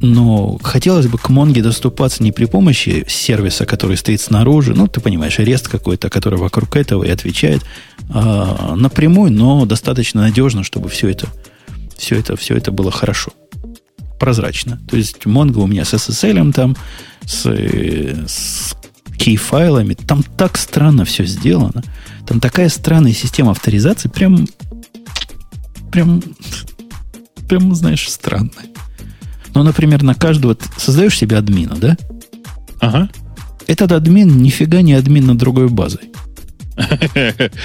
Но хотелось бы к Монге доступаться не при помощи сервиса, который стоит снаружи, ну, ты понимаешь, арест какой-то, который вокруг этого и отвечает, а напрямую, но достаточно надежно, чтобы все это, все это, все это было хорошо. Прозрачно. То есть Mongo у меня с SSL там, с, э, с key-файлами, там так странно все сделано. Там такая странная система авторизации, прям прям, прям, знаешь, странное. Ну, например, на каждого создаешь себе админа, да? Ага. Этот админ нифига не админ над другой базой.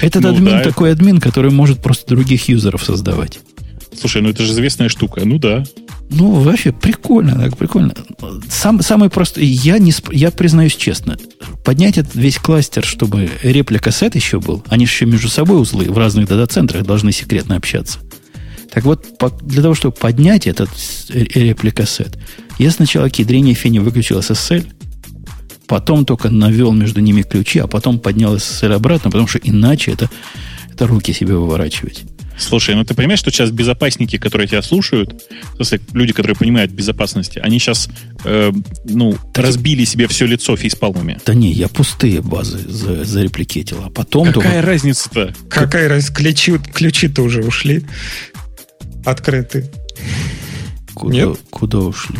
Этот Ну админ да, такой админ, который может просто других юзеров создавать. Слушай, ну это же известная штука. Ну да. Ну, вообще прикольно, так прикольно. Сам, самый простой, я, не, я признаюсь честно, поднять этот весь кластер, чтобы реплика сет еще был, они же еще между собой узлы в разных дата-центрах должны секретно общаться. Так вот, по- для того, чтобы поднять этот реплика сет, я сначала к ядрине фини выключил SSL, потом только навел между ними ключи, а потом поднял SSL обратно, потому что иначе это, это руки себе выворачивать. Слушай, ну ты понимаешь, что сейчас безопасники, которые тебя слушают, люди, которые понимают безопасности, они сейчас, э, ну, Так- разбили себе все лицо фейспалмами. Да не, я пустые базы за, зарепликетил, а потом Какая только... разница-то? Какая раз ключи, ключи-то уже ушли. Открыты. Куда, Нет? куда ушли?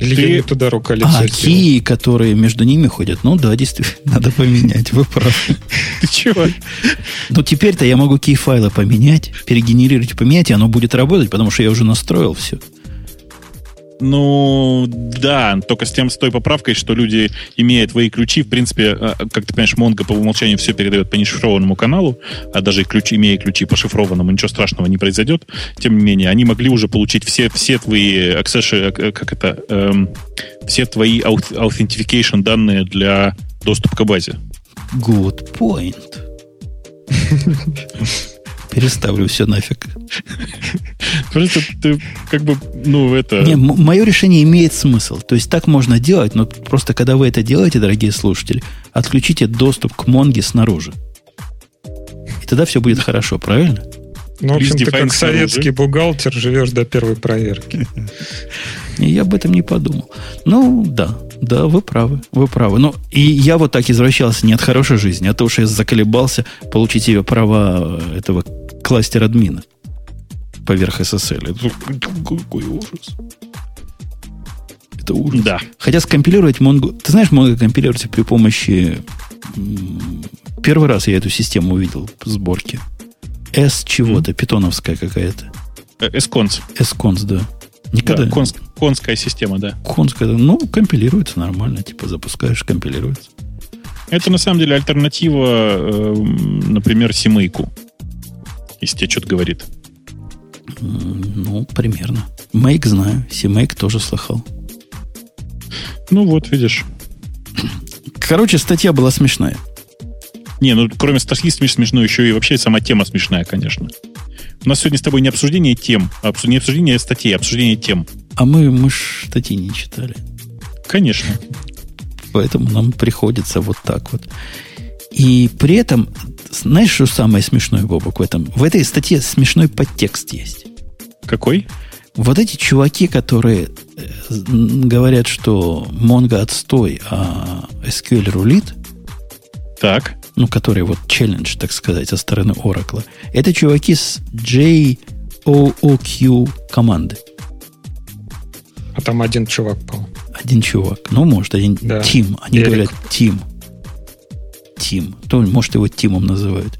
Или Ты- я не туда рука-лицо А, кии, которые между ними ходят. Ну да, действительно, надо поменять, вы правы. Ты чего? Но теперь-то я могу кей-файлы поменять, перегенерировать, поменять, и оно будет работать, потому что я уже настроил все. Ну, да, только с тем, с той поправкой, что люди, имея твои ключи, в принципе, э, как ты понимаешь, Монго по умолчанию все передает по нешифрованному каналу, а даже ключи, имея ключи по шифрованному, ничего страшного не произойдет. Тем не менее, они могли уже получить все, все твои аксеши, э, как это, эм, все твои authentication данные для доступа к базе. Good point. Переставлю все нафиг. Просто ты как бы, ну, это... Не, мое решение имеет смысл. То есть так можно делать, но просто когда вы это делаете, дорогие слушатели, отключите доступ к Монге снаружи. И тогда все будет хорошо, правильно? Ну, в общем, ты как советский бухгалтер живешь до первой проверки. И я об этом не подумал. Ну, да, да, вы правы, вы правы. Ну, и я вот так извращался не от хорошей жизни, а то, что я заколебался получить себе права этого кластера админа поверх SSL. Это какой ужас. Это ужас. Да. Хотя скомпилировать Mongo... Ты знаешь, Mongo компилируется при помощи... Первый раз я эту систему увидел в сборке. S чего-то, питоновская какая-то. Эсконс. S-Cons, да. Никогда. Да, конс, конская система, да. Конская, ну, компилируется нормально. Типа запускаешь, компилируется. Это на самом деле альтернатива, э, например, Симейку. Если тебе что-то говорит. Ну, примерно. Make знаю. Симейк тоже слыхал. Ну вот, видишь. Короче, статья была смешная. Не, ну кроме статьи смешной, еще и вообще сама тема смешная, конечно. У нас сегодня с тобой не обсуждение тем, а не обсуждение статей, а обсуждение тем. А мы, мы ж статьи не читали. Конечно. Поэтому нам приходится вот так вот. И при этом, знаешь, что самое смешное, Бобок, в этом? В этой статье смешной подтекст есть. Какой? Вот эти чуваки, которые э, говорят, что Mongo отстой, а SQL рулит, Так. ну, которые вот челлендж, так сказать, со стороны Oracle, это чуваки с JOOQ команды. А там один чувак был. Один чувак. Ну, может, один Да. Тим. Они Эрик. говорят Тим. Тим. То, может, его Тимом называют.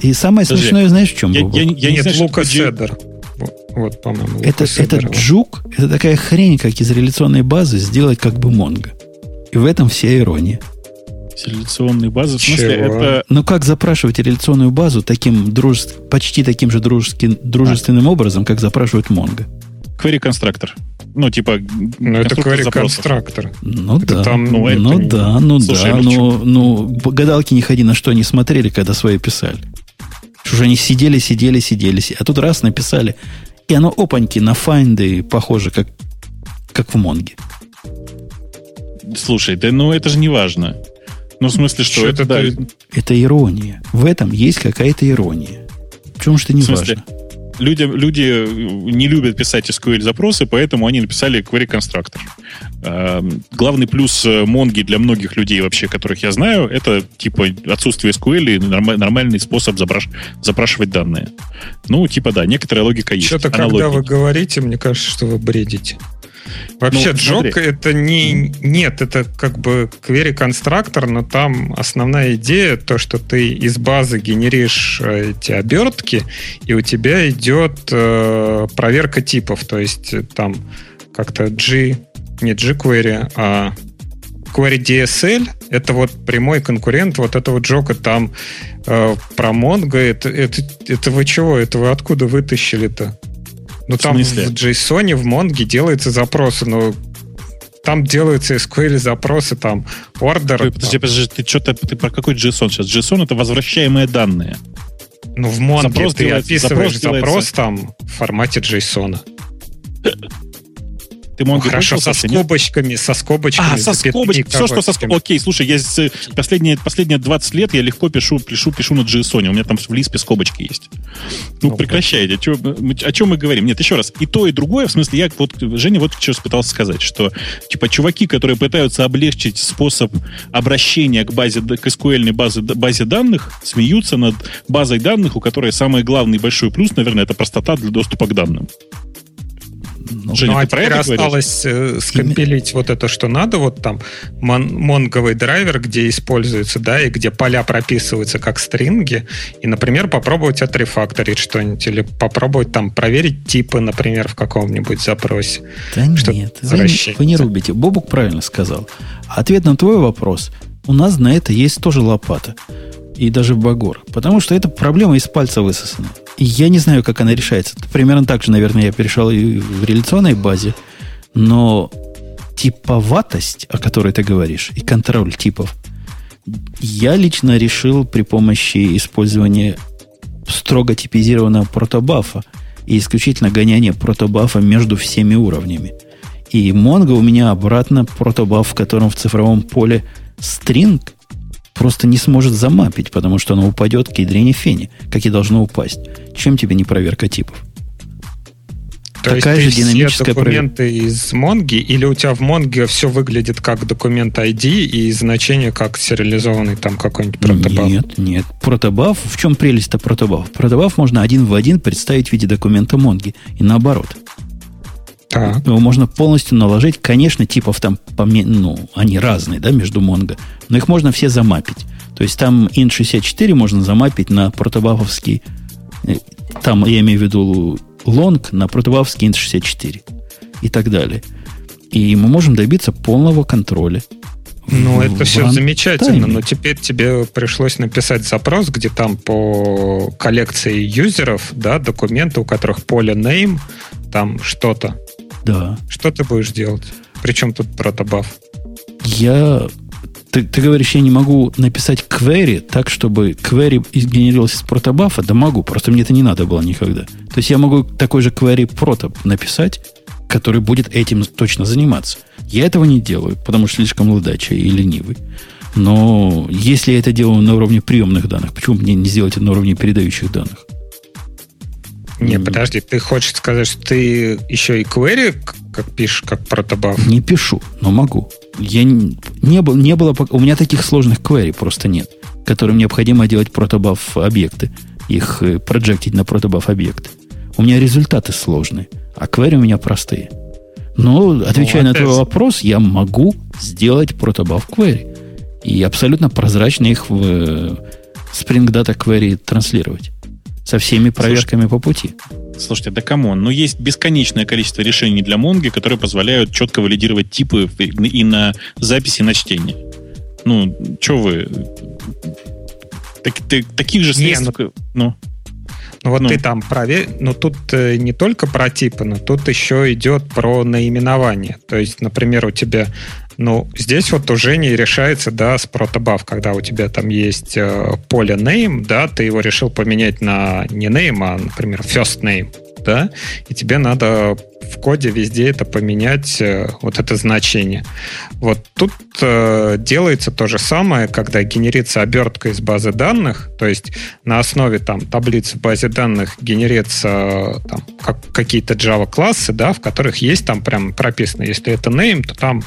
И самое Подожди. смешное, знаешь, в чем? Я, я, не- я не Нет, знаю, что Лука Седер. Вот, по-моему, Лука это, это джук, это такая хрень, как из реляционной базы сделать как бы Монго. И в этом вся ирония. Селекционные базы. В смысле, Чего? это... Но как запрашивать реляционную базу таким дружеств- почти таким же дружески- дружественным образом, как запрашивают Монго? Query конструктор. Ну, типа... Ну, это query конструктор. Ну Это да, там, ну, ну, это ну не- да, ну Слушай, да, ну ну, ну, по- гадалки не ходи, на что они смотрели, когда свои писали. Что же они сидели, сидели, сидели, си- а тут раз написали, и оно опаньки на файнды похоже, как, как в Монге. Слушай, да ну это же не важно. Ну, в смысле, что Чё это... это да, ты- Это ирония. В этом есть какая-то ирония. В чем что не В смысле? важно. Люди, люди не любят писать SQL-запросы, поэтому они написали query конструктор. Главный плюс э, Монги для многих людей вообще, которых я знаю, это типа отсутствие SQL и норма- нормальный способ запраш- запрашивать данные. Ну, типа да, некоторая логика есть. Что-то, когда вы говорите, мне кажется, что вы бредите. Вообще, Ну, джок смотри. это не... Нет, это как бы query конструктор, но там основная идея то, что ты из базы генеришь э, эти обертки, и у тебя идет э, проверка типов. То есть э, там как-то G... Не jQuery, а query DSL это вот прямой конкурент вот этого джока там э, про Mongo. Это, это, это вы чего? Это вы откуда вытащили-то? Ну, там смысле? в JSON, в Монге делаются запросы, но там делаются SQL запросы, там ордер. Подожди, подожди, ты что-то ты про какой JSON сейчас? JSON это возвращаемые данные. ну, в Монге запрос ты делается- описываешь запрос запрос, там в формате JSON. Ты Ну, Mongo хорошо, со нет? скобочками, со скобочками. А, со скобочками. Все, что со скобочками. Окей, слушай, я последние, последние 20 лет я легко пишу, пишу, пишу на JSON. У меня там в Лиспе скобочки есть. Ну, Ну, прекращайте. О чем, мы, о чем мы говорим? Нет, еще раз. И то, и другое. В смысле, я вот, Женя вот что пытался сказать, что типа чуваки, которые пытаются облегчить способ обращения к базе, к SQL базе, базе данных, смеются над базой данных, у которой самый главный большой плюс, наверное, это простота для доступа к данным. Ну, Женя, ну, а ты про теперь это говоришь? осталось э, скомпилить вот это, что надо, вот там мон- монговый драйвер, где используется, да, и где поля прописываются как стринги, и, например, попробовать отрефакторить что-нибудь, или попробовать там проверить типы, например, в каком-нибудь запросе. Да Что нет, вы, вы не рубите. Бобук правильно сказал. Ответ на твой вопрос. У нас на это есть тоже лопата. И даже багор. Потому что эта проблема из пальца высосана. И я не знаю, как она решается. Примерно так же, наверное, я перешел и в реляционной базе. Но типоватость, о которой ты говоришь, и контроль типов, я лично решил при помощи использования строго типизированного протобафа и исключительно гоняния протобафа между всеми уровнями. И Mongo у меня обратно протобаф, в котором в цифровом поле string просто не сможет замапить, потому что оно упадет к ядрене фене, как и должно упасть. Чем тебе не проверка типов? То такая есть же динамическая все документы из Монги, или у тебя в Монге все выглядит как документ ID и значение как сериализованный там какой-нибудь протобаф? Нет, нет. Протобаф, в чем прелесть-то протобаф? Протобаф можно один в один представить в виде документа Монги. И наоборот. Так. Его можно полностью наложить. Конечно, типов там, ну, они разные, да, между Монго. Но их можно все замапить. То есть там int64 можно замапить на протобафовский... э, Там, я имею в виду, лонг на протобафовский int64. И так далее. И мы можем добиться полного контроля. Ну, В- это все замечательно, но теперь тебе пришлось написать запрос, где там по коллекции юзеров, да, документы, у которых поле name, там что-то. Да. Что ты будешь делать? Причем тут протобаф? Я... Ты, ты говоришь, я не могу написать query так, чтобы query генерировался из протобафа? Да могу, просто мне это не надо было никогда. То есть я могу такой же query прото написать, который будет этим точно заниматься. Я этого не делаю, потому что слишком лудачий и ленивый. Но если я это делаю на уровне приемных данных, почему мне не сделать это на уровне передающих данных? Не, подожди, ты хочешь сказать, что ты еще и query, как пишешь, как протобаф? Не пишу, но могу. Я не, не, был, не было, у меня таких сложных query просто нет, которым необходимо делать протобаф объекты, их э, проджектить на протобаф объекты. У меня результаты сложные, а query у меня простые. Но, отвечая на твой вопрос, я могу сделать протобаф query. И абсолютно прозрачно их в э, Spring Data Query транслировать. Со всеми проверками по пути. Слушайте, да come on, ну есть бесконечное количество решений для Монги, которые позволяют четко валидировать типы и на записи, и на чтение. Ну, что вы... Так- ты- таких же Не, средств... Ну, Ну вот Ну. ты там проверь, но тут э, не только про типы, но тут еще идет про наименование. То есть, например, у тебя, ну, здесь вот уже не решается, да, с протобаф, когда у тебя там есть э, поле name, да, ты его решил поменять на не name, а, например, first name, да, и тебе надо в коде везде это поменять, э, вот это значение. Вот тут э, делается то же самое, когда генерится обертка из базы данных, то есть на основе там таблиц в базе данных генерится э, там, как, какие-то Java классы, да, в которых есть там прям прописано, если это name, то там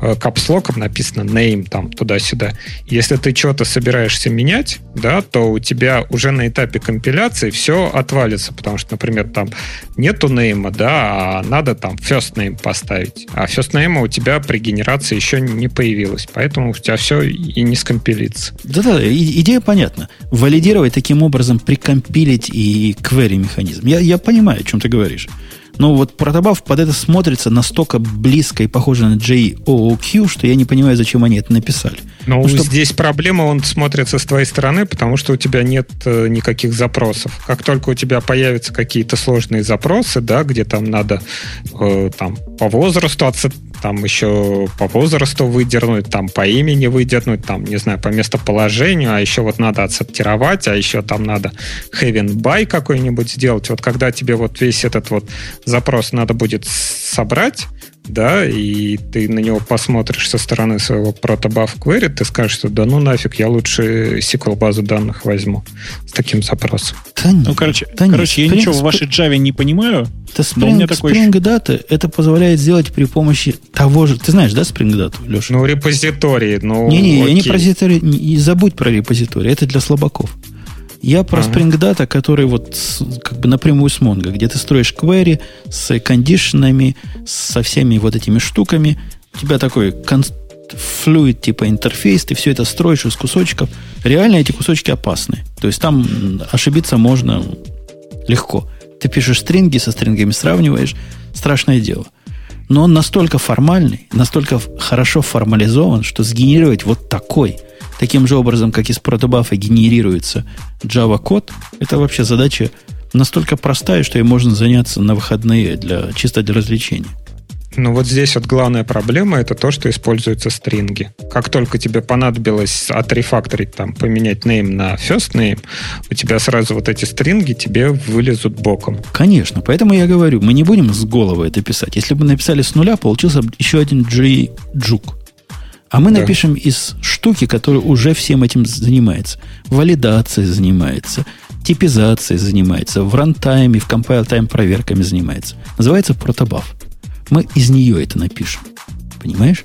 э, капслоком написано name там туда-сюда. Если ты что-то собираешься менять, да, то у тебя уже на этапе компиляции все отвалится, потому что, например, там нету name, да, а надо там first name поставить. А first name у тебя при генерации еще не появилось, поэтому у тебя все и не скомпилится. Да-да, идея понятна. Валидировать таким образом, прикомпилить и query механизм. Я, я понимаю, о чем ты говоришь. Но вот протобаф под это смотрится настолько близко и похоже на JOOQ, что я не понимаю, зачем они это написали. Но Ну, чтоб- здесь проблема, он смотрится с твоей стороны, потому что у тебя нет э, никаких запросов. Как только у тебя появятся какие-то сложные запросы, да, где там надо э, там по возрасту отсо- там еще по возрасту выдернуть, там по имени выдернуть, там, не знаю, по местоположению, а еще вот надо отсортировать, а еще там надо have by какой-нибудь сделать. Вот когда тебе вот весь этот вот запрос надо будет собрать, да, и ты на него посмотришь со стороны своего протобаф query, ты скажешь, что да ну нафиг, я лучше SQL базу данных возьму с таким запросом. Да нет, ну короче, да нет, короче я Spring- ничего в вашей Java не понимаю. Да но у меня Spring, такое Spring Data это позволяет сделать при помощи того же... Ты знаешь, да, Spring Data, Леша? Ну, репозитории, ну, Не-не, я не про репозиторий, не- и забудь про репозиторий, это для слабаков. Я про Ага. Spring Data, который вот с- как бы напрямую с Mongo, где ты строишь query с кондишенами, со всеми вот этими штуками. У тебя такой кон- fluid типа интерфейс, ты все это строишь из кусочков. Реально эти кусочки опасны. То есть там ошибиться можно легко. Ты пишешь стринги, со стрингами сравниваешь, страшное дело. Но он настолько формальный, настолько хорошо формализован, что сгенерировать вот такой, таким же образом, как из протобафа генерируется Java код, это вообще задача настолько простая, что ей можно заняться на выходные для, чисто для развлечения. Ну вот здесь вот главная проблема это то, что используются стринги. Как только тебе понадобилось отрефакторить, там, поменять name на first name, у тебя сразу вот эти стринги тебе вылезут боком. Конечно, поэтому я говорю, мы не будем с головы это писать. Если бы написали с нуля, получился бы еще один J-джук. А мы Да. напишем из штуки, которая уже всем этим занимается. Валидацией занимается, типизацией занимается, в runtime е, в compile-time проверками занимается. Называется Protobuf. Мы из нее это напишем. Понимаешь?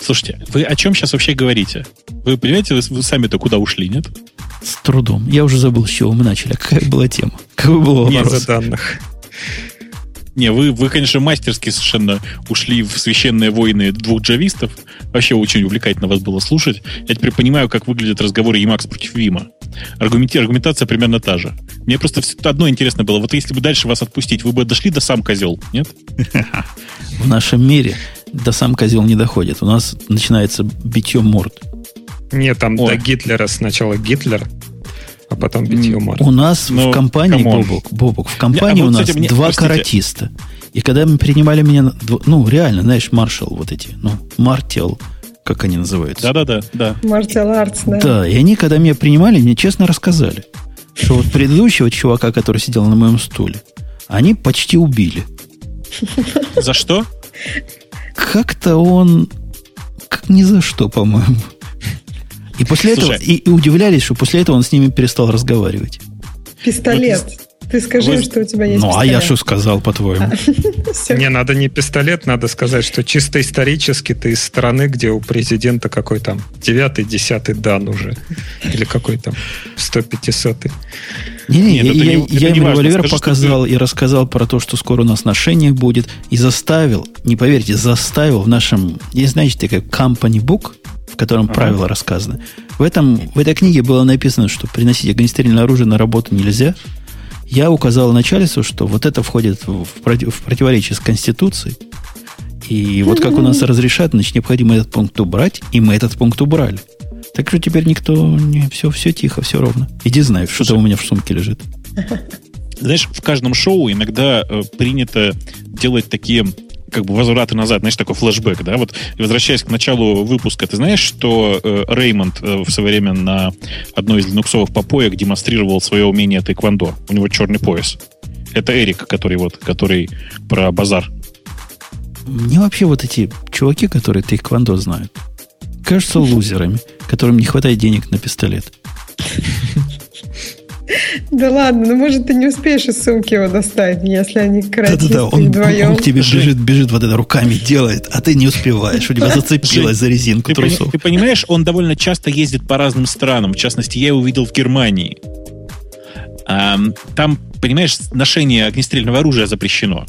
Слушайте, вы о чем сейчас вообще говорите? Вы понимаете, вы, вы сами-то куда ушли, нет? С трудом. Я уже забыл, с чего мы начали. А какая была тема? Какой был Не вопрос? за данных. Не, вы, вы, конечно, мастерски совершенно ушли в священные войны двух джавистов. Вообще очень увлекательно вас было слушать. Я теперь понимаю, как выглядят разговоры Emacs против Вима. Аргументи- аргументация примерно та же. Мне просто одно интересно было. Вот если бы дальше вас отпустить, вы бы дошли до сам козел, нет? В нашем мире до сам козел не доходит. У нас начинается битье морд. Нет, там Ой. до Гитлера сначала Гитлер, а потом битье морд. У нас Ну, в компании, come on. Бобок, Бобок, в компании Не, а вот, у нас кстати, мне- два простите. каратиста. И когда мы принимали меня, ну, реально, знаешь, martial вот эти, ну, мартел, как они называются. Да-да-да, да. Martial Arts, да. Да, и они, когда меня принимали, мне честно рассказали, что вот предыдущего чувака, который сидел на моем стуле, они почти убили. За что? Как-то он... Как ни за что, по-моему. И после Слушай. этого... И, и удивлялись, что после этого он с ними перестал разговаривать. Пистолет. Ты скажи, Вы- что у тебя есть ну, а я пистолет. что сказал, по-твоему? Не, надо не пистолет, надо сказать, что чисто исторически ты из страны, где у президента какой там девятый, десятый дан уже. Или какой там 100-500. Не-не, Нет, я, это я- не- это я не им револьвер Скажи, показал и рассказал про то, что скоро у нас ношение будет, и заставил, не поверьте, заставил в нашем, есть, знаете, такая company book, в котором правила рассказаны. В, этом, в этой книге было написано, что приносить огнестрельное оружие на работу нельзя. Я указал начальству, что вот это входит в, в проти- в противоречие с Конституцией. И вот как у нас разрешат, значит, необходимо этот пункт убрать, и мы этот пункт убрали. Так что теперь никто не... Все, все тихо, все ровно. Иди знай, что там у меня в сумке лежит. Знаешь, в каждом шоу иногда э, принято делать такие как бы возвраты назад, знаешь, такой флешбэк, да, вот возвращаясь к началу выпуска, ты знаешь, что э, Реймонд э, в свое время на одной из линуксовых попоек демонстрировал свое умение тайквондо. У него черный пояс. Это Эрик, который вот, который про базар. Мне вообще вот эти чуваки, которые тейквондо знают, кажутся лузерами, которым не хватает денег на пистолет. Да ладно, ну может ты не успеешь из сумки его достать, если они каратисты Да-да-да, он, вдвоем. он к тебе бежит, бежит, вот это руками делает, а ты не успеваешь, у тебя зацепилось за резинку Ты, пони- трусов. ты понимаешь, он довольно часто ездит по разным странам. В частности, я его видел в Германии. Ам, там, понимаешь, ношение огнестрельного оружия запрещено.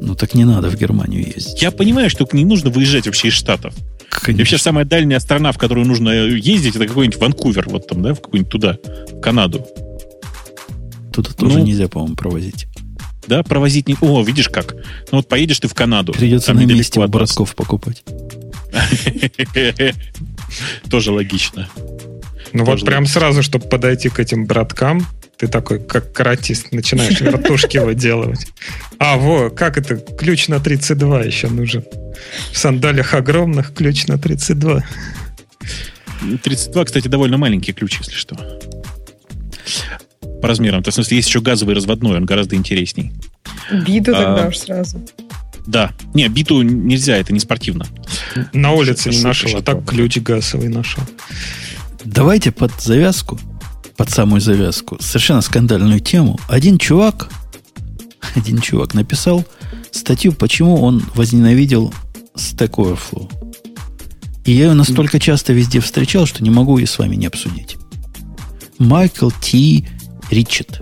Ну так не надо в Германию ездить. Я понимаю, что не нужно выезжать вообще из Штатов. И Конечно. вообще самая дальняя страна, в которую нужно ездить, это какой-нибудь Ванкувер, вот там, да, в какую-нибудь туда, в Канаду. Туда тоже ну, нельзя, по-моему, провозить. Да, провозить не... О, видишь как. Ну вот поедешь ты в Канаду. Придется на месте у братков покупать. Тоже логично. Ну вот Тоже прям сразу, чтобы подойти к этим браткам, ты такой, как каратист, начинаешь вертушки выделывать. А, во, как это? Ключ на 32 еще нужен. В сандалях огромных ключ на 32. 32, кстати, довольно маленький ключ, если что. По размерам. То есть, в смысле, есть еще газовый разводной, он гораздо интересней. Биду тогда А. уж сразу. Да. Не, биту нельзя, это не спортивно. На улице не нашел, а так ключ газовый нашел. Давайте под завязку, под самую завязку, совершенно скандальную тему. Один чувак, один чувак написал статью, почему он возненавидел Stack Overflow. И я ее настолько часто везде встречал, что не могу ее с вами не обсудить. Майкл Т. Ричет.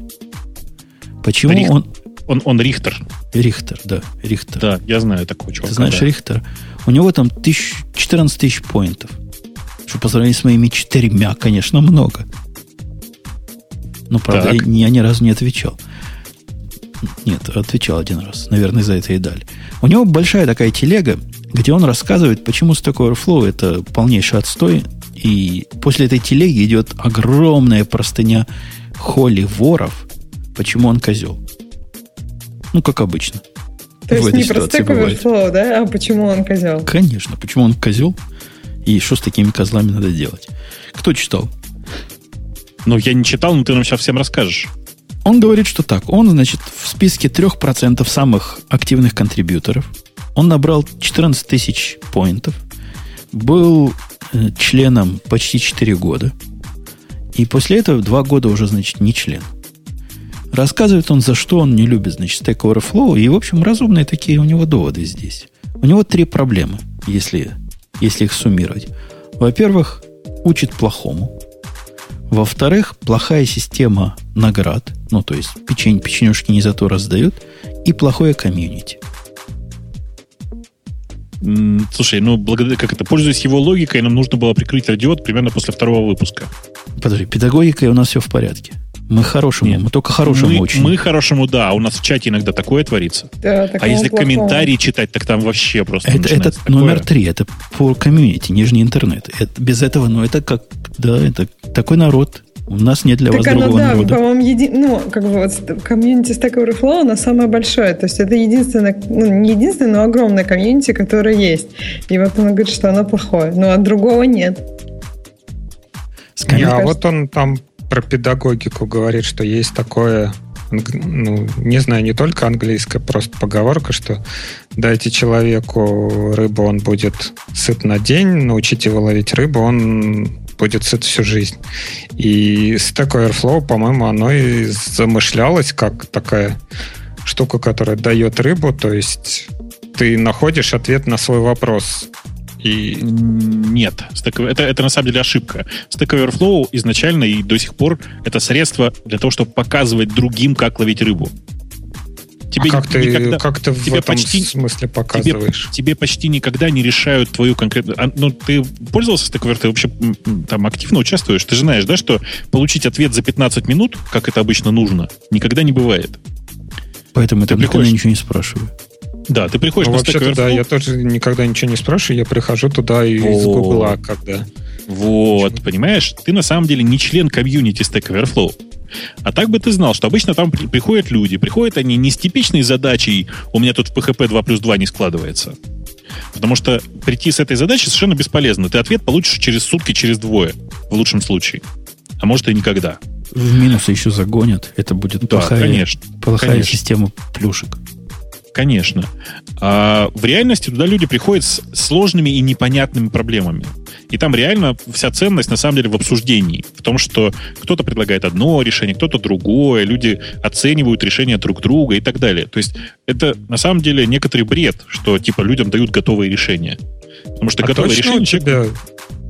Почему Рих- он... Он, он Рихтер. Рихтер, да, Рихтер. Да, я знаю такого чувака. Ты знаешь да. Рихтера? У него там тысяч, 14 тысяч поинтов. Что по сравнению с моими четырьмя, конечно, много. Но, правда, Так. я, я ни разу не отвечал. Нет, отвечал один раз. Наверное, за это и дали. У него большая такая телега, где он рассказывает, почему Stack Overflow это полнейший отстой. И после этой телеги идет огромная простыня холи воров, почему он козел. Ну, как обычно. То в есть этой не про Stack. Overflow, да? А почему он козел? Конечно. Почему он козел? И что с такими козлами надо делать? Кто читал? Ну, я не читал, но ты нам сейчас всем расскажешь. Он говорит, что так. Он, значит, в списке 3% самых активных контрибьюторов. Он набрал 14 тысяч поинтов. Был э, членом почти 4 года. И после этого два года уже, значит, не член. Рассказывает он, за что он не любит, значит, Stack Overflow. И, в общем, разумные такие у него доводы здесь. У него три проблемы, если, если их суммировать. Во-первых, учит плохому. Во-вторых, плохая система наград. Ну, то есть, печень, печенюшки не за то раздают. И плохое комьюнити. Слушай, ну, благодаря, как это, пользуясь его логикой, нам нужно было прикрыть радиот примерно после второго выпуска. Подожди, педагогикой у нас все в порядке. Мы хорошему, Нет. мы только хорошему мы, учим. Мы хорошему, да. У нас в чате иногда такое творится. Да, а если плохого. комментарии читать, так там вообще просто Это, это номер три, это по комьюнити, нижний интернет. Это, без этого, ну, это как, да, это такой народ. У нас нет для так вас оно, другого да, народа. по-моему, еди... ну, как бы вот комьюнити Stack Overflow, оно самое большое. То есть это единственное, ну, не единственное, но огромное комьюнити, которое есть. И вот он говорит, что оно плохое. Ну, а другого нет. Скажи, а вот он там про педагогику говорит, что есть такое, ну, не знаю, не только английская, просто поговорка, что дайте человеку рыбу, он будет сыт на день, научите его ловить рыбу, он будет сыт всю жизнь. И Stack Overflow, по-моему, оно и замышлялось как такая штука, которая дает рыбу, то есть ты находишь ответ на свой вопрос. И нет, это, это на самом деле ошибка. Stack Overflow изначально и до сих пор это средство для того, чтобы показывать другим, как ловить рыбу. Тебе а как ты, никогда, как ты в тебе этом почти, смысле показываешь? Тебе, тебе почти никогда не решают твою конкретную... А, ну, ты пользовался Stack Overflow? Ты вообще там активно участвуешь? Ты же знаешь, да, что получить ответ за 15 минут, как это обычно нужно, никогда не бывает. Поэтому ты я приходишь... ничего не спрашиваю. Да, ты приходишь ну, на вообще да, я тоже никогда ничего не спрашиваю, я прихожу туда из Гугла, когда... Вот, Почему? понимаешь, ты на самом деле не член комьюнити Stack Overflow. А так бы ты знал, что обычно там приходят люди. Приходят они не с типичной задачей «у меня тут в PHP 2 плюс 2 не складывается». Потому что прийти с этой задачей совершенно бесполезно. Ты ответ получишь через сутки, через двое, в лучшем случае. А может и никогда. В минусы еще загонят. Это будет да, плохая, конечно, плохая конечно. система плюшек. Конечно. А в реальности туда люди приходят с сложными и непонятными проблемами. И там реально вся ценность на самом деле в обсуждении. В том, что кто-то предлагает одно решение, кто-то другое, люди оценивают решения друг друга и так далее. То есть это на самом деле некоторый бред, что типа людям дают готовые решения. Потому что а готовое решение... У тебя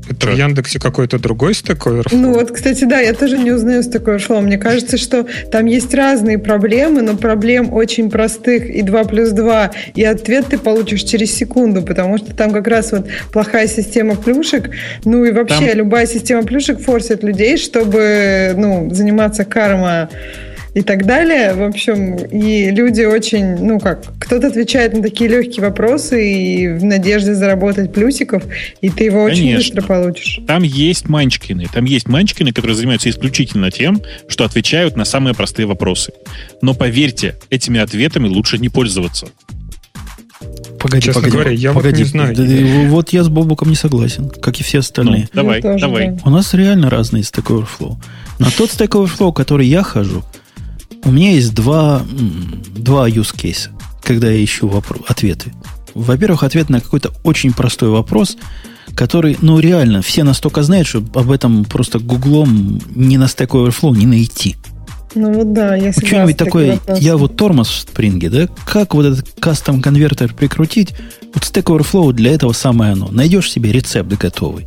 это в Яндексе какой-то другой Stack Overflow? Ну вот, кстати, да, я тоже не узнаю Stack Overflow. Мне кажется, что там есть разные проблемы, но проблем очень простых и 2 плюс 2, и ответ ты получишь через секунду, потому что там как раз вот плохая система плюшек, ну и вообще там... любая система плюшек форсит людей, чтобы ну, заниматься карма и так далее. В общем, и люди очень, ну как, кто-то отвечает на такие легкие вопросы и в надежде заработать плюсиков, и ты его Конечно. очень быстро получишь. Там есть манчкины. Там есть манчкины, которые занимаются исключительно тем, что отвечают на самые простые вопросы. Но поверьте, этими ответами лучше не пользоваться. Погоди, Честно погоди, говоря, я погоди, вот не знаю. Вот я с Бобуком не согласен, как и все остальные. Ну, давай, тоже, давай. Да. У нас реально разные Stack Overflow. На тот Stack Overflow, который я хожу, у меня есть два, два use case, когда я ищу вопрос, ответы. Во-первых, ответ на какой-то очень простой вопрос, который, ну, реально, все настолько знают, что об этом просто гуглом ни на Stack Overflow не найти. Ну вот да, я Что-нибудь такое, я вот тормоз в спринге, да? Как вот этот кастом конвертер прикрутить? Вот Stack Overflow для этого самое оно. Найдешь себе рецепт готовый.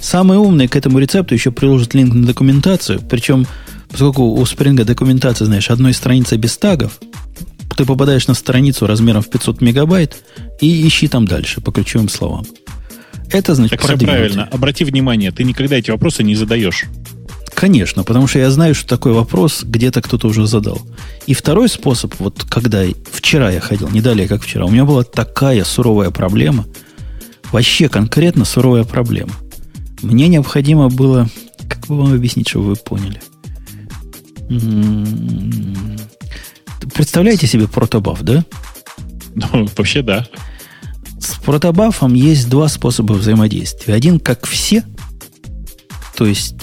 Самые умные к этому рецепту еще приложат линк на документацию, причем Поскольку у Spring документация, знаешь, одной страницы без тагов, ты попадаешь на страницу размером в 500 мегабайт и ищи там дальше по ключевым словам. Это значит так все правильно. Обрати внимание, ты никогда эти вопросы не задаешь. Конечно, потому что я знаю, что такой вопрос где-то кто-то уже задал. И второй способ, вот когда вчера я ходил, не далее, как вчера, у меня была такая суровая проблема, вообще конкретно суровая проблема. Мне необходимо было, как бы вам объяснить, чтобы вы поняли – Представляете себе протобаф, да? Ну, вообще да. С протобафом есть два способа взаимодействия. Один как все, то есть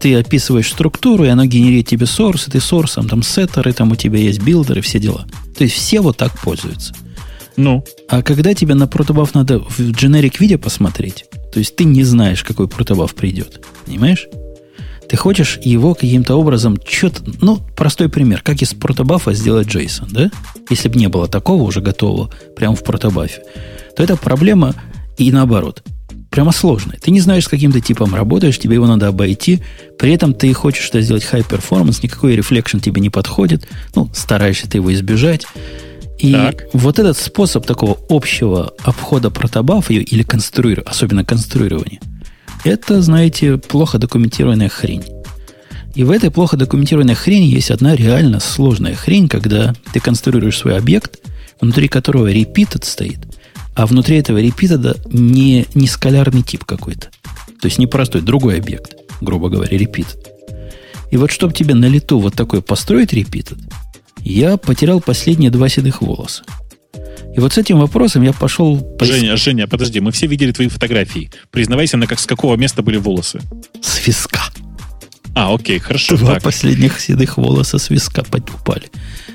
ты описываешь структуру, и она генерирует тебе сорсы, ты сорсом, там сеттеры, там у тебя есть билдеры, все дела. То есть все вот так пользуются. Ну. А когда тебе на протобаф надо в дженерик виде посмотреть, то есть ты не знаешь, какой протобаф придет. Понимаешь? Ты хочешь его каким-то образом что-то... Ну, простой пример. Как из протобафа сделать JSON, да? Если бы не было такого уже готового прямо в протобафе, то это проблема и наоборот. Прямо сложная. Ты не знаешь, с каким то типом работаешь, тебе его надо обойти. При этом ты хочешь что сделать high performance, никакой рефлекшн тебе не подходит. Ну, стараешься ты его избежать. И так. вот этот способ такого общего обхода протобафа или конструирования, особенно конструирования, это, знаете, плохо документированная хрень. И в этой плохо документированной хрени есть одна реально сложная хрень, когда ты конструируешь свой объект, внутри которого repeated стоит, а внутри этого repeated не, не скалярный тип какой-то. То есть не простой, другой объект, грубо говоря, repeated. И вот чтобы тебе на лету вот такой построить repeated, я потерял последние два седых волоса. И вот с этим вопросом я пошел... Женя, Женя, подожди, мы все видели твои фотографии. Признавайся, на как, с какого места были волосы? С виска. А, окей, хорошо. Два так. последних седых волоса с виска упали.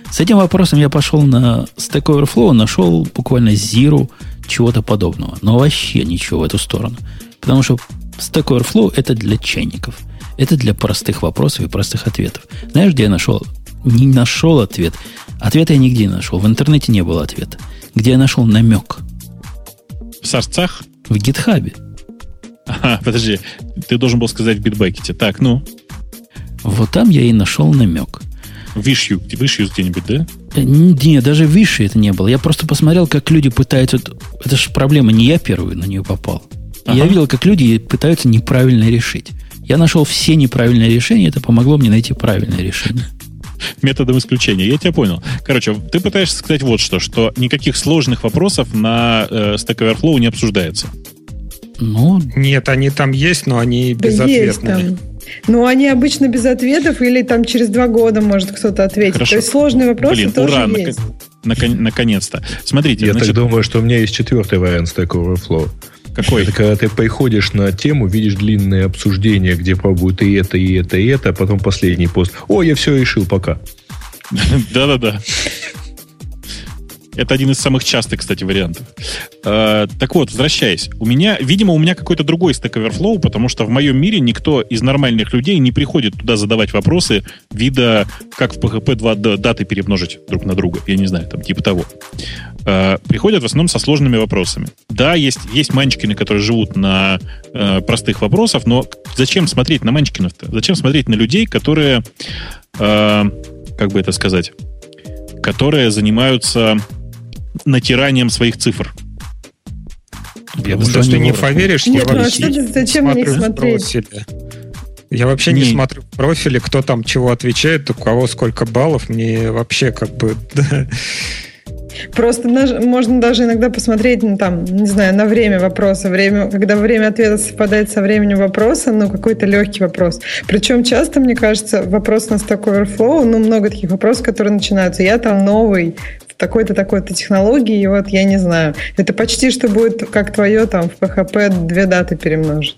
С этим вопросом я пошел на Stack Overflow, нашел буквально зиру чего-то подобного. Но вообще ничего в эту сторону. Потому что Stack Overflow это для чайников. Это для простых вопросов и простых ответов. Знаешь, где я нашел? Не нашел ответ. Ответа я нигде не нашел. В интернете не было ответа где я нашел намек. В сорцах? В гитхабе. Ага, подожди. Ты должен был сказать в битбакете. Так, ну. Вот там я и нашел намек. Вишью, вишью где-нибудь, да? Э, не, даже вишью это не было. Я просто посмотрел, как люди пытаются... Это же проблема, не я первый на нее попал. Ага. Я видел, как люди пытаются неправильно решить. Я нашел все неправильные решения, это помогло мне найти правильное решение методом исключения. Я тебя понял. Короче, ты пытаешься сказать вот что, что никаких сложных вопросов на э, Stack Overflow не обсуждается. Ну, нет, они там есть, но они да безответные. Ну, они обычно без ответов или там через два года может кто-то ответить. Хорошо. То есть сложные вопросы Блин, тоже ура, есть. Након- наконец-то. Смотрите. Я значит... так думаю, что у меня есть четвертый вариант Stack Overflow. Какой? Это когда ты приходишь на тему, видишь длинное обсуждение, где пробуют и это, и это, и это, а потом последний пост. О, я все решил, пока. Да-да-да. Это один из самых частых, кстати, вариантов. Э, так вот, возвращаясь. У меня, видимо, у меня какой-то другой Stack Overflow, потому что в моем мире никто из нормальных людей не приходит туда задавать вопросы вида, как в PHP два даты перемножить друг на друга. Я не знаю, там типа того. Э, приходят в основном со сложными вопросами. Да, есть, есть манчкины, которые живут на э, простых вопросах, но зачем смотреть на манчкинов-то? Зачем смотреть на людей, которые, э, как бы это сказать, которые занимаются натиранием своих цифр. Я думаю, что ты не поверишь, Нет, я ну, вообще а что, зачем на них смотреть? Я вообще не. не смотрю в профиле, кто там чего отвечает, у кого сколько баллов. Мне вообще как бы... Просто можно даже иногда посмотреть, ну, там, не знаю, на время вопроса. Время, когда время ответа совпадает со временем вопроса, ну, какой-то легкий вопрос. Причем часто, мне кажется, вопрос на Stack Overflow, ну, много таких вопросов, которые начинаются. Я там новый, такой-то, такой-то технологии, и вот я не знаю. Это почти что будет как твое там в PHP две даты перемножить.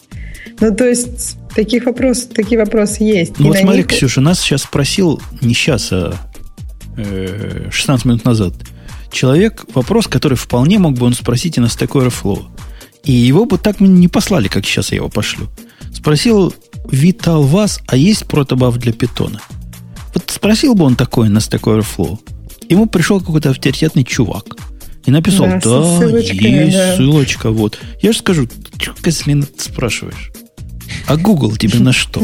Ну, то есть, таких вопросов, такие вопросы есть. Ну, и вот смотри, них... Ксюша, нас сейчас спросил, не сейчас, а э, 16 минут назад, человек вопрос, который вполне мог бы он спросить и на Stack Overflow. И его бы так не послали, как сейчас я его пошлю. Спросил Витал вас, а есть протобаф для питона? Вот спросил бы он такое на Stack Overflow ему пришел какой-то авторитетный чувак и написал, да, да есть да. ссылочка, вот. Я же скажу, что, Козлин, спрашиваешь? А Google тебе на что?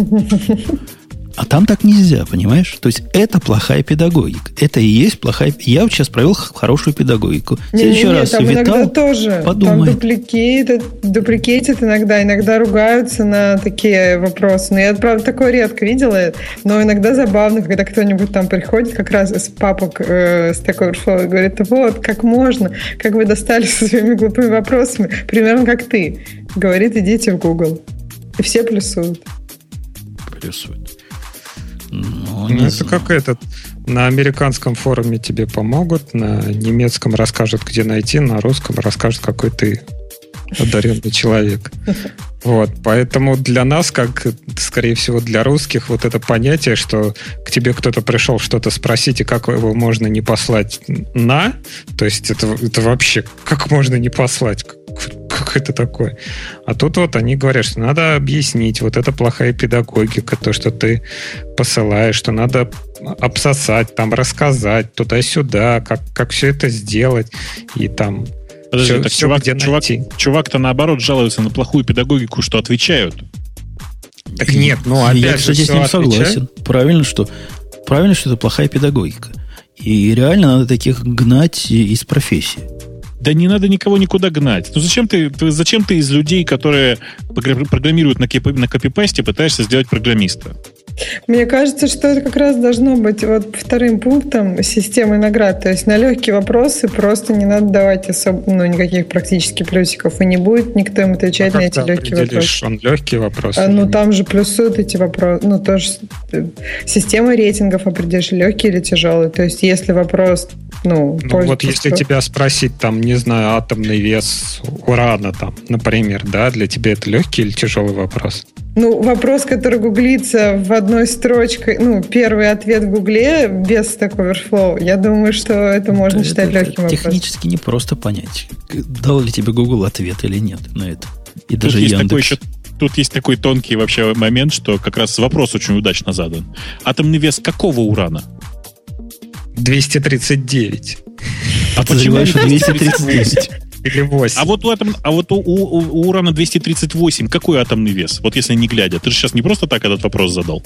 А там так нельзя, понимаешь? То есть это плохая педагогика. Это и есть плохая... Я сейчас провел хорошую педагогику. В следующий раз там Витал иногда тоже. Подумай. Там дупликейтят, дупликейтят иногда, иногда ругаются на такие вопросы. Но я, правда, такое редко видела. Но иногда забавно, когда кто-нибудь там приходит как раз из папок э, с такой шоу и говорит, вот, как можно, как вы достали со своими глупыми вопросами. Примерно как ты. Говорит, идите в Google. И все плюсуют. Плюсуют. Ну, ну это как этот. На американском форуме тебе помогут, на немецком расскажут, где найти, на русском расскажут, какой ты одаренный человек. Вот, поэтому для нас, как, скорее всего, для русских, вот это понятие, что к тебе кто-то пришел что-то спросить, и как его можно не послать на, то есть это, это вообще, как можно не послать? Это такое. А тут вот они говорят, что надо объяснить, вот это плохая педагогика, то, что ты посылаешь, что надо обсосать, там рассказать туда-сюда, как, как все это сделать, и там Подожди, все, так все чувак, чувак, чувак-то наоборот жалуется на плохую педагогику, что отвечают. Так нет, ну опять Я, кстати, с ним согласен. Правильно, что правильно, что это плохая педагогика. И реально надо таких гнать из профессии. Да не надо никого никуда гнать. Ну зачем ты, зачем ты из людей, которые программируют на, копи, на копипасте, пытаешься сделать программиста? Мне кажется, что это как раз должно быть вот вторым пунктом системы наград. То есть на легкие вопросы просто не надо давать особо, ну, никаких практически плюсиков, и не будет никто им отвечать а на эти легкие вопросы. он легкий вопрос? А, ну, там же плюсуют эти вопросы. Ну, тоже система рейтингов определяешь, легкий или тяжелый. То есть если вопрос ну, ну вот если тебя спросить, там, не знаю, атомный вес урана, там, например, да, для тебя это легкий или тяжелый вопрос? Ну, вопрос, который гуглится в одной строчке, ну, первый ответ в гугле без Stack Overflow, я думаю, что это можно это, считать это, легким вопросом. Технически не просто понять, дал ли тебе Google ответ или нет на это. И Тут даже есть Яндекс. Такой еще тут есть такой тонкий вообще момент, что как раз вопрос очень удачно задан. Атомный вес какого урана? 239. А почему 239? Или 8. А вот у, атом, а вот у, у, у урана 238 какой атомный вес? Вот если не глядя. Ты же сейчас не просто так этот вопрос задал.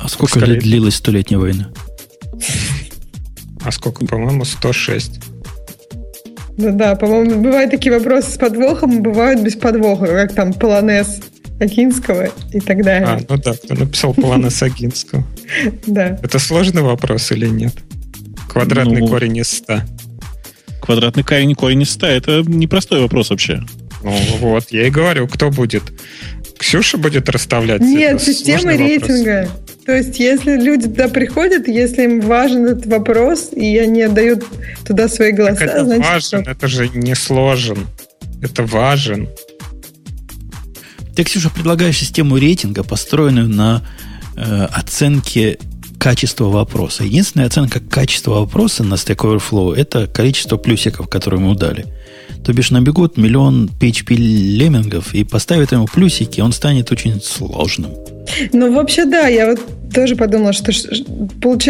А сколько лет длилась столетняя война? А сколько, по-моему, 106. Да-да, по-моему, бывают такие вопросы с подвохом, бывают без подвоха, как там полонез Агинского и так далее. А, ну да, кто написал полонез Агинского. Да. Это сложный вопрос или нет? Квадратный ну, корень из 100. Квадратный корень, корень из 100 это непростой вопрос вообще. Ну вот, я и говорю, кто будет? Ксюша будет расставлять? Нет, система рейтинга. Вопрос. То есть, если люди туда приходят, если им важен этот вопрос, и они отдают туда свои голоса, так это значит, важен, что... это же не сложен. Это важен. Ты, Ксюша, предлагаешь систему рейтинга, построенную на э, оценке качество вопроса. Единственная оценка качества вопроса на Stack Overflow – это количество плюсиков, которые мы дали. То бишь набегут миллион PHP леммингов и поставят ему плюсики, он станет очень сложным. Ну, вообще, да, я вот тоже подумала, что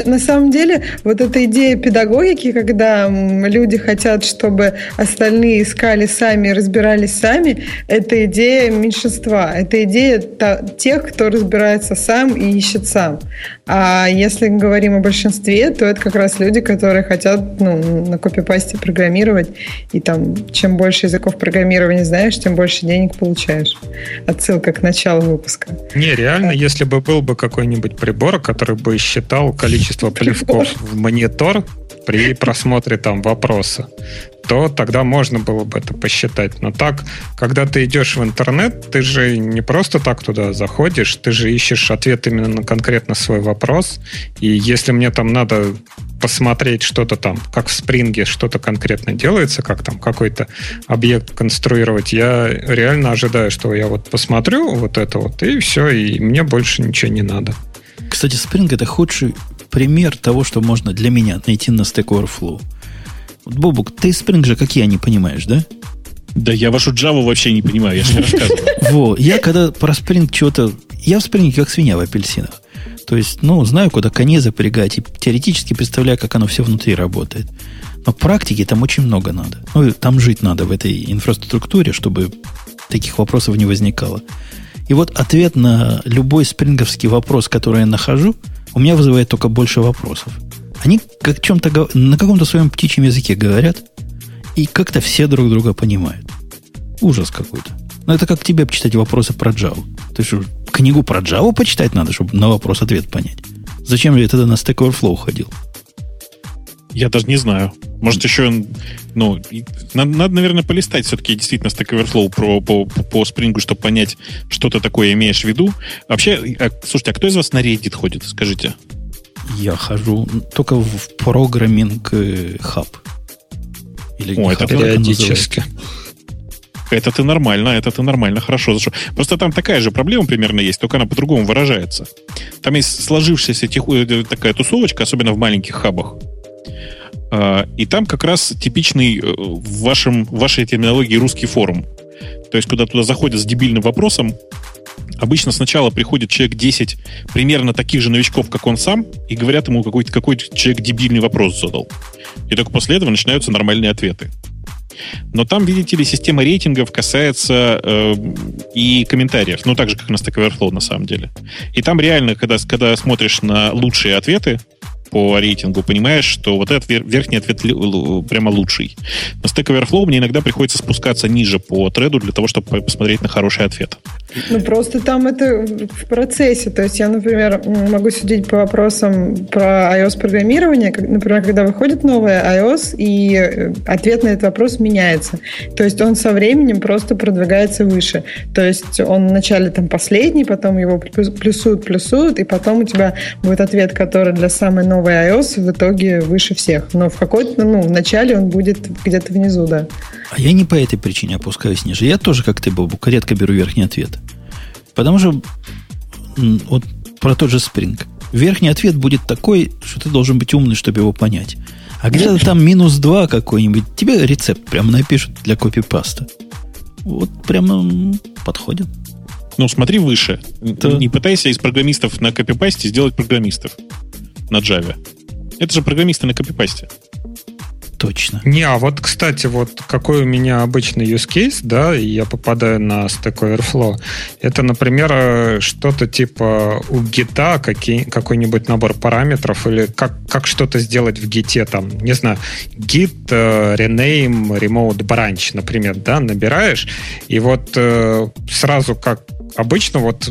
на самом деле вот эта идея педагогики, когда люди хотят, чтобы остальные искали сами, разбирались сами, это идея меньшинства. Это идея тех, кто разбирается сам и ищет сам. А если говорим о большинстве, то это как раз люди, которые хотят ну, на копипасте программировать. И там, чем больше языков программирования знаешь, тем больше денег получаешь. Отсылка к началу выпуска. Не, реально, если бы был бы какой-нибудь прибор, который бы считал количество плевков в монитор при просмотре там вопроса, то тогда можно было бы это посчитать. Но так, когда ты идешь в интернет, ты же не просто так туда заходишь, ты же ищешь ответ именно на конкретно свой вопрос. И если мне там надо посмотреть что-то там, как в спринге что-то конкретно делается, как там какой-то объект конструировать, я реально ожидаю, что я вот посмотрю вот это вот, и все, и мне больше ничего не надо. Кстати, Spring это худший пример того, что можно для меня найти на Stack Overflow. Бобук, ты Spring же, как я, не понимаешь, да? Да я вашу Java вообще не понимаю, я же не рассказываю. Во, я когда про Spring что-то... Я в Spring как свинья в апельсинах. То есть, ну, знаю, куда коней запрягать, и теоретически представляю, как оно все внутри работает. Но практики там очень много надо. Ну, там жить надо в этой инфраструктуре, чтобы таких вопросов не возникало. И вот ответ на любой спринговский вопрос, который я нахожу, у меня вызывает только больше вопросов. Они как чем-то на каком-то своем птичьем языке говорят, и как-то все друг друга понимают. Ужас какой-то. Но это как тебе почитать вопросы про Java. Ты что, книгу про Java почитать надо, чтобы на вопрос ответ понять? Зачем я тогда на Stack Overflow ходил? Я даже не знаю. Может, еще, ну, надо, надо наверное, полистать все-таки действительно Stack Overflow про, по, по Spring, чтобы понять, что ты такое имеешь в виду. Вообще, а, слушайте, а кто из вас на Reddit ходит, скажите? Я хожу только в программинг хаб. Или О, это периодически. Это ты нормально, это ты нормально, хорошо. Просто там такая же проблема примерно есть, только она по-другому выражается. Там есть сложившаяся тех, э, такая тусовочка, особенно в маленьких хабах. А, и там как раз типичный э, в, вашем, в вашей терминологии русский форум. то есть куда туда заходят с дебильным вопросом, обычно сначала приходит человек 10 примерно таких же новичков, как он сам, и говорят ему, какой-то какой человек дебильный вопрос задал. И только после этого начинаются нормальные ответы. Но там, видите ли, система рейтингов касается э, и комментариев, ну, так же, как на Stack Overflow, на самом деле. И там реально, когда, когда смотришь на лучшие ответы, по рейтингу, понимаешь, что вот этот верхний ответ прямо лучший. На Stack Overflow мне иногда приходится спускаться ниже по треду для того, чтобы посмотреть на хороший ответ. Ну, просто там это в процессе. То есть я, например, могу судить по вопросам про iOS-программирование. Например, когда выходит новая iOS, и э, ответ на этот вопрос меняется. То есть он со временем просто продвигается выше. То есть он вначале там последний, потом его плюсуют, плюсуют, и потом у тебя будет ответ, который для самой новой новый iOS в итоге выше всех. Но в какой-то, ну, в начале он будет где-то внизу, да. А я не по этой причине опускаюсь ниже. Я тоже, как ты, Бобук, редко беру верхний ответ. Потому что вот про тот же Spring. Верхний ответ будет такой, что ты должен быть умный, чтобы его понять. А где-то там минус 2 какой-нибудь, тебе рецепт прям напишут для копипаста. Вот прямо подходит. Ну, смотри выше. Да. Не пытайся из программистов на копипасте сделать программистов на Java. Это же программисты на копипасте. Точно. Не, а вот, кстати, вот какой у меня обычный use case, да, и я попадаю на Stack Overflow, это, например, что-то типа у гита, какие, какой-нибудь набор параметров, или как, как что-то сделать в гите, там, не знаю, git, uh, rename, remote branch, например, да, набираешь, и вот uh, сразу как обычно вот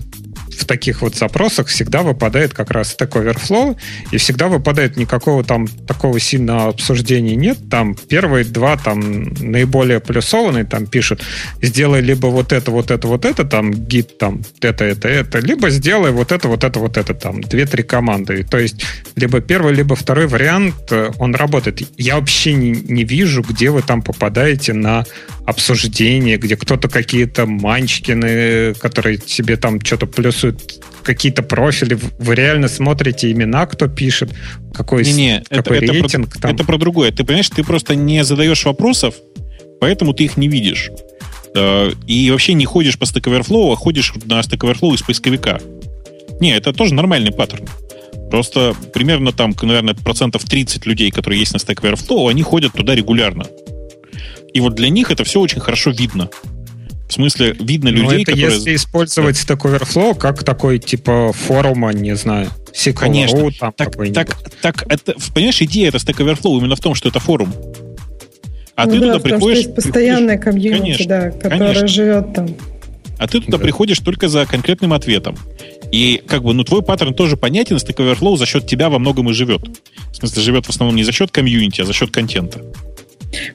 в таких вот запросах всегда выпадает как раз Stack Overflow, и всегда выпадает никакого там такого сильного обсуждения нет. Там первые два там наиболее плюсованные там пишут, сделай либо вот это, вот это, вот это, там гид там это, это, это, либо сделай вот это, вот это, вот это, там две-три команды. То есть либо первый, либо второй вариант, э, он работает. Я вообще не, не вижу, где вы там попадаете на обсуждение, где кто-то какие-то манчкины, которые себе там что-то плюсуют, какие-то профили. Вы реально смотрите имена, кто пишет, какой, не, не, какой это, рейтинг. Это про, там. это про другое. Ты понимаешь, ты просто не задаешь вопросов, поэтому ты их не видишь. Э, и вообще не ходишь по Stack Overflow, а ходишь на Stack Overflow из поисковика. Не, это тоже нормальный паттерн. Просто примерно там, наверное, процентов 30 людей, которые есть на Stack Overflow, они ходят туда регулярно. И вот для них это все очень хорошо видно. В смысле, видно Но ну, людей, это которые... если использовать Stack Overflow как такой, типа, форума, не знаю, SQL Конечно. Там так, так, так, это, понимаешь, идея это Stack Overflow именно в том, что это форум. А ну ты да, туда приходишь... Что есть постоянная комьюнити, конечно, да, которая конечно. живет там. А ты туда да. приходишь только за конкретным ответом. И как бы, ну, твой паттерн тоже понятен, Stack Overflow за счет тебя во многом и живет. В смысле, живет в основном не за счет комьюнити, а за счет контента.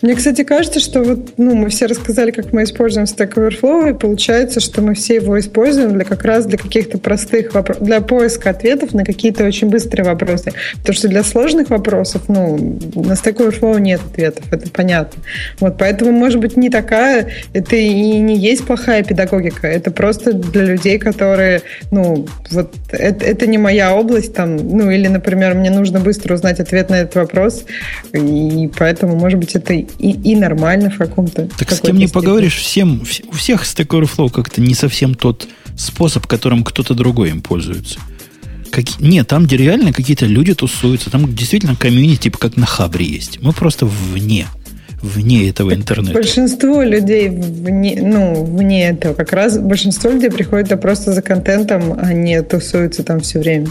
Мне, кстати, кажется, что вот, ну, мы все рассказали, как мы используем Stack Overflow, и получается, что мы все его используем для как раз для каких-то простых вопросов, для поиска ответов на какие-то очень быстрые вопросы. Потому что для сложных вопросов, ну, на Stack Overflow нет ответов, это понятно. Вот, поэтому, может быть, не такая, это и не есть плохая педагогика, это просто для людей, которые, ну, вот, это, это не моя область, там, ну, или, например, мне нужно быстро узнать ответ на этот вопрос, и поэтому, может быть, это это и, и нормально в каком-то. Так с кем не поговоришь, всем, у всех Stack Overflow как-то не совсем тот способ, которым кто-то другой им пользуется. Как, нет, там где реально какие-то люди тусуются, там действительно комьюнити, типа как на Хабре есть. Мы просто вне вне этого интернета. Большинство людей вне, ну, вне этого. Как раз большинство людей приходят просто за контентом, а не тусуются там все время.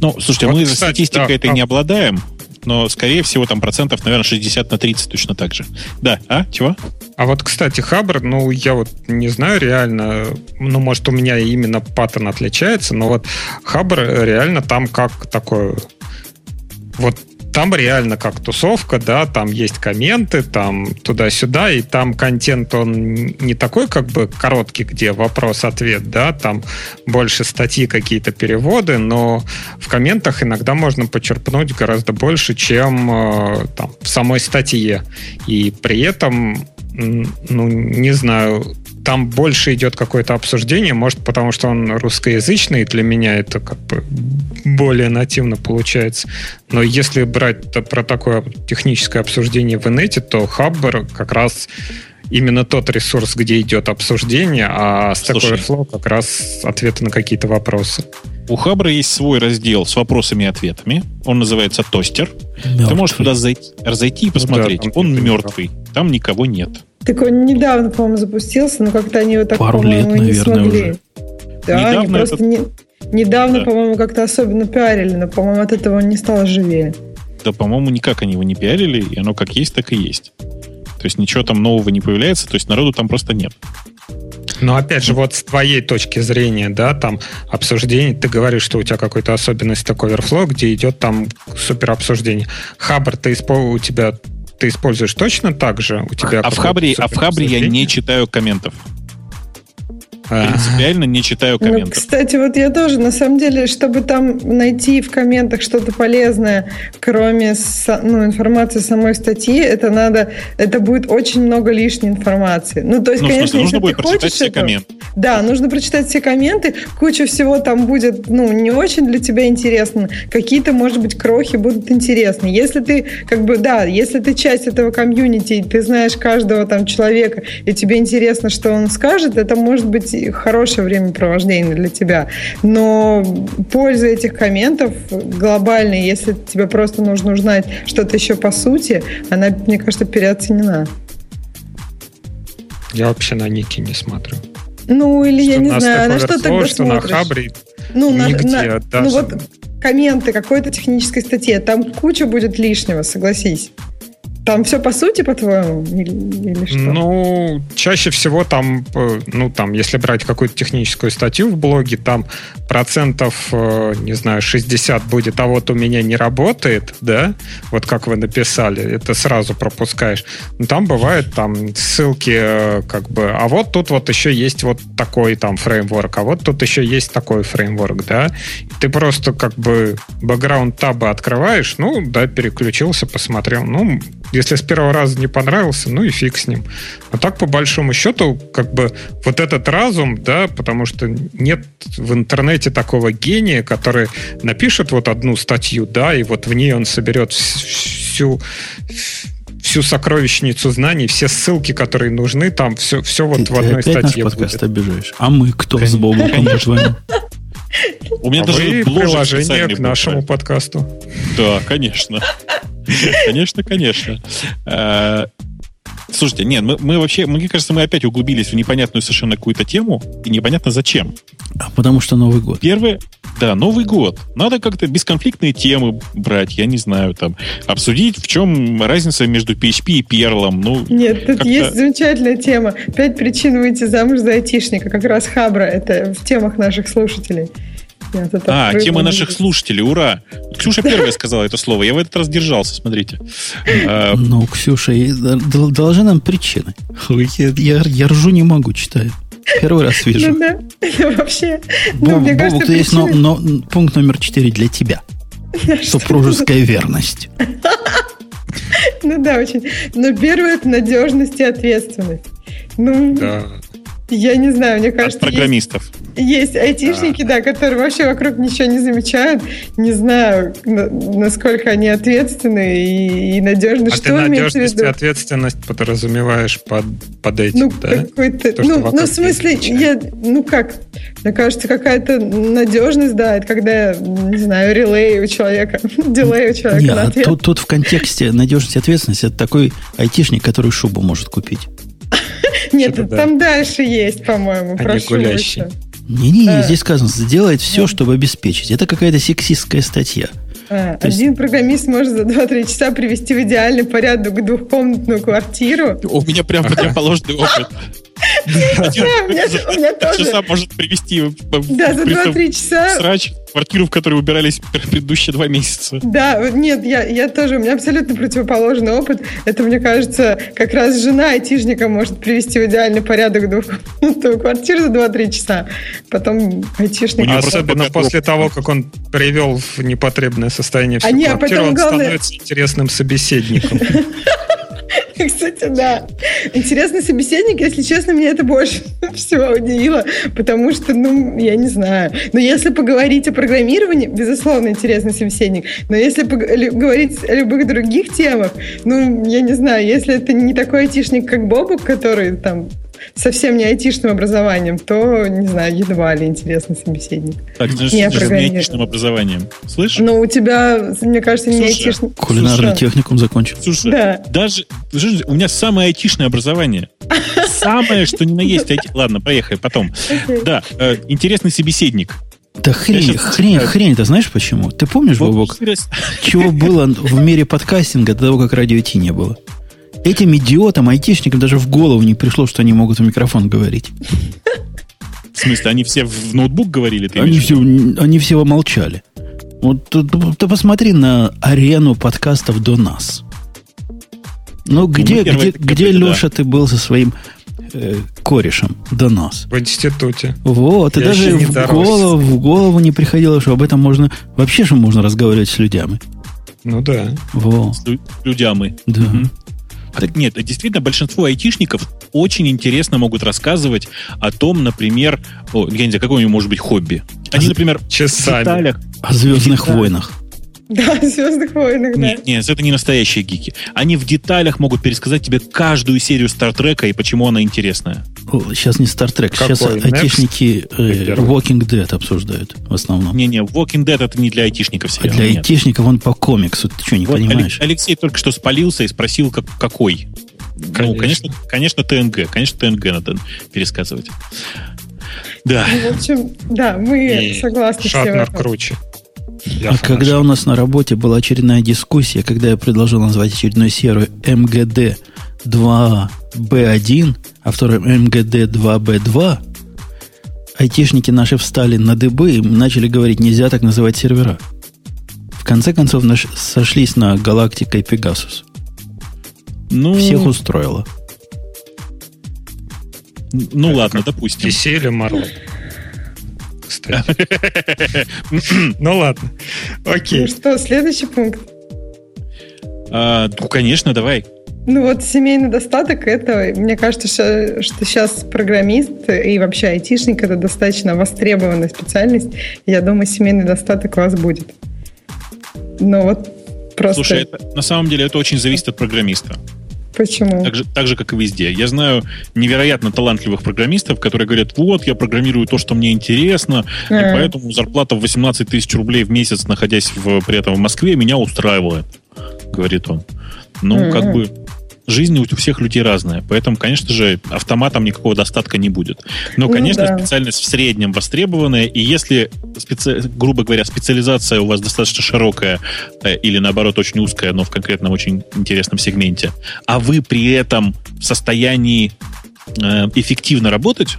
Ну, слушайте, вот, мы кстати, статистикой да, этой а... не обладаем, но, скорее всего, там процентов, наверное, 60 на 30 точно так же. Да, а? Чего? А вот, кстати, Хабр, ну, я вот не знаю реально, ну, может, у меня именно паттерн отличается, но вот Хабр реально там как такой вот там реально как тусовка, да, там есть комменты, там туда-сюда, и там контент, он не такой как бы короткий, где вопрос-ответ, да, там больше статьи, какие-то переводы, но в комментах иногда можно почерпнуть гораздо больше, чем э, там в самой статье. И при этом, ну, не знаю, там больше идет какое-то обсуждение, может, потому что он русскоязычный, для меня это как бы более нативно получается. Но если брать про такое техническое обсуждение в инете, то Хаббер как раз именно тот ресурс, где идет обсуждение, а Stack Слушай, Overflow как раз ответы на какие-то вопросы. У Хабра есть свой раздел с вопросами и ответами. Он называется Тостер. Мертвый. Ты можешь туда зайти, зайти и посмотреть. Ну, да, он мертвый. Там никого нет. Так он недавно, по-моему, запустился, но как-то они его так, Пару лет, наверное, не смогли. Уже. Да, недавно они просто это... не, недавно, да. по-моему, как-то особенно пиарили, но, по-моему, от этого он не стал живее. Да, по-моему, никак они его не пиарили, и оно как есть, так и есть. То есть ничего там нового не появляется, то есть народу там просто нет. Но опять же, вот с твоей точки зрения, да, там обсуждение, ты говоришь, что у тебя какой-то особенность такой Overflow, где идет там супер обсуждение. Хабр, ты у тебя ты используешь точно так же? У тебя а в Хабре, а в Хабре я не читаю комментов. Принципиально не читаю комментов. Ну, кстати, вот я тоже, на самом деле, чтобы там найти в комментах что-то полезное, кроме ну, информации самой статьи, это надо, это будет очень много лишней информации. Ну, то есть, ну, конечно, смысле, нужно будет прочитать все комменты. Да, нужно прочитать все комменты, куча всего там будет, ну, не очень для тебя интересно, какие-то, может быть, крохи будут интересны. Если ты, как бы, да, если ты часть этого комьюнити, ты знаешь каждого там человека, и тебе интересно, что он скажет, это может быть хорошее времяпровождение для тебя. Но польза этих комментов глобальная, если тебе просто нужно узнать что-то еще по сути, она, мне кажется, переоценена. Я вообще на Ники не смотрю. Ну, или что я не знаю, на что тогда что смотришь? на Хабре, ну, нигде, на, даже... ну вот комменты какой-то технической статье, там куча будет лишнего, согласись. Там все по сути, по-твоему, или, или что? Ну, чаще всего там, э, ну, там, если брать какую-то техническую статью в блоге, там процентов, э, не знаю, 60 будет, а вот у меня не работает, да, вот как вы написали, это сразу пропускаешь. Ну, там бывает там ссылки, э, как бы, а вот тут вот еще есть вот такой там фреймворк, а вот тут еще есть такой фреймворк, да. Ты просто как бы бэкграунд таба открываешь, ну, да, переключился, посмотрел, ну, если с первого раза не понравился, ну и фиг с ним. А так, по большому счету, как бы вот этот разум, да, потому что нет в интернете такого гения, который напишет вот одну статью, да, и вот в ней он соберет всю всю сокровищницу знаний, все ссылки, которые нужны, там все, все вот ты, в одной ты опять статье наш подкаст будет. обижаешь. А мы кто Конечно. с Бобуком? У меня а даже приложение к нашему подкасту. Да, конечно. Конечно, конечно. Слушайте, нет, мы, мы вообще, мне кажется, мы опять углубились в непонятную совершенно какую-то тему, и непонятно зачем. А потому что Новый год. Первое, да, Новый год. Надо как-то бесконфликтные темы брать, я не знаю, там, обсудить, в чем разница между PHP и Perl. Ну, Нет, тут есть замечательная тема. Пять причин выйти замуж за айтишника. Как раз Хабра, это в темах наших слушателей. А, тема наших слушателей, ура! Ксюша первая сказала это слово, я в этот раз держался, смотрите. А, ну, Ксюша, должны нам причины. Я, я ржу не могу, читаю. Первый раз вижу. Ну да, вообще. Ну, Боб, мне кажется, Бобок, есть но, но, пункт номер четыре для тебя. Супружеская верность. Ну да, очень. Но первое это надежность и ответственность. Ну, да. Я не знаю, мне кажется... От программистов. Есть, есть айтишники, да. которые вообще вокруг ничего не замечают. Не знаю, насколько они ответственны и, и надежны. А что ты надежность и ответственность подразумеваешь под, под этим, ну, да? Какой-то, То, ну, ну, в смысле, я, ну как, мне кажется, какая-то надежность, да, это когда, не знаю, релей у человека, дилей у человека Нет, на ответ. Тут, тут в контексте надежности и ответственности это такой айтишник, который шубу может купить. Нет, там дальше есть, по-моему. А прошу гулящий. Не-не, а. здесь сказано, сделает все, чтобы обеспечить. Это какая-то сексистская статья. А, один есть... программист может за 2-3 часа привести в идеальный порядок двухкомнатную квартиру. У меня прям противоположный опыт. Тоже. часа может привести Да, за 2-3 часа. Срач квартиру, в которой убирались предыдущие два месяца. Да, нет, я, я тоже, у меня абсолютно противоположный опыт. Это, мне кажется, как раз жена айтишника может привести в идеальный порядок двухкомнатную квартиру за 2-3 часа. Потом айтишник... Особенно после того, как он привел в непотребное состояние всю а квартиру, он становится интересным собеседником. Кстати, да. Интересный собеседник, если честно, меня это больше всего удивило, потому что, ну, я не знаю. Но если поговорить о программировании, безусловно, интересный собеседник. Но если говорить о любых других темах, ну, я не знаю, если это не такой айтишник, как Бобук, который там совсем не айтишным образованием, то, не знаю, едва ли интересный собеседник. Так, ты же не айтишным образованием. Слышишь? Ну, у тебя, мне кажется, не айтишный... Кулинарный техникум закончил. Слушай, да. даже... У меня самое айтишное образование. Самое, что ни на есть. Ладно, поехали, потом. Да, э, интересный собеседник. Да хрень, хрень, хрень, ты знаешь почему? Ты помнишь, Бобок, чего было в мире подкастинга до того, как радио Ти не было? Этим идиотам, айтишникам даже в голову не пришло, что они могут в микрофон говорить. В смысле, они все в ноутбук говорили? Ты они, все, они все молчали. Вот ты, ты посмотри на арену подкастов до нас. Ну, где, ну, где, где Леша ты был со своим э, корешем до нас? В институте. Вот, и Я даже в голову, в голову не приходило, что об этом можно... Вообще же можно разговаривать с людьми. Ну да. Во. С людьми. Да. Угу. Так нет, действительно, большинство айтишников очень интересно могут рассказывать о том, например, о, я не знаю, какое у них может быть хобби. Они, например, Часами. в деталях... О «Звездных войнах». Да, «Звездных войнах», да. Нет, нет, это не настоящие гики. Они в деталях могут пересказать тебе каждую серию Стартрека и почему она интересная. Сейчас не Star Trek, Какой? сейчас Next? айтишники э, Walking Dead обсуждают в основном. Не-не, Walking Dead это не для айтишников сериал. А для нет. айтишников он по комиксу, ты что, не вот понимаешь? Алексей только что спалился и спросил, как, какой. Конечно. Ну, конечно, конечно, ТНГ. Конечно, ТНГ надо пересказывать. Да. Ну, в общем, да, мы и согласны. Шатнер круче. Я а когда у нас на работе была очередная дискуссия, когда я предложил назвать очередную серию МГД 2B1, а второй МГД 2B2, айтишники наши встали на дыбы и начали говорить, нельзя так называть сервера. В конце концов, наш, сошлись на Галактика и Пегасус. Ну, Всех устроило. Ну Это ладно, допустим. DC или Кстати. Ну ладно. Окей. Ну что, следующий пункт? А, ну, конечно, давай. Ну вот семейный достаток это, мне кажется, что, что сейчас программист и вообще айтишник это достаточно востребованная специальность. Я думаю, семейный достаток у вас будет. Но вот просто... Слушай, это, на самом деле это очень зависит от программиста. Почему? Так же, так же, как и везде. Я знаю невероятно талантливых программистов, которые говорят, вот, я программирую то, что мне интересно, а и поэтому зарплата в 18 тысяч рублей в месяц, находясь в, при этом в Москве, меня устраивает, говорит он. Ну, а как бы жизнь у всех людей разная, поэтому, конечно же, автоматом никакого достатка не будет. Но, ну, конечно, да. специальность в среднем востребованная, и если, специ... грубо говоря, специализация у вас достаточно широкая э, или, наоборот, очень узкая, но в конкретном очень интересном сегменте, а вы при этом в состоянии э, эффективно работать,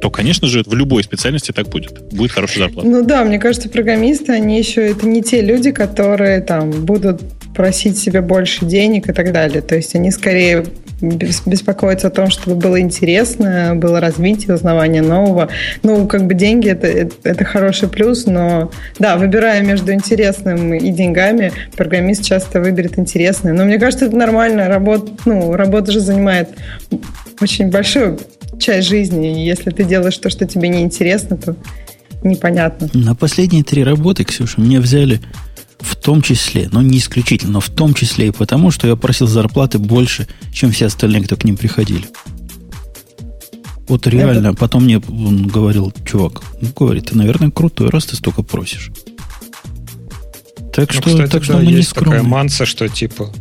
то, конечно же, в любой специальности так будет. Будет хорошая зарплата. Ну да, мне кажется, программисты, они еще это не те люди, которые там будут просить себе больше денег и так далее. То есть они скорее беспокоиться о том, чтобы было интересно, было развитие, узнавание нового. Ну, как бы деньги это, это, это хороший плюс, но да, выбирая между интересным и деньгами, программист часто выберет интересное. Но мне кажется, это нормально. Работа, ну, работа же занимает очень большую часть жизни. И если ты делаешь то, что тебе не интересно, то непонятно. На последние три работы, Ксюша, меня взяли в том числе, но не исключительно, но в том числе и потому, что я просил зарплаты больше, чем все остальные, кто к ним приходили. Вот реально, Это... потом мне он говорил, чувак, ну, говорит, ты, наверное, крутой, раз ты столько просишь. Так ну, что, кстати, так что да, мы есть не такая манса, что типа,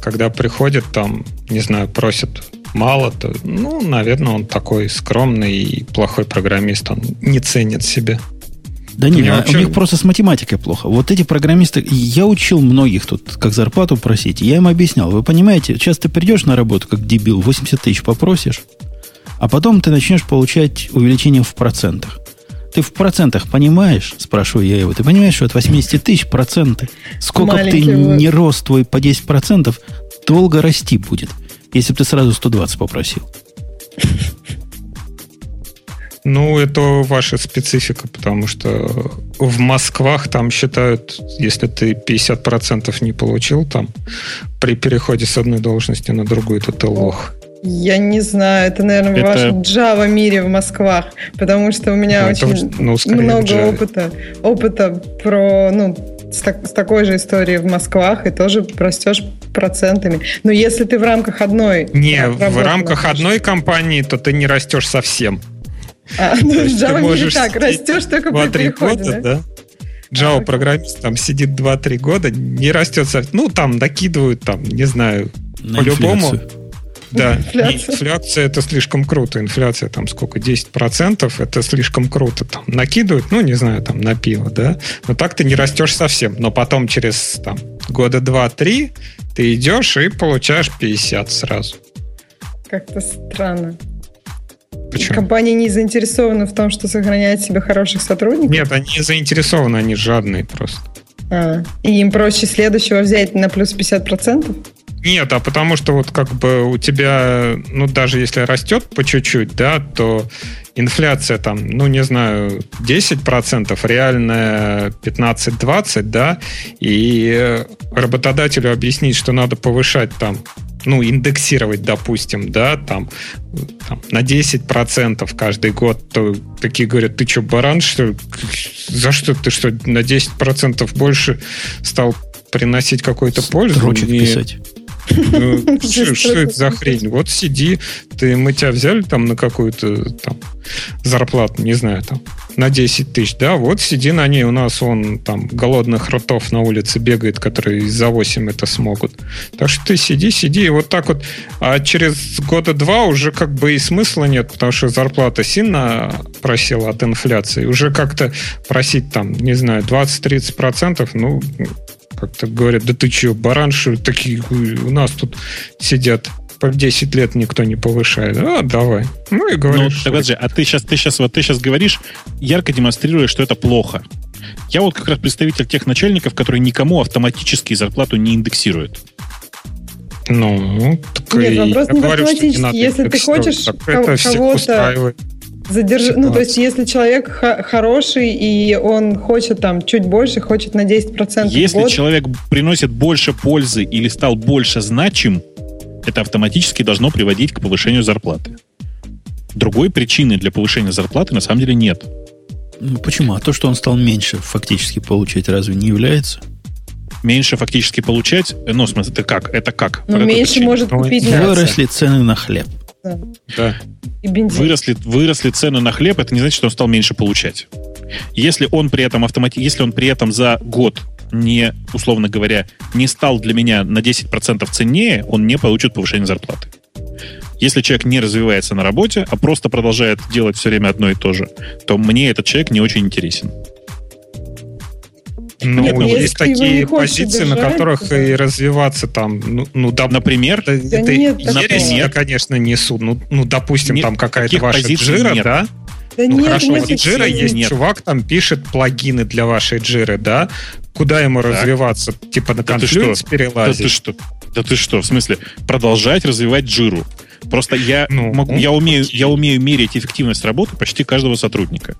когда приходит там, не знаю, просят мало, то, ну, наверное, он такой скромный и плохой программист, он не ценит себя. Да нет, вообще... у них просто с математикой плохо. Вот эти программисты, я учил многих тут, как зарплату просить. Я им объяснял, вы понимаете, часто придешь на работу, как дебил, 80 тысяч попросишь, а потом ты начнешь получать увеличение в процентах. Ты в процентах понимаешь, спрашиваю я его, ты понимаешь, что от 80 тысяч проценты, сколько бы ты вот. не рос твой по 10 процентов, долго расти будет, если бы ты сразу 120 попросил. Ну, это ваша специфика, потому что в Москвах там считают, если ты 50% не получил там при переходе с одной должности на другую, то ты лох. Я не знаю, это, наверное, в Это- вашем Java мире в Москвах, потому что у меня Ну, это очень уж, ну, в много Java. опыта, опыта про, ну, с, так- с такой же историей в Москвах, и тоже растешь процентами. Но если ты в рамках одной... Не, в рамках находишься- одной компании, то ты не растешь совсем. А, ну, в Java можешь так, растешь только при 2-3 переходе, года, да? да? Java программист там сидит 2-3 года, не растет совсем. Ну, там накидывают, там, не знаю, На По-любому. Да, Инфляция. не, инфляция это слишком круто. Инфляция там сколько? 10% это слишком круто. Там накидывают, ну, не знаю, там на пиво, да. Но так ты не растешь совсем. Но потом через там года 2-3 ты идешь и получаешь 50 сразу. Как-то странно. Почему? Компании не заинтересованы в том, что сохраняет себе хороших сотрудников. Нет, они заинтересованы, они жадные просто. А, и им проще следующего взять на плюс 50%? Нет, а потому что вот как бы у тебя, ну даже если растет по чуть-чуть, да, то инфляция там, ну не знаю, 10%, реальная 15-20, да, и работодателю объяснить, что надо повышать там, ну, индексировать, допустим, да, там, там на 10% каждый год, то такие говорят, ты что, баран, что ли? За что ты что, на 10% больше стал приносить какую-то пользу? Строчек писать. Ну, Что это за хрень? Вот сиди, ты, мы тебя взяли там на какую-то там зарплату, не знаю, там, на 10 тысяч, да, вот сиди на ней, у нас он там голодных ртов на улице бегает, которые за 8 это смогут. Так что ты сиди, сиди, и вот так вот. А через года два уже как бы и смысла нет, потому что зарплата сильно просела от инфляции. Уже как-то просить там, не знаю, 20-30%, ну, как-то говорят, да ты че, баран, что ли, такие у нас тут сидят по 10 лет никто не повышает. А, давай. Ну и Ну, говоришь. так подожди, а ты сейчас, ты сейчас, вот ты сейчас говоришь, ярко демонстрируя, что это плохо. Я вот как раз представитель тех начальников, которые никому автоматически зарплату не индексируют. Ну, так Нет, и вопрос не говорю, что автоматически. надо Если ты хочешь кого-то- Задержи... Ну, то есть, если человек х- хороший, и он хочет там чуть больше, хочет на 10% Если в год, человек приносит больше пользы или стал больше значим, это автоматически должно приводить к повышению зарплаты. Другой причины для повышения зарплаты на самом деле нет. Ну, почему? А то, что он стал меньше фактически получать, разве не является? Меньше фактически получать, э, ну, в смысле, это как? Это как? ну, меньше причине? может купить мясо Выросли цены на хлеб. Да. и бензин. Выросли, выросли цены на хлеб, это не значит, что он стал меньше получать. Если он при этом автомати... если он при этом за год не, условно говоря, не стал для меня на 10% ценнее, он не получит повышение зарплаты. Если человек не развивается на работе, а просто продолжает делать все время одно и то же, то мне этот человек не очень интересен. Ну, Нет, ну, есть такие позиции, на которых да. и развиваться там, ну, ну да, Например, это, Да это нет ересь, я, конечно, несу. Ну, ну допустим, Нет, там какая-то ваша джира, нет. да? Да Ну нет, хорошо, нет, вот джира есть нет. чувак, там пишет плагины для вашей джиры, да? Куда ему развиваться? Типа на Да что? Да перелазить? ты что? Да ты что? В смысле, продолжать развивать джиру. Просто я, Ну, могу, я, ну, умею, окей. я умею мерить эффективность работы почти каждого сотрудника.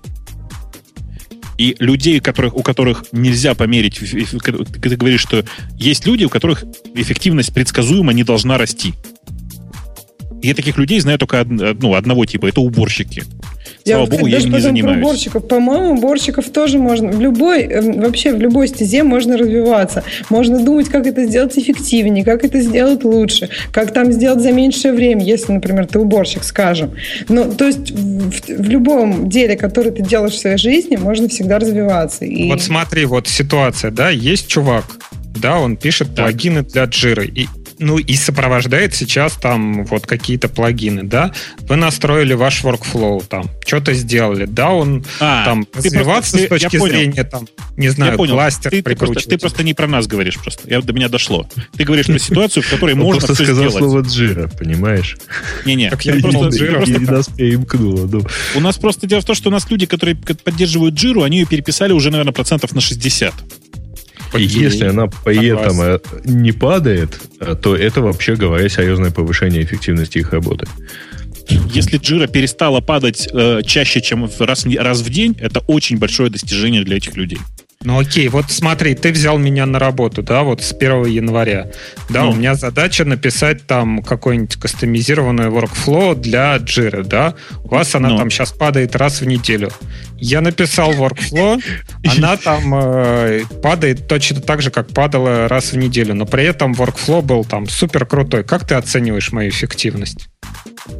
И людей, которых, у которых нельзя померить, ты говоришь, что есть люди, у которых эффективность предсказуемо не должна расти. Я таких людей знаю только од- ну, одного типа, это уборщики. Я Слава вот богу, я даже им не занимаюсь. уборщиков. По-моему, уборщиков тоже можно. В любой, э, вообще в любой стезе можно развиваться. Можно думать, как это сделать эффективнее, как это сделать лучше, как там сделать за меньшее время, если, например, ты уборщик, скажем. Ну, то есть в, в любом деле, которое ты делаешь в своей жизни, можно всегда развиваться. И... Вот смотри, вот ситуация, да, есть чувак, да, он пишет плагины для джиры. И, ну и сопровождает сейчас там вот какие-то плагины, да. Вы настроили ваш workflow там, что-то сделали, да, он А, там ты развиваться просто- с точки я понял. зрения там, не Я знаю, понял. кластер Ты, ты просто, ты просто не про нас говоришь просто. Я, до меня дошло. Ты говоришь про ситуацию, в которой можно просто сказал слово джира, понимаешь? Не-не, Так я просто-. Ну, У нас просто дело в том, что у нас люди, которые поддерживают джиру, они ее переписали уже, наверное, процентов на 60. И если она при этом э, не падает, э, то это, вообще говоря, серьезное повышение эффективности их работы. если джира перестала падать э, чаще, чем раз, раз в день, это очень большое достижение для этих людей. Ну окей, вот смотри, ты взял меня на работу, да, вот с 1 января. Да, ну. у меня задача написать там какой-нибудь кастомизированный workflow для Jira, да. У вас она ну. там сейчас падает раз в неделю. Я написал workflow, она там э, падает точно так же, как падала раз в неделю, но при этом workflow был там супер крутой. Как ты оцениваешь мою эффективность?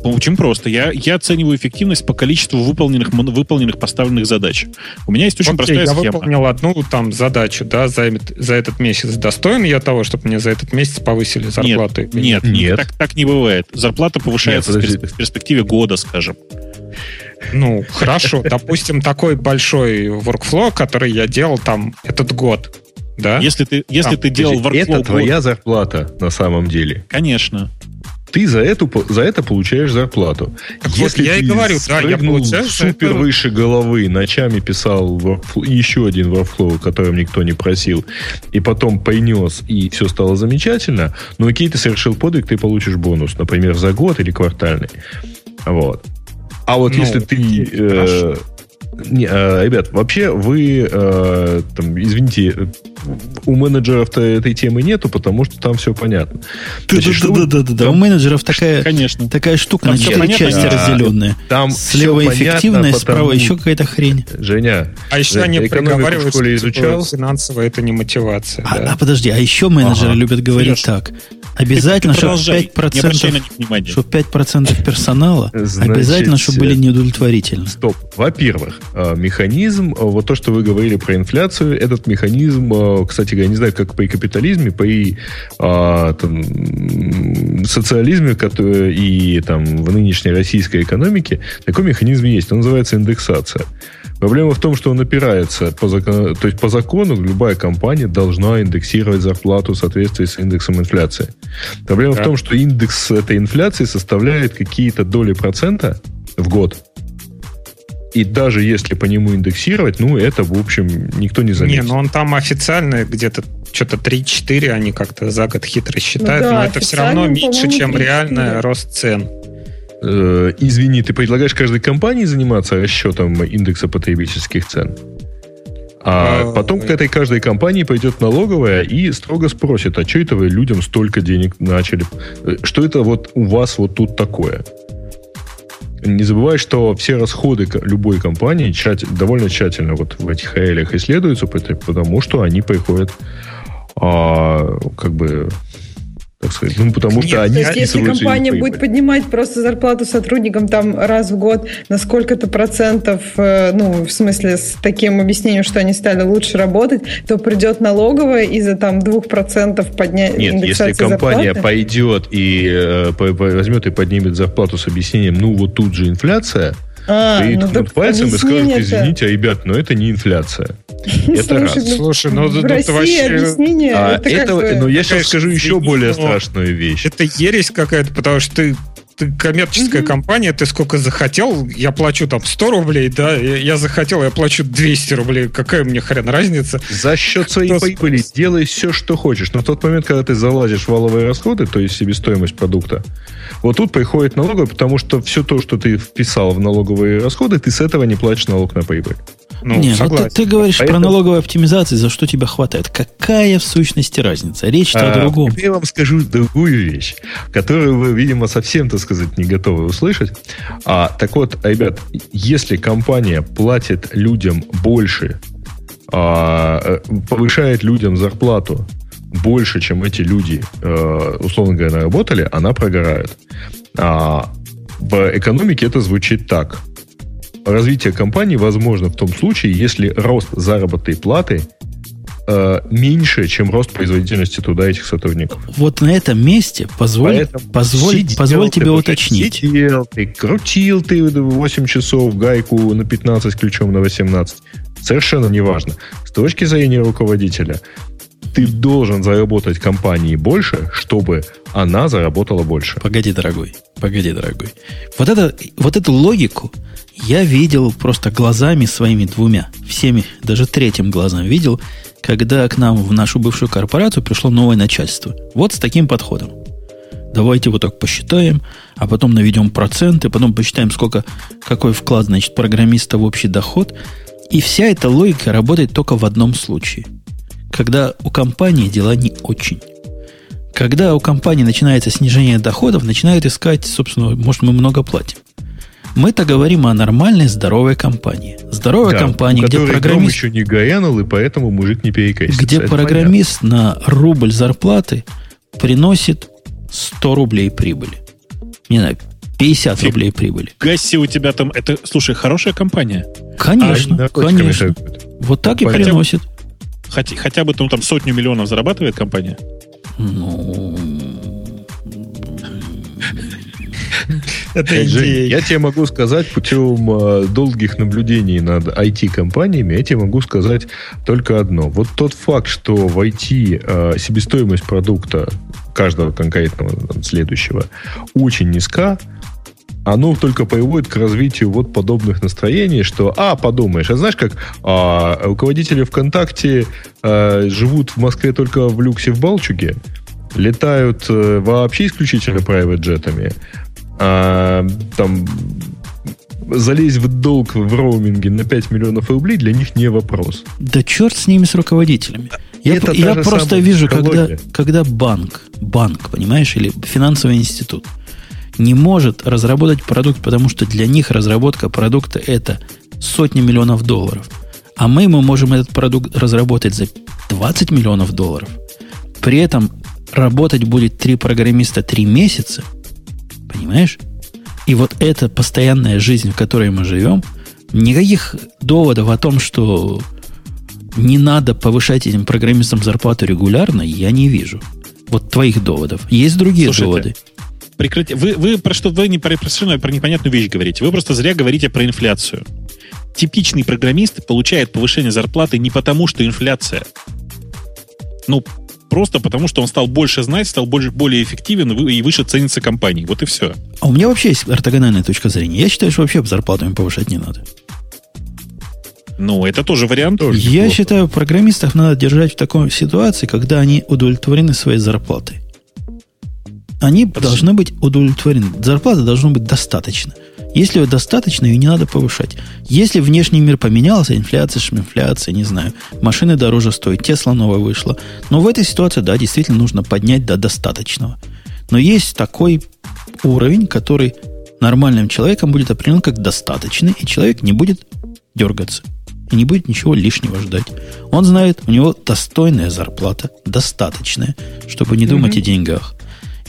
Очень просто. Я, я оцениваю эффективность по количеству выполненных, выполненных поставленных задач. У меня есть очень Окей, простая я схема. Я выполнил одну там задачу да, за, за этот месяц. Достоин я того, чтобы мне за этот месяц повысили зарплату? Нет, нет, нет. Так, так не бывает. Зарплата повышается нет, в перспективе года, скажем. Ну, хорошо. Допустим, такой большой workflow, который я делал там этот год. Да? Если ты, если а, ты делал workflow... Это твоя зарплата на самом деле. Конечно ты за, эту, за это получаешь зарплату. Так Если вот я ты и говорю, да, я получаю супер это... выше головы, ночами писал workflow, еще один workflow, которым никто не просил, и потом принес, и все стало замечательно, но окей, ты совершил подвиг, ты получишь бонус, например, за год или квартальный. Вот. А вот ну, если ты... Э, не, э, ребят, вообще вы, э, там, извините, у менеджеров-то этой темы нету, потому что там все понятно. Да-да-да, у менеджеров такая, Конечно. такая штука там на четыре части а, разделенная. Там Слева эффективная, справа еще какая-то хрень. Женя, а еще они приговаривают, что изучал. финансово это не мотивация. А, да. а подожди, а еще менеджеры ага. любят говорить Сереж, так. Обязательно, чтобы 5%, чтобы 5% персонала Значит, обязательно, чтобы были неудовлетворительны. Стоп. Во-первых, э, механизм, э, вот то, что вы говорили про инфляцию, этот механизм э, кстати говоря, не знаю, как при капитализме, при там, социализме и там, в нынешней российской экономике такой механизм есть. Он называется индексация. Проблема в том, что он опирается по закону, то есть по закону любая компания должна индексировать зарплату в соответствии с индексом инфляции. Проблема да. в том, что индекс этой инфляции составляет какие-то доли процента в год. И даже если по нему индексировать, ну, это, в общем, никто не заметит. Не, ну он там официально где-то что-то 3-4 они как-то за год хитро считают, ну, да, но это все равно меньше, чем реальный рост цен. Э, извини, ты предлагаешь каждой компании заниматься расчетом индекса потребительских цен? А, а потом к этой каждой компании пойдет налоговая и строго спросит, а что это вы людям столько денег начали? Э, что это вот у вас вот тут такое? Не забывай, что все расходы любой компании тщатель, довольно тщательно вот в этих реалиях исследуются, потому что они приходят а, как бы так сказать. Ну, потому что они то есть, если компания будет поднимать просто зарплату сотрудникам там раз в год на сколько-то процентов, э, ну, в смысле, с таким объяснением, что они стали лучше работать, то придет налоговая из-за там двух процентов поднять Нет, если компания зарплаты? пойдет и э, возьмет и поднимет зарплату с объяснением, ну, вот тут же инфляция, а, и ну, ткнут пальцем и скажут, извините, а, ребят, но это не инфляция. Это раз. Ну, Слушай, ну в России вообще... объяснение... А, это, это, бы... ну, я сейчас скажу еще более страшную вещь. Это ересь какая-то, потому что ты ты коммерческая mm-hmm. компания, ты сколько захотел, я плачу там 100 рублей, да, я, я захотел, я плачу 200 рублей, какая мне хрен разница? За счет своей Кто... прибыли делай все, что хочешь, но в тот момент, когда ты залазишь в валовые расходы, то есть себестоимость продукта, вот тут приходит налоговая, потому что все то, что ты вписал в налоговые расходы, ты с этого не платишь налог на прибыль. Ну, Не, согласен. вот ты, ты говоришь Поэтому... про налоговую оптимизацию, за что тебя хватает. Какая в сущности разница? Речь-то а, о другом. Я вам скажу другую вещь, которую вы, видимо, совсем, так сказать, не готовы услышать. А, так вот, ребят, если компания платит людям больше, а, э, повышает людям зарплату больше, чем эти люди, э, условно говоря, наработали, она прогорает. А, в экономике это звучит так. Развитие компании возможно в том случае, если рост заработной платы э, меньше, чем рост производительности труда этих сотрудников. Вот на этом месте позволь, позволь, сидел позволь тебе уточнить. Сидел, ты крутил ты 8 часов гайку на 15 ключом на 18. Совершенно неважно. С точки зрения руководителя, ты должен заработать компании больше, чтобы она заработала больше. Погоди, дорогой, погоди, дорогой. Вот, это, вот эту логику я видел просто глазами своими двумя, всеми, даже третьим глазом видел, когда к нам в нашу бывшую корпорацию пришло новое начальство. Вот с таким подходом. Давайте вот так посчитаем, а потом наведем проценты, потом посчитаем, сколько, какой вклад, значит, программиста в общий доход. И вся эта логика работает только в одном случае. Когда у компании дела не очень. Когда у компании начинается снижение доходов, начинают искать, собственно, может, мы много платим. Мы-то говорим о нормальной, здоровой компании. Здоровая да, компания, где программист... еще не гаянул, и поэтому мужик не перекосится. Где программист понятно. на рубль зарплаты приносит 100 рублей прибыли. Не знаю, 50 рублей прибыли. Гасси у тебя там... Это, слушай, хорошая компания. Конечно, а, конечно. Вот так и приносит. Хотя, хотя бы ну, там сотню миллионов зарабатывает компания? Ну... Это идея. Я тебе могу сказать путем э, долгих наблюдений над IT-компаниями, я тебе могу сказать только одно. Вот тот факт, что в IT э, себестоимость продукта каждого конкретного следующего очень низка, оно только приводит к развитию вот подобных настроений, что, а, подумаешь, а знаешь, как а, руководители ВКонтакте а, живут в Москве только в люксе в Балчуге, летают а, вообще исключительно private джетами, а, там залезть в долг в роуминге на 5 миллионов рублей для них не вопрос. Да черт с ними, с руководителями. Я, Это я просто вижу, когда, когда банк, банк, понимаешь, или финансовый институт не может разработать продукт, потому что для них разработка продукта это сотни миллионов долларов. А мы, мы можем этот продукт разработать за 20 миллионов долларов. При этом работать будет три программиста три месяца. Понимаешь? И вот эта постоянная жизнь, в которой мы живем, никаких доводов о том, что не надо повышать этим программистам зарплату регулярно, я не вижу. Вот твоих доводов. Есть другие Слушайте, доводы. Прекрати... Вы, вы про что вы не про, совершенно про непонятную вещь говорите. Вы просто зря говорите про инфляцию. Типичный программист получает повышение зарплаты не потому, что инфляция. Ну, просто потому, что он стал больше знать, стал больше, более эффективен и выше ценится компанией. Вот и все. А у меня вообще есть ортогональная точка зрения. Я считаю, что вообще зарплату повышать не надо. Ну, это тоже вариант. Тоже Я неплохо. считаю, программистов надо держать в такой ситуации, когда они удовлетворены своей зарплатой. Они Подожди. должны быть удовлетворены. Зарплата должна быть достаточно. Если ее достаточно, ее не надо повышать. Если внешний мир поменялся, инфляция, шминфляция, не знаю, машины дороже стоят, Тесла новая вышла. Но в этой ситуации, да, действительно нужно поднять до достаточного. Но есть такой уровень, который нормальным человеком будет определен как достаточный, и человек не будет дергаться и не будет ничего лишнего ждать. Он знает, у него достойная зарплата, достаточная, чтобы не думать mm-hmm. о деньгах.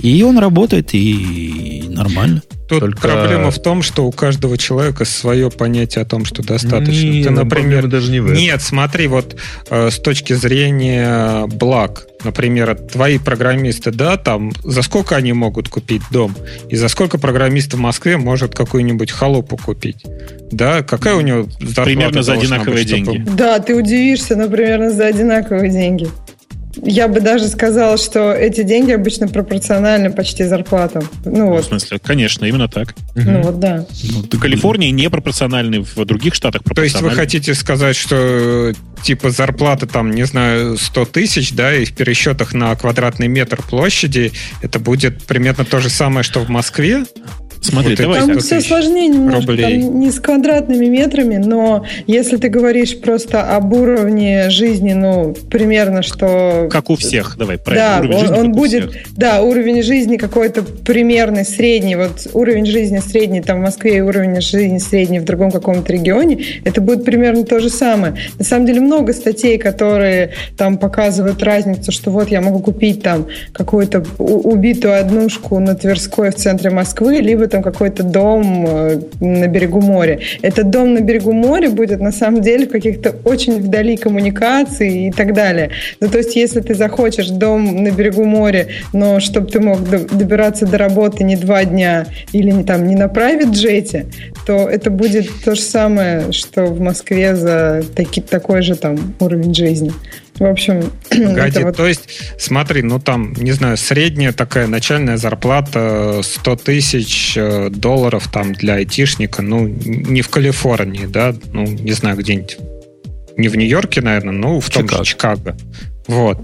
И он работает, и нормально. Тут Только... проблема в том, что у каждого человека свое понятие о том, что достаточно. Не, Ты, например, даже не в Нет, смотри, вот э, с точки зрения благ, например, твои программисты, да, там, за сколько они могут купить дом? И за сколько программист в Москве может какую-нибудь халупу купить? Да, какая у него зарплата Примерно за одинаковые быть, деньги. Чтобы... Да, ты удивишься, но примерно за одинаковые деньги. Я бы даже сказала, что эти деньги обычно пропорциональны почти зарплатам. Ну, ну вот. В смысле, конечно, именно так. Ну угу. вот да. Ну, в Калифорнии не пропорциональны, в других штатах То есть вы хотите сказать, что типа зарплата там, не знаю, 100 тысяч, да, и в пересчетах на квадратный метр площади это будет примерно то же самое, что в Москве? Смотри, вот давай. Там все сложнее немножко, там не с квадратными метрами, но если ты говоришь просто об уровне жизни, ну, примерно, что... Как у всех, давай, правильно. Да, уровень он, жизни, он будет, да, уровень жизни какой-то примерный, средний, вот уровень жизни средний там в Москве и уровень жизни средний в другом каком-то регионе, это будет примерно то же самое. На самом деле много статей, которые там показывают разницу, что вот я могу купить там какую-то убитую однушку на Тверской в центре Москвы, либо там какой-то дом э, на берегу моря. Этот дом на берегу моря будет на самом деле в каких-то очень вдали коммуникаций и так далее. Ну, то есть, если ты захочешь дом на берегу моря, но чтобы ты мог добираться до работы не два дня или не, там, не на private джете, то это будет то же самое, что в Москве за таки, такой же там уровень жизни. В общем, Погоди, вот... то есть, смотри, ну там, не знаю, средняя такая начальная зарплата 100 тысяч э, долларов там для айтишника, ну, не в Калифорнии, да, ну, не знаю, где-нибудь, не в Нью-Йорке, наверное, но в том Чикаго. же Чикаго. Вот.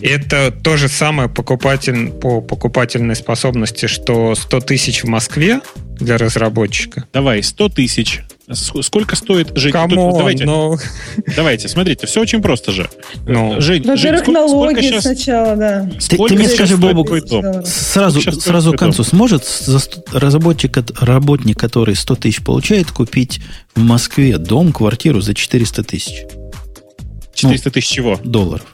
Это то же самое покупатель, по покупательной способности, что 100 тысяч в Москве для разработчика. Давай, 100 тысяч. Сколько стоит жить? Кому? Давайте, но... давайте, смотрите, все очень просто же. Ну. Жень, Во-первых, Жень, налоги сколько сейчас... сначала, да. Ты, ты мне скажи, Бобук, сразу, сразу к концу, сможет разработчик, работник, который 100 тысяч получает, купить в Москве дом, квартиру за 400 тысяч? 400 тысяч чего? Долларов.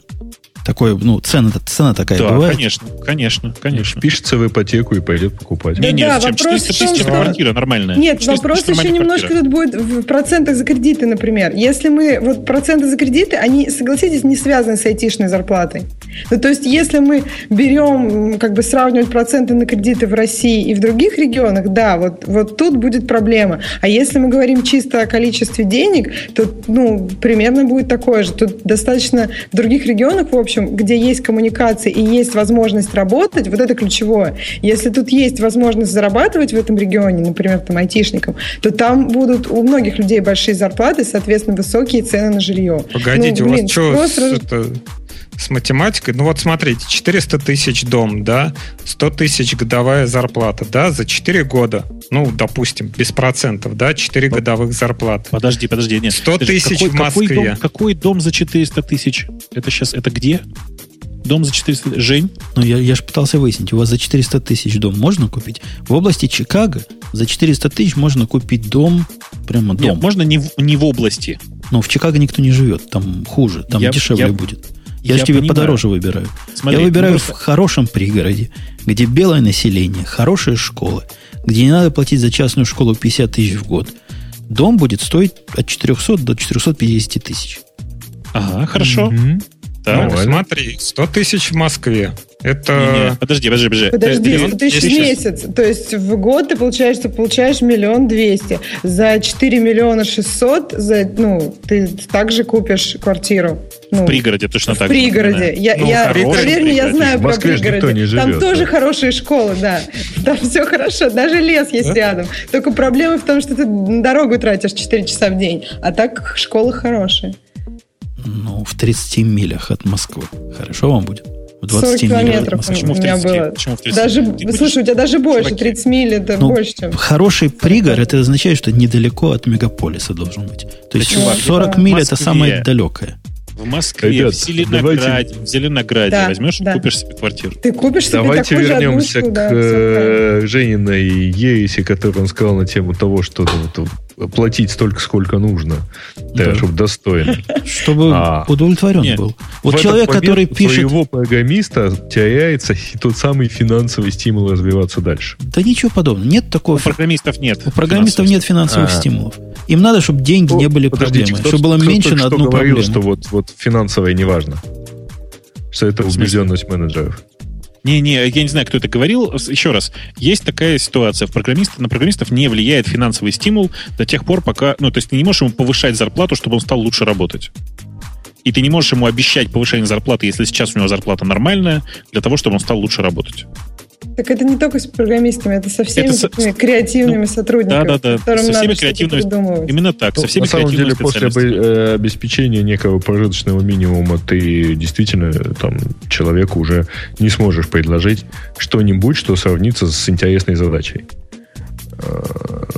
Такое, ну, цена, цена такая да, бывает. конечно, конечно, конечно. Пишется в ипотеку и пойдет покупать. Не, нет, да, зачем? 400 тысяч это квартира нормальная. Нет, вопрос еще квартира. немножко тут будет в процентах за кредиты, например. Если мы, вот проценты за кредиты, они, согласитесь, не связаны с айтишной зарплатой. Ну, то есть, если мы берем, как бы сравнивать проценты на кредиты в России и в других регионах, да, вот, вот тут будет проблема. А если мы говорим чисто о количестве денег, то, ну, примерно будет такое же. Тут достаточно в других регионах, в общем, общем, где есть коммуникация и есть возможность работать, вот это ключевое. Если тут есть возможность зарабатывать в этом регионе, например, там айтишникам, то там будут у многих людей большие зарплаты, соответственно, высокие цены на жилье. Погодите, ну, блин, у вас что, просто... это, с математикой. Ну вот смотрите, 400 тысяч дом, да, 100 тысяч годовая зарплата, да, за 4 года, ну, допустим, без процентов, да, 4 годовых зарплаты. Подожди, подожди, нет. 100 тысяч в Москве. Какой дом, какой дом за 400 тысяч? Это сейчас, это где? Дом за 400 тысяч. Жень? Ну, я, я же пытался выяснить, у вас за 400 тысяч дом можно купить? В области Чикаго за 400 тысяч можно купить дом, прямо дом. Нет, можно не в, не в области. Но в Чикаго никто не живет, там хуже, там я, дешевле я, будет. Я, я же тебе понимаю. подороже выбираю. Смотри, я выбираю просто... в хорошем пригороде, где белое население, хорошие школы, где не надо платить за частную школу 50 тысяч в год. Дом будет стоить от 400 до 450 тысяч. Ага, хорошо. Mm-hmm. Так, ну, смотри, 100 тысяч в Москве. Это... Не, не, подожди, подожди, подожди. Подожди, 100 тысяч в месяц. То есть в год ты получаешь, ты получаешь миллион двести. За 4 миллиона шестьсот, за, ну, ты также купишь квартиру. Ну, в пригороде точно в так В пригороде. Я, ну, я, поверь мне, я знаю про пригороды. Не живет, Там тоже да. хорошие школы, да. Там все хорошо. Даже лес есть рядом. Только проблема в том, что ты на дорогу тратишь 4 часа в день. А так школы хорошие. Ну, в 30 милях от Москвы. Хорошо вам будет? В 20 километров Почему у меня было. Почему в 30? Даже, Ты слушай, у тебя даже больше, 30 миль это ну, больше, чем... Хороший пригород, это означает, что недалеко от мегаполиса должен быть. То есть да, 40 да. миль это самое далекое. В Москве, Ребят, в Зеленограде, давайте... в Зеленограде да, возьмешь да. и купишь себе квартиру. Ты купишь себе Давайте вернемся одушку, к да, э, Жениной ереси, которую он сказал на тему того, что вот, платить столько, сколько нужно, да. чтобы достойно. Чтобы а, удовлетворен нет. был. Вот человек, который пишет... своего программиста теряется тот самый финансовый стимул развиваться дальше. Да ничего подобного. Нет такого... У программистов нет. У программистов нет финансовых а. стимулов. Им надо, чтобы деньги ну, не были проблемой. Кто, чтобы было кто, меньше кто, на одну говорил, проблему. что вот, вот финансовое не важно. Что это убежденность менеджеров. Не-не, я не знаю, кто это говорил. Еще раз, есть такая ситуация. В программиста, на программистов не влияет финансовый стимул до тех пор, пока... Ну, то есть ты не можешь ему повышать зарплату, чтобы он стал лучше работать. И ты не можешь ему обещать повышение зарплаты, если сейчас у него зарплата нормальная, для того, чтобы он стал лучше работать. Так это не только с программистами, это со всеми это такими с... креативными ну, сотрудниками. Да, да, да. Со всеми креативными. Именно так. Ну, со всеми на самом деле, после э, обеспечения некого прожиточного минимума ты действительно там человеку уже не сможешь предложить что-нибудь, что сравнится с интересной задачей.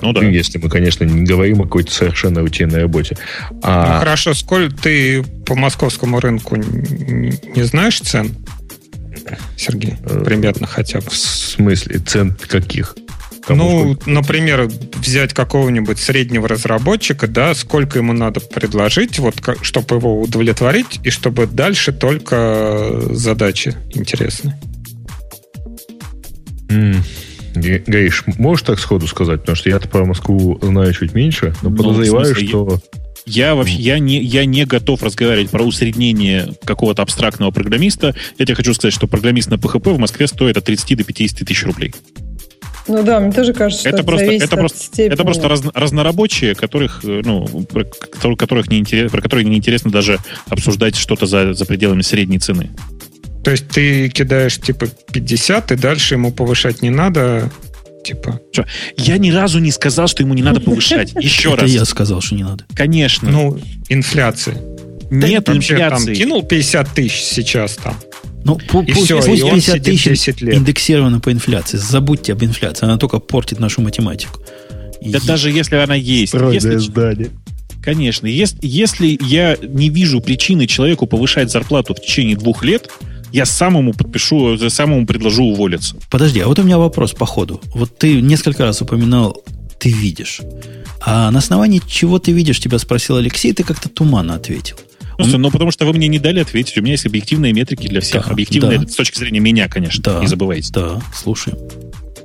Ну да. Если мы, конечно, не говорим о какой-то совершенно рутинной работе. А... Ну хорошо, сколь ты по московскому рынку не знаешь цен? Сергей? Э, Примерно хотя бы. В смысле? Цен каких? Кому ну, сколько? например, взять какого-нибудь среднего разработчика, да, сколько ему надо предложить, вот, чтобы его удовлетворить, и чтобы дальше только задачи интересны. Mm. Гаиш, можешь так сходу сказать? Потому что я-то про Москву знаю чуть меньше, но ну, подозреваю, смысле, что... Я вообще я не, я не готов разговаривать про усреднение какого-то абстрактного программиста. Я тебе хочу сказать, что программист на PHP в Москве стоит от 30 до 50 тысяч рублей. Ну да, мне тоже кажется, что это, это просто, это просто, степени. это просто раз, разнорабочие, которых, э, ну, про, которых не интерес, про которые неинтересно даже обсуждать что-то за, за пределами средней цены. То есть ты кидаешь типа 50, и дальше ему повышать не надо, Типа. Что? Я ни разу не сказал, что ему не надо повышать. Еще раз. Это я сказал, что не надо. Конечно. Ну, инфляция. Нет Вообще, там инфляции. кинул 50 тысяч сейчас там. Ну, И пусть, всё, пусть и он 50 сидит тысяч 10 лет. индексировано по инфляции. Забудьте об инфляции. Она только портит нашу математику. Да И- даже если она есть. если- здание. Конечно. Если, если я не вижу причины человеку повышать зарплату в течение двух лет, я самому подпишу, самому предложу уволиться. Подожди, а вот у меня вопрос по ходу. Вот ты несколько раз упоминал, ты видишь. А на основании чего ты видишь, тебя спросил Алексей, ты как-то туманно ответил. Просто, ну, потому что вы мне не дали ответить. У меня есть объективные метрики для всех. Да, объективные да. с точки зрения меня, конечно. Да. Не забывайте. Да, слушай.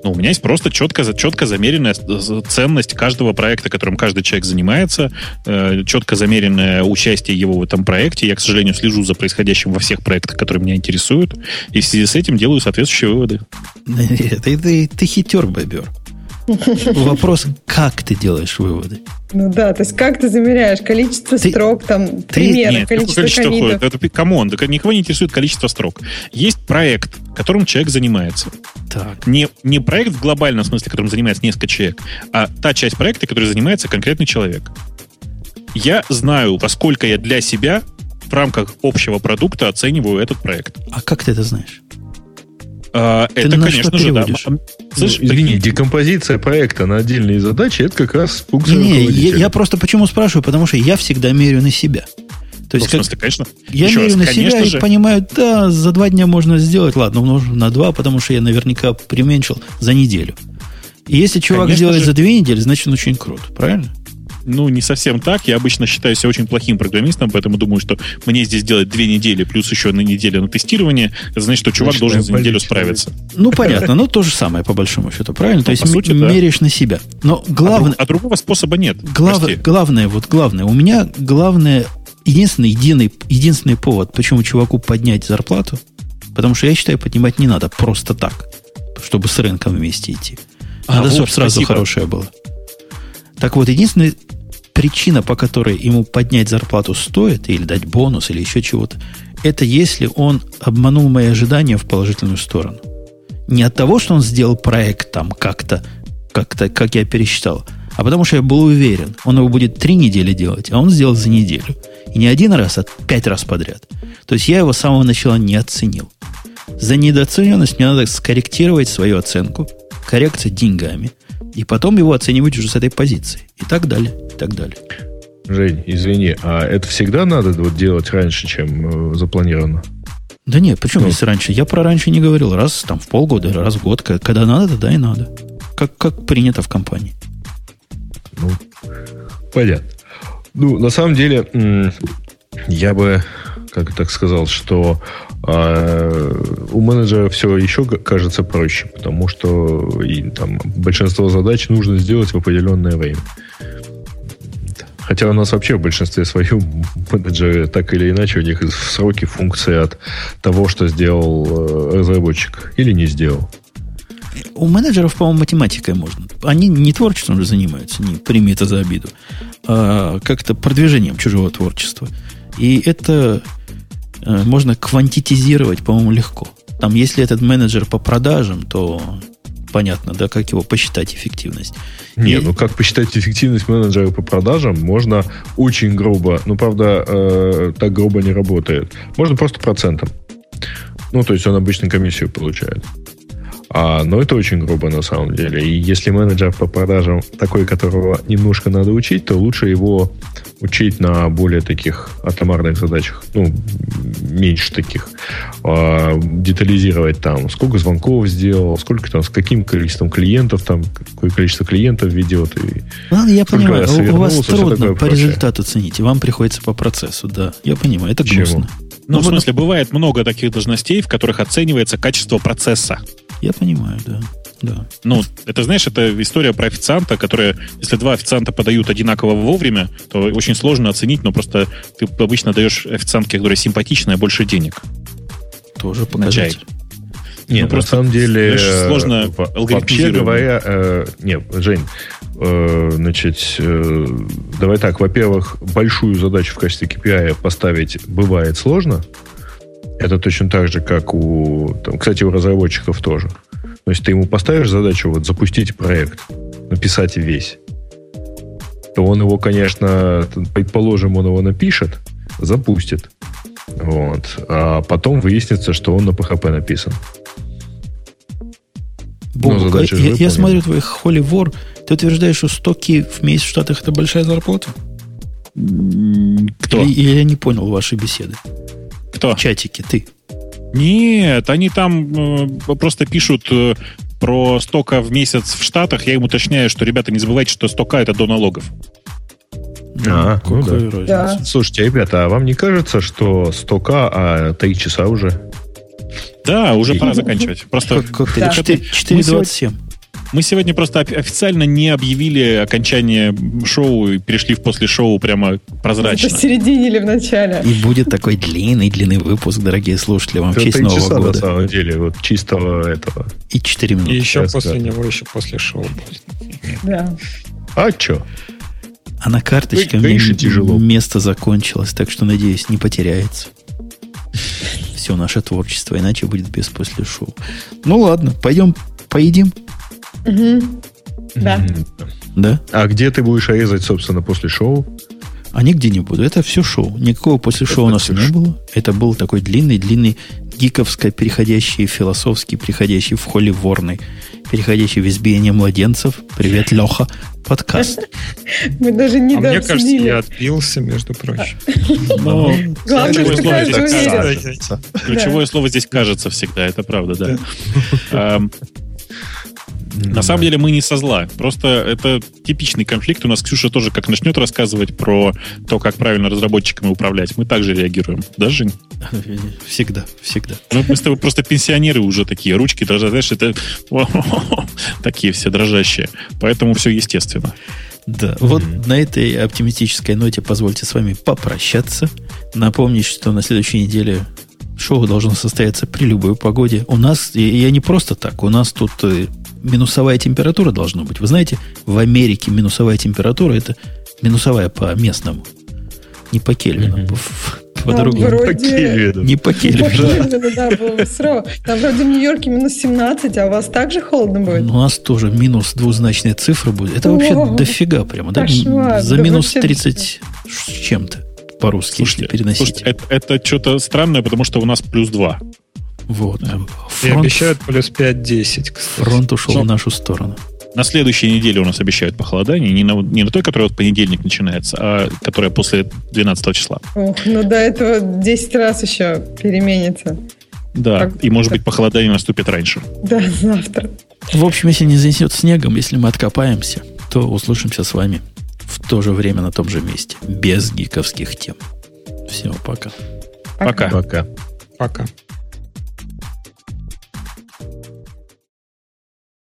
Ну, у меня есть просто четко, четко замеренная ценность каждого проекта, которым каждый человек занимается, э, четко замеренное участие его в этом проекте. Я, к сожалению, слежу за происходящим во всех проектах, которые меня интересуют, и в связи с этим делаю соответствующие выводы. Ты, ты, ты хитер, бобер. Вопрос, как ты делаешь выводы? Ну да, то есть как ты замеряешь количество Ты- строк, там, примеры, Нет, какое количество количество коммитов? ходит? Это come on, да никого не интересует количество строк. Есть проект, которым человек занимается. Так. Не, не проект в глобальном смысле, которым занимается несколько человек, а та часть проекта, которой занимается конкретный человек. Я знаю, во сколько я для себя в рамках общего продукта оцениваю этот проект. А как ты это знаешь? А, Ты это, на конечно что же, да. Слышь, Ну, извини, декомпозиция проекта на отдельные задачи это как раз функция Не, я, я просто почему спрашиваю? Потому что я всегда меряю на себя. То ну, есть, как, смысле, конечно. я Еще меряю раз, на себя же, и понимаю, да, за два дня можно сделать, ладно, умножу на два, потому что я наверняка применьшил за неделю. И если чувак Конечно делает же. за две недели, значит он очень крут, правильно? Ну, не совсем так. Я обычно считаю себя очень плохим программистом, поэтому думаю, что мне здесь делать две недели плюс еще на неделю на тестирование, это значит, что чувак Значит, должен за неделю справиться. Ну, понятно, ну то же самое, по большому счету, правильно? То Ну, есть по сути, м- да. меряешь на себя. Но А, главное, друг- а другого способа нет. глав- Прости. главное, вот главное, у меня главное, единственный, единый, единственный повод, почему чуваку поднять зарплату, потому что я считаю, поднимать не надо просто так, чтобы с рынком вместе идти. А, Надо, вот, чтобы сразу спасибо. хорошее было. Так вот, единственная причина, по которой ему поднять зарплату стоит, или дать бонус, или еще чего-то, это если он обманул мои ожидания в положительную сторону. Не от того, что он сделал проект там как-то, как-то, как я пересчитал, а потому что я был уверен, он его будет три недели делать, а он сделал за неделю. И не один раз, а пять раз подряд. То есть я его с самого начала не оценил. За недооцененность мне надо скорректировать свою оценку, коррекция деньгами, и потом его оценивать уже с этой позиции. И так далее, и так далее. Жень, извини, а это всегда надо вот делать раньше, чем э, запланировано? Да нет, почему Ну. если раньше? Я про раньше не говорил. Раз там в полгода, раз в год. Когда надо, тогда и надо. Как, как принято в компании. Ну, понятно. Ну, на самом деле, я бы, как так сказал, что а, у менеджера все еще кажется проще, потому что и, там, большинство задач нужно сделать в определенное время. Хотя у нас вообще в большинстве своем менеджеры так или иначе у них сроки функции от того, что сделал э, разработчик или не сделал. У менеджеров, по-моему, математикой можно. Они не творчеством же занимаются, не прими это за обиду, а как-то продвижением чужого творчества. И это э, можно квантитизировать, по-моему, легко. Там, если этот менеджер по продажам, то понятно, да, как его посчитать эффективность. Не, И- ну как посчитать эффективность менеджера по продажам, можно очень грубо, ну, правда, э, так грубо не работает. Можно просто процентом. Ну, то есть он обычно комиссию получает. А, но это очень грубо на самом деле. И если менеджер по продажам такой, которого немножко надо учить, то лучше его учить на более таких атомарных задачах. Ну, меньше таких. А, детализировать там, сколько звонков сделал, сколько там, с каким количеством клиентов там, какое количество клиентов ведет. И Ладно, я понимаю, у- вас трудно по прочее. результату цените. Вам приходится по процессу, да. Я понимаю, это Чему? грустно. Ну, в вот- смысле, бывает много таких должностей, в которых оценивается качество процесса. Я понимаю, да. да. Ну, это, знаешь, это история про официанта, которая, если два официанта подают одинаково вовремя, то очень сложно оценить, но просто ты обычно даешь официантке, которая симпатичная, больше денег. Тоже На показатель. Нет, Ну, на просто, самом деле... знаешь, сложно э, во- Вообще говоря... э, нет, Жень, значит, э, давай так. Во-первых, большую задачу в качестве KPI поставить бывает сложно. Это точно так же, как у... Там, кстати, у разработчиков тоже. То есть ты ему поставишь задачу вот запустить проект, написать весь, то он его, конечно, предположим, он его напишет, запустит. Вот. А потом выяснится, что он на PHP написан. Ну, я, я смотрю твой Holy War, ты утверждаешь, что 100 ки в месяц в Штатах это большая зарплата? Кто? Или, я не понял вашей беседы. Кто? В чатике, ты. Нет, они там э, просто пишут э, про 100 в месяц в Штатах. Я им уточняю, что, ребята, не забывайте, что 100 это до налогов. А, ну, да. да. Слушайте, ребята, а вам не кажется, что 100 а 3 часа уже? Да, уже пора заканчивать. Просто как, как да. 4.27. Мы сегодня просто официально не объявили окончание шоу и перешли в после шоу прямо прозрачно. Это в середине или в начале. И будет такой длинный-длинный выпуск, дорогие слушатели, вам в честь Нового часа, года. на самом деле, вот чистого этого. И 4 минуты. И еще Сейчас после него, еще после шоу будет. Да. А что? А на карточке мне тяжело. место закончилось, так что, надеюсь, не потеряется все наше творчество, иначе будет без после шоу. Ну ладно, пойдем поедим. Угу. Да. Да? А где ты будешь резать, собственно, после шоу? А нигде не буду. Это все шоу. Никакого после шоу у нас не было. Это был такой длинный-длинный гиковско переходящий, философский, переходящий в холли ворный, переходящий в избиение младенцев. Привет, Леха. Подкаст. Мы даже не а Мне кажется, я отбился, между прочим. Ключевое слово здесь кажется всегда, это правда, да. На самом деле мы не со зла. Просто это типичный конфликт. У нас Ксюша тоже как начнет рассказывать про то, как правильно разработчиками управлять. Мы также реагируем. Да, Жень? Всегда, всегда. Ну, мы с тобой просто пенсионеры уже такие. Ручки дрожат. Знаешь, это такие все дрожащие. Поэтому все естественно. Да, mm-hmm. вот на этой оптимистической ноте позвольте с вами попрощаться. Напомнить, что на следующей неделе шоу должно состояться при любой погоде. У нас, я не просто так, у нас тут э, минусовая температура должна быть. Вы знаете, в Америке минусовая температура это минусовая по местному. Не по Кельвину, mm-hmm. по, по другому. Вроде... По Кельвину. Не по Кельвину. Да, да, Там вроде в Нью-Йорке минус 17, а у вас также холодно будет? У нас тоже минус двузначная цифра будет. Это вообще дофига прямо. Да? За минус 30 с чем-то по-русски, если переносить. это, это что-то странное, потому что у нас плюс 2. Вот. И обещают плюс 5-10, кстати. Фронт ушел Но... в нашу сторону. На следующей неделе у нас обещают похолодание. Не на, не на той, которая в понедельник начинается, а которая после 12 числа. Ох, ну до этого 10 раз еще переменится. Да, как, и может быть похолодание наступит раньше. Да, завтра. В общем, если не занесет снегом, если мы откопаемся, то услышимся с вами в то же время на том же месте, без гиковских тем. Всего пока. Пока. Пока. Пока.